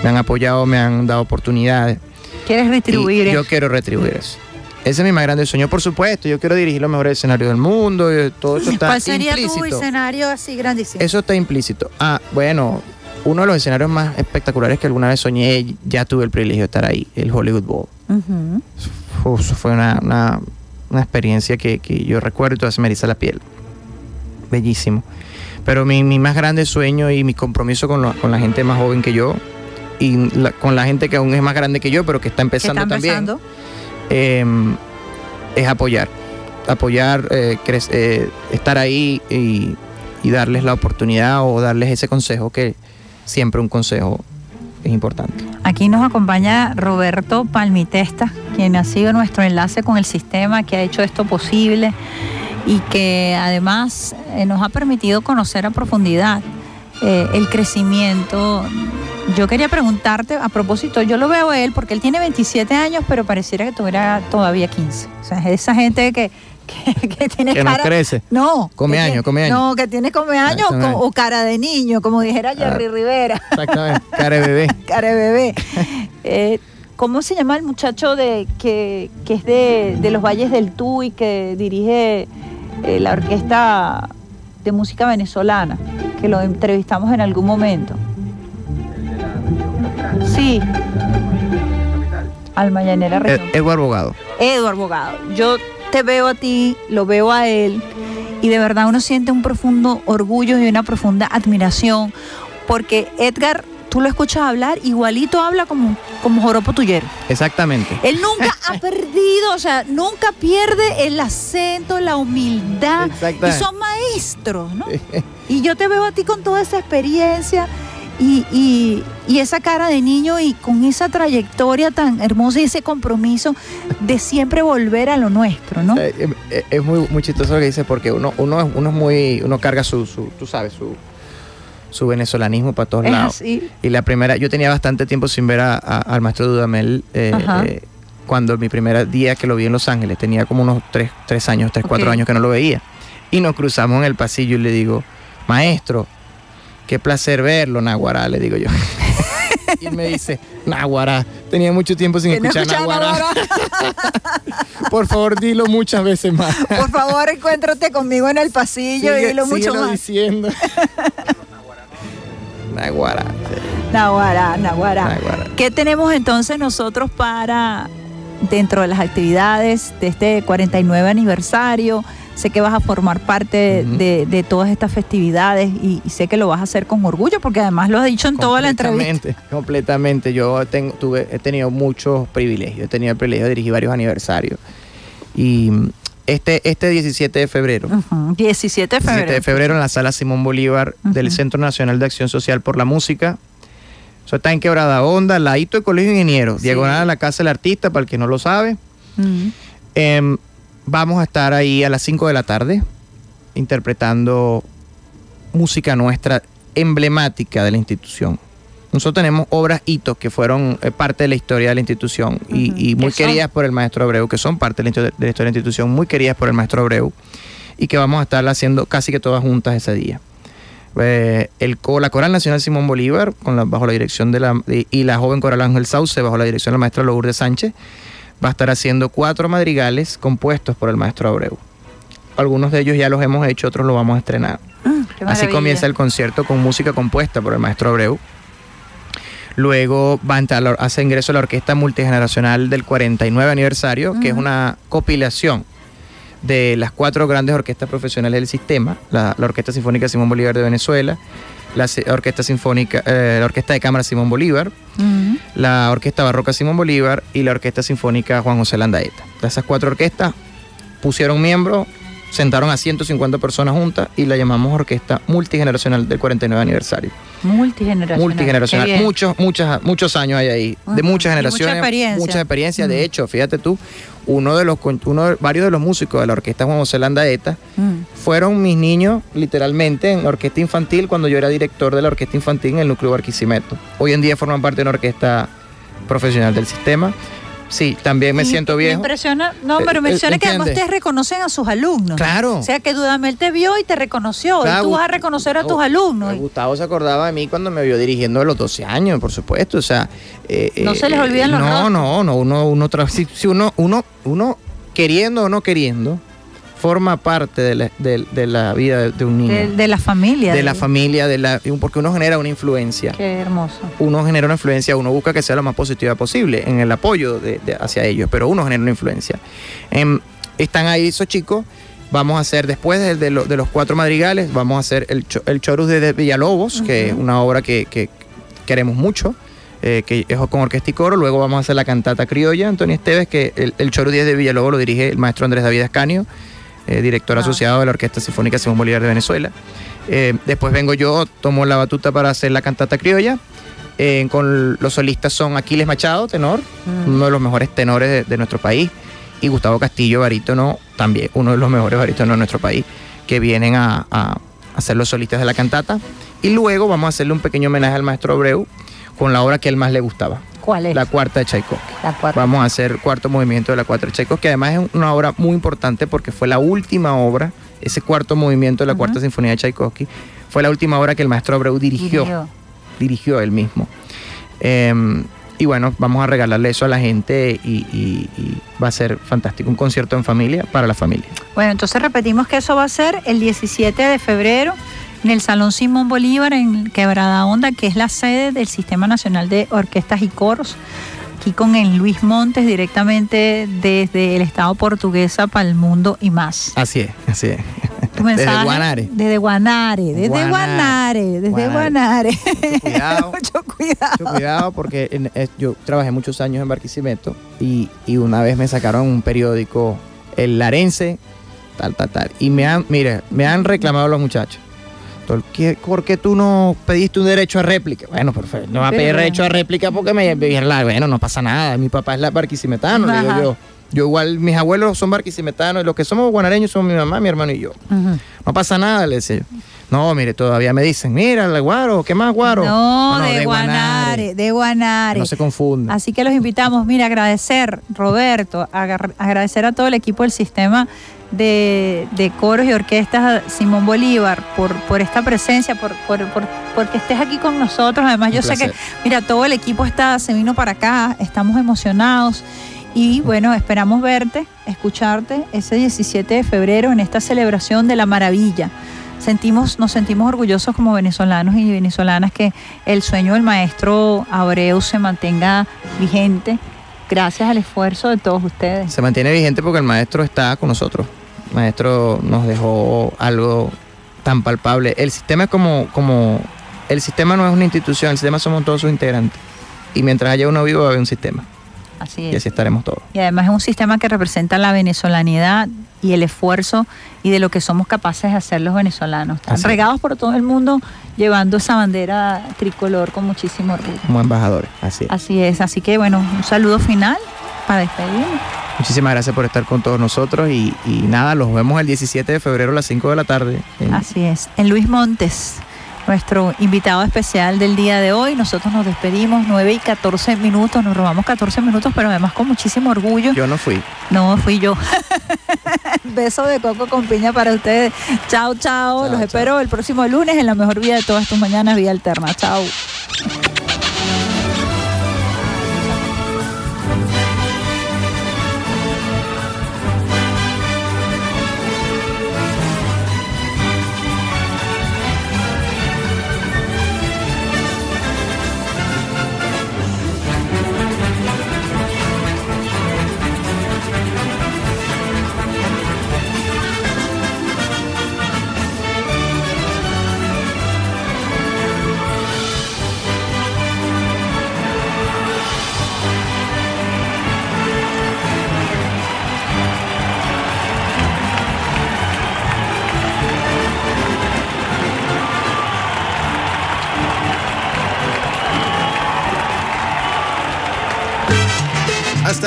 Me han apoyado, me han dado oportunidades. ¿Quieres retribuir? Y yo eso? quiero retribuir eso. Ese es mi más grande sueño, por supuesto. Yo quiero dirigir los mejores escenarios del mundo. y todo eso está ¿Cuál sería implícito. tu escenario así grandísimo? Eso está implícito. Ah, bueno, uno de los escenarios más espectaculares que alguna vez soñé, ya tuve el privilegio de estar ahí, el Hollywood Bowl. Uf, eso fue una, una- una experiencia que, que yo recuerdo y todavía se me eriza la piel. Bellísimo. Pero mi, mi más grande sueño y mi compromiso con, lo- con la gente más joven que yo y la- con la gente que aún es más grande que yo, pero que está ¿Qué empezando también eh, es apoyar. Apoyar, eh, eh, estar ahí y, y darles la oportunidad o darles ese consejo que siempre un consejo es importante. Aquí nos acompaña Roberto Palmitesta, quien ha sido nuestro enlace con el sistema, que ha hecho esto posible y que además eh, nos ha permitido conocer a profundidad eh, el crecimiento. Yo quería preguntarte, a propósito, yo lo veo a él porque él tiene 27 años, pero pareciera que tuviera todavía 15. O sea, es esa gente que, que, que tiene Que no cara... crece. No. Come años, come años. No, que tiene come años o, cara de niño, como dijera Jerry Ah. Rivera. Exactamente. Cara de bebé. Cara de bebé. Eh, ¿Cómo se llama el muchacho de que, que es de, de los Valles del Tuy, que dirige eh, la orquesta de música venezolana? Que lo entrevistamos en algún momento. Sí. Alma Llanera Ed- Región. Edward Bogado. Eduardo Bogado, yo te veo a ti, lo veo a él, y de verdad uno siente un profundo orgullo y una profunda admiración, porque Edgar, tú lo escuchas hablar, igualito habla como, como joropo tuyero. Exactamente. Él nunca ha perdido, o sea, nunca pierde el acento, la humildad, y son maestros, ¿no? Y yo te veo a ti con toda esa experiencia y, y- y esa cara de niño y con esa trayectoria tan hermosa y ese compromiso de siempre volver a lo nuestro, ¿no? Eh, eh, es muy, muy chistoso lo que dice porque uno, uno, uno es muy, uno carga su, su tú sabes, su, su venezolanismo para todos Es lados. así. Y la primera, yo tenía bastante tiempo sin ver a- a- al maestro Dudamel eh, eh, cuando mi primer día que lo vi en Los Ángeles, tenía como unos tres, tres años, tres, cuatro años que no lo veía. Y nos cruzamos en el pasillo y le digo, maestro, qué placer verlo, Naguará, le digo yo. y él me dice, Naguará, tenía mucho tiempo sin no escuchar escuchaba Naguará. Por favor, dilo muchas veces más. Por favor, encuéntrate conmigo en el pasillo y dilo mucho más. diciendo. Naguará. Naguará, Naguará. Naguará. ¿Qué tenemos entonces nosotros para dentro de las actividades de este 49 aniversario? Sé que vas a formar parte de, de todas estas festividades y, y sé que lo vas a hacer con orgullo porque además lo has dicho en toda la entrevista. Completamente, completamente. Yo tengo, tuve, he tenido muchos privilegios. He tenido el privilegio de dirigir varios aniversarios. Y este, este 17 de febrero, Ujú, 17 de 17 febrero. de febrero en la sala Simón Bolívar del. Centro Nacional de Acción Social por la Música. Eso está en Quebrada Onda, ladito del Colegio de Ingenieros, Sí. diagonal a la Casa del Artista, para el que no lo sabe. Em, vamos a estar ahí a las 5 de la tarde interpretando música nuestra emblemática de la institución. Nosotros tenemos obras hitos que fueron eh, parte de la historia de la institución y, muy queridas por el maestro Abreu, que son parte de la, histo- de la historia de la institución, muy queridas por el maestro Abreu y que vamos a estar haciendo casi que todas juntas ese día. Eh, el, la Coral Nacional Simón Bolívar, con la- bajo la dirección de la, de- y la joven Coral Ángel Sauce, bajo la dirección de la maestra Lourdes Sánchez, va a estar haciendo cuatro madrigales compuestos por el maestro Abreu. Algunos de ellos ya los hemos hecho, otros los vamos a estrenar. Qué Así comienza el concierto con música compuesta por el maestro Abreu. Luego va a entrar, hace ingreso a la Orquesta Multigeneracional del 49 aniversario, que es una compilación de las cuatro grandes orquestas profesionales del sistema, la, la Orquesta Sinfónica Simón Bolívar de Venezuela, la Orquesta Sinfónica, eh, la Orquesta de Cámara Simón Bolívar, la Orquesta Barroca Simón Bolívar y la Orquesta Sinfónica Juan José Landaeta. Esas cuatro orquestas pusieron miembros, sentaron a 150 personas juntas y la llamamos Orquesta Multigeneracional del 49 aniversario. Multigeneracional. Multigeneracional. Muchos, muchos, muchos años hay ahí, de muchas Y generaciones. mucha experiencia. Muchas experiencias. De hecho, fíjate tú, uno de los, uno de- varios de los músicos de la Orquesta Juan José Landaeta Mm. fueron mis niños, literalmente, en orquesta infantil cuando yo era director de la orquesta infantil en el núcleo Barquisimeto. Hoy en día forman parte de una orquesta profesional del sistema. Sí, también me Y- siento Me viejo. impresiona, no, Eh, pero eh, menciona que además ustedes reconocen a sus alumnos. Claro. O sea que Dudamel te vio y te reconoció. Claro, y tú vas a reconocer a tus alumnos. Gustavo se acordaba de mí cuando me vio dirigiendo a los 12 años, por supuesto. O sea, eh, No eh, se les olvidan los No, rostros. no, no. Uno, uno, si uno, uno, uno queriendo o no queriendo, forma parte de la, de- de la vida de, de un niño. De, la familia. de la familia, de la, porque uno genera una influencia. Qué hermoso. Uno genera una influencia, uno busca que sea lo más positiva posible en el apoyo hacia ellos, pero uno genera una influencia. Em, están ahí esos chicos. Vamos a hacer, después de, de lo- de los cuatro madrigales, vamos a hacer el, el Chorus de, Villalobos, que es una obra que, que queremos mucho, eh, que es con orquesta y coro. Luego vamos a hacer la cantata criolla, Antonio Esteves, que el, el Chorus 10 de Villalobos lo dirige el maestro Andrés David Ascanio, eh, director Ah. asociado de la Orquesta Sinfónica Simón Bolívar de Venezuela. Eh, después vengo yo, tomo la batuta para hacer la cantata criolla. Eh, con los solistas son Aquiles Machado, tenor, Mm. uno de los mejores tenores de, de nuestro país, y Gustavo Castillo, barítono, también uno de los mejores barítonos de nuestro país, que vienen a, a hacer los solistas de la cantata. Y luego vamos a hacerle un pequeño homenaje al maestro Abreu con la obra que él más le gustaba, ¿Cuál es? la cuarta de Tchaikovsky. La cuarta. Vamos a hacer cuarto movimiento de la cuarta de Tchaikovsky, que además es una obra muy importante porque fue la última obra, ese cuarto movimiento de la cuarta sinfonía de Tchaikovsky, fue la última obra que el maestro Abreu dirigió, Dirigió. dirigió él mismo. Eh, y bueno, vamos a regalarle eso a la gente y, y- y va a ser fantástico, un concierto en familia para la familia. Bueno, entonces repetimos que eso va a ser el 17 de febrero en el Salón Simón Bolívar en Quebrada Honda, que es la sede del Sistema Nacional de Orquestas y Coros. Aquí con el Luis Montes directamente desde el Estado portuguesa para el mundo y más. Así es, así es. Tu Desde Guanare. Desde Guanare, desde Guanare. Desde Guanare. Guanare. Cuidado. Mucho cuidado. Mucho cuidado porque en- yo trabajé muchos años en Barquisimeto y, y una vez me sacaron un periódico, el Larense, tal, tal, tal. Y me han, mire, me han reclamado los muchachos. ¿Por qué, por qué tú no pediste un derecho a réplica? Bueno, perfecto. No va a pedir derecho a réplica porque me dijeron, la- bueno, no pasa nada. Mi papá es la barquisimetano, le digo yo. Yo igual, mis abuelos son barquisimetanos y los que somos guanareños somos mi mamá, mi hermano y yo. No pasa nada, le decía yo. No, mire, todavía me dicen, mira, el guaro, ¿qué más guaro? No, de, de Guanare, de Guanare. No se confunda. Así que los invitamos, mira, agradecer, Roberto, agradecer a todo el equipo del sistema de, de coros y orquestas Simón Bolívar por, por esta presencia, por, por, por- porque estés aquí con nosotros. Además, Un yo sé que, mira, todo el equipo está, se vino para acá, estamos emocionados. Y bueno, esperamos verte, escucharte ese 17 de febrero en esta celebración de la maravilla. Sentimos, nos sentimos orgullosos como venezolanos y venezolanas que el sueño del maestro Abreu se mantenga vigente gracias al esfuerzo de todos ustedes. Se mantiene vigente porque el maestro está con nosotros. Maestro nos dejó algo tan palpable. El sistema es como, como, el sistema no es una institución, el sistema somos todos sus integrantes. Y mientras haya uno vivo va a haber un sistema. Así Y así estaremos todos. Y además es un sistema que representa la venezolanidad y el esfuerzo y de lo que somos capaces de hacer los venezolanos. Están Así es. regados por todo el mundo llevando esa bandera tricolor con muchísimo orgullo. Como embajadores. Así es. Así es, así que bueno, un saludo final para despedirnos. Muchísimas gracias por estar con todos nosotros y, y nada, los vemos el 17 de febrero a las 5 de la tarde. en- Así es, en Luis Montes, nuestro invitado especial del día de hoy. Nosotros nos despedimos 9 y 14 minutos, nos robamos 14 minutos, pero además con muchísimo orgullo. Yo no fui. No, fui yo. Beso de coco con piña para ustedes. Chao, chao. Los espero el próximo lunes en la mejor vida de todas tus mañanas, Vía Alterna. Chao.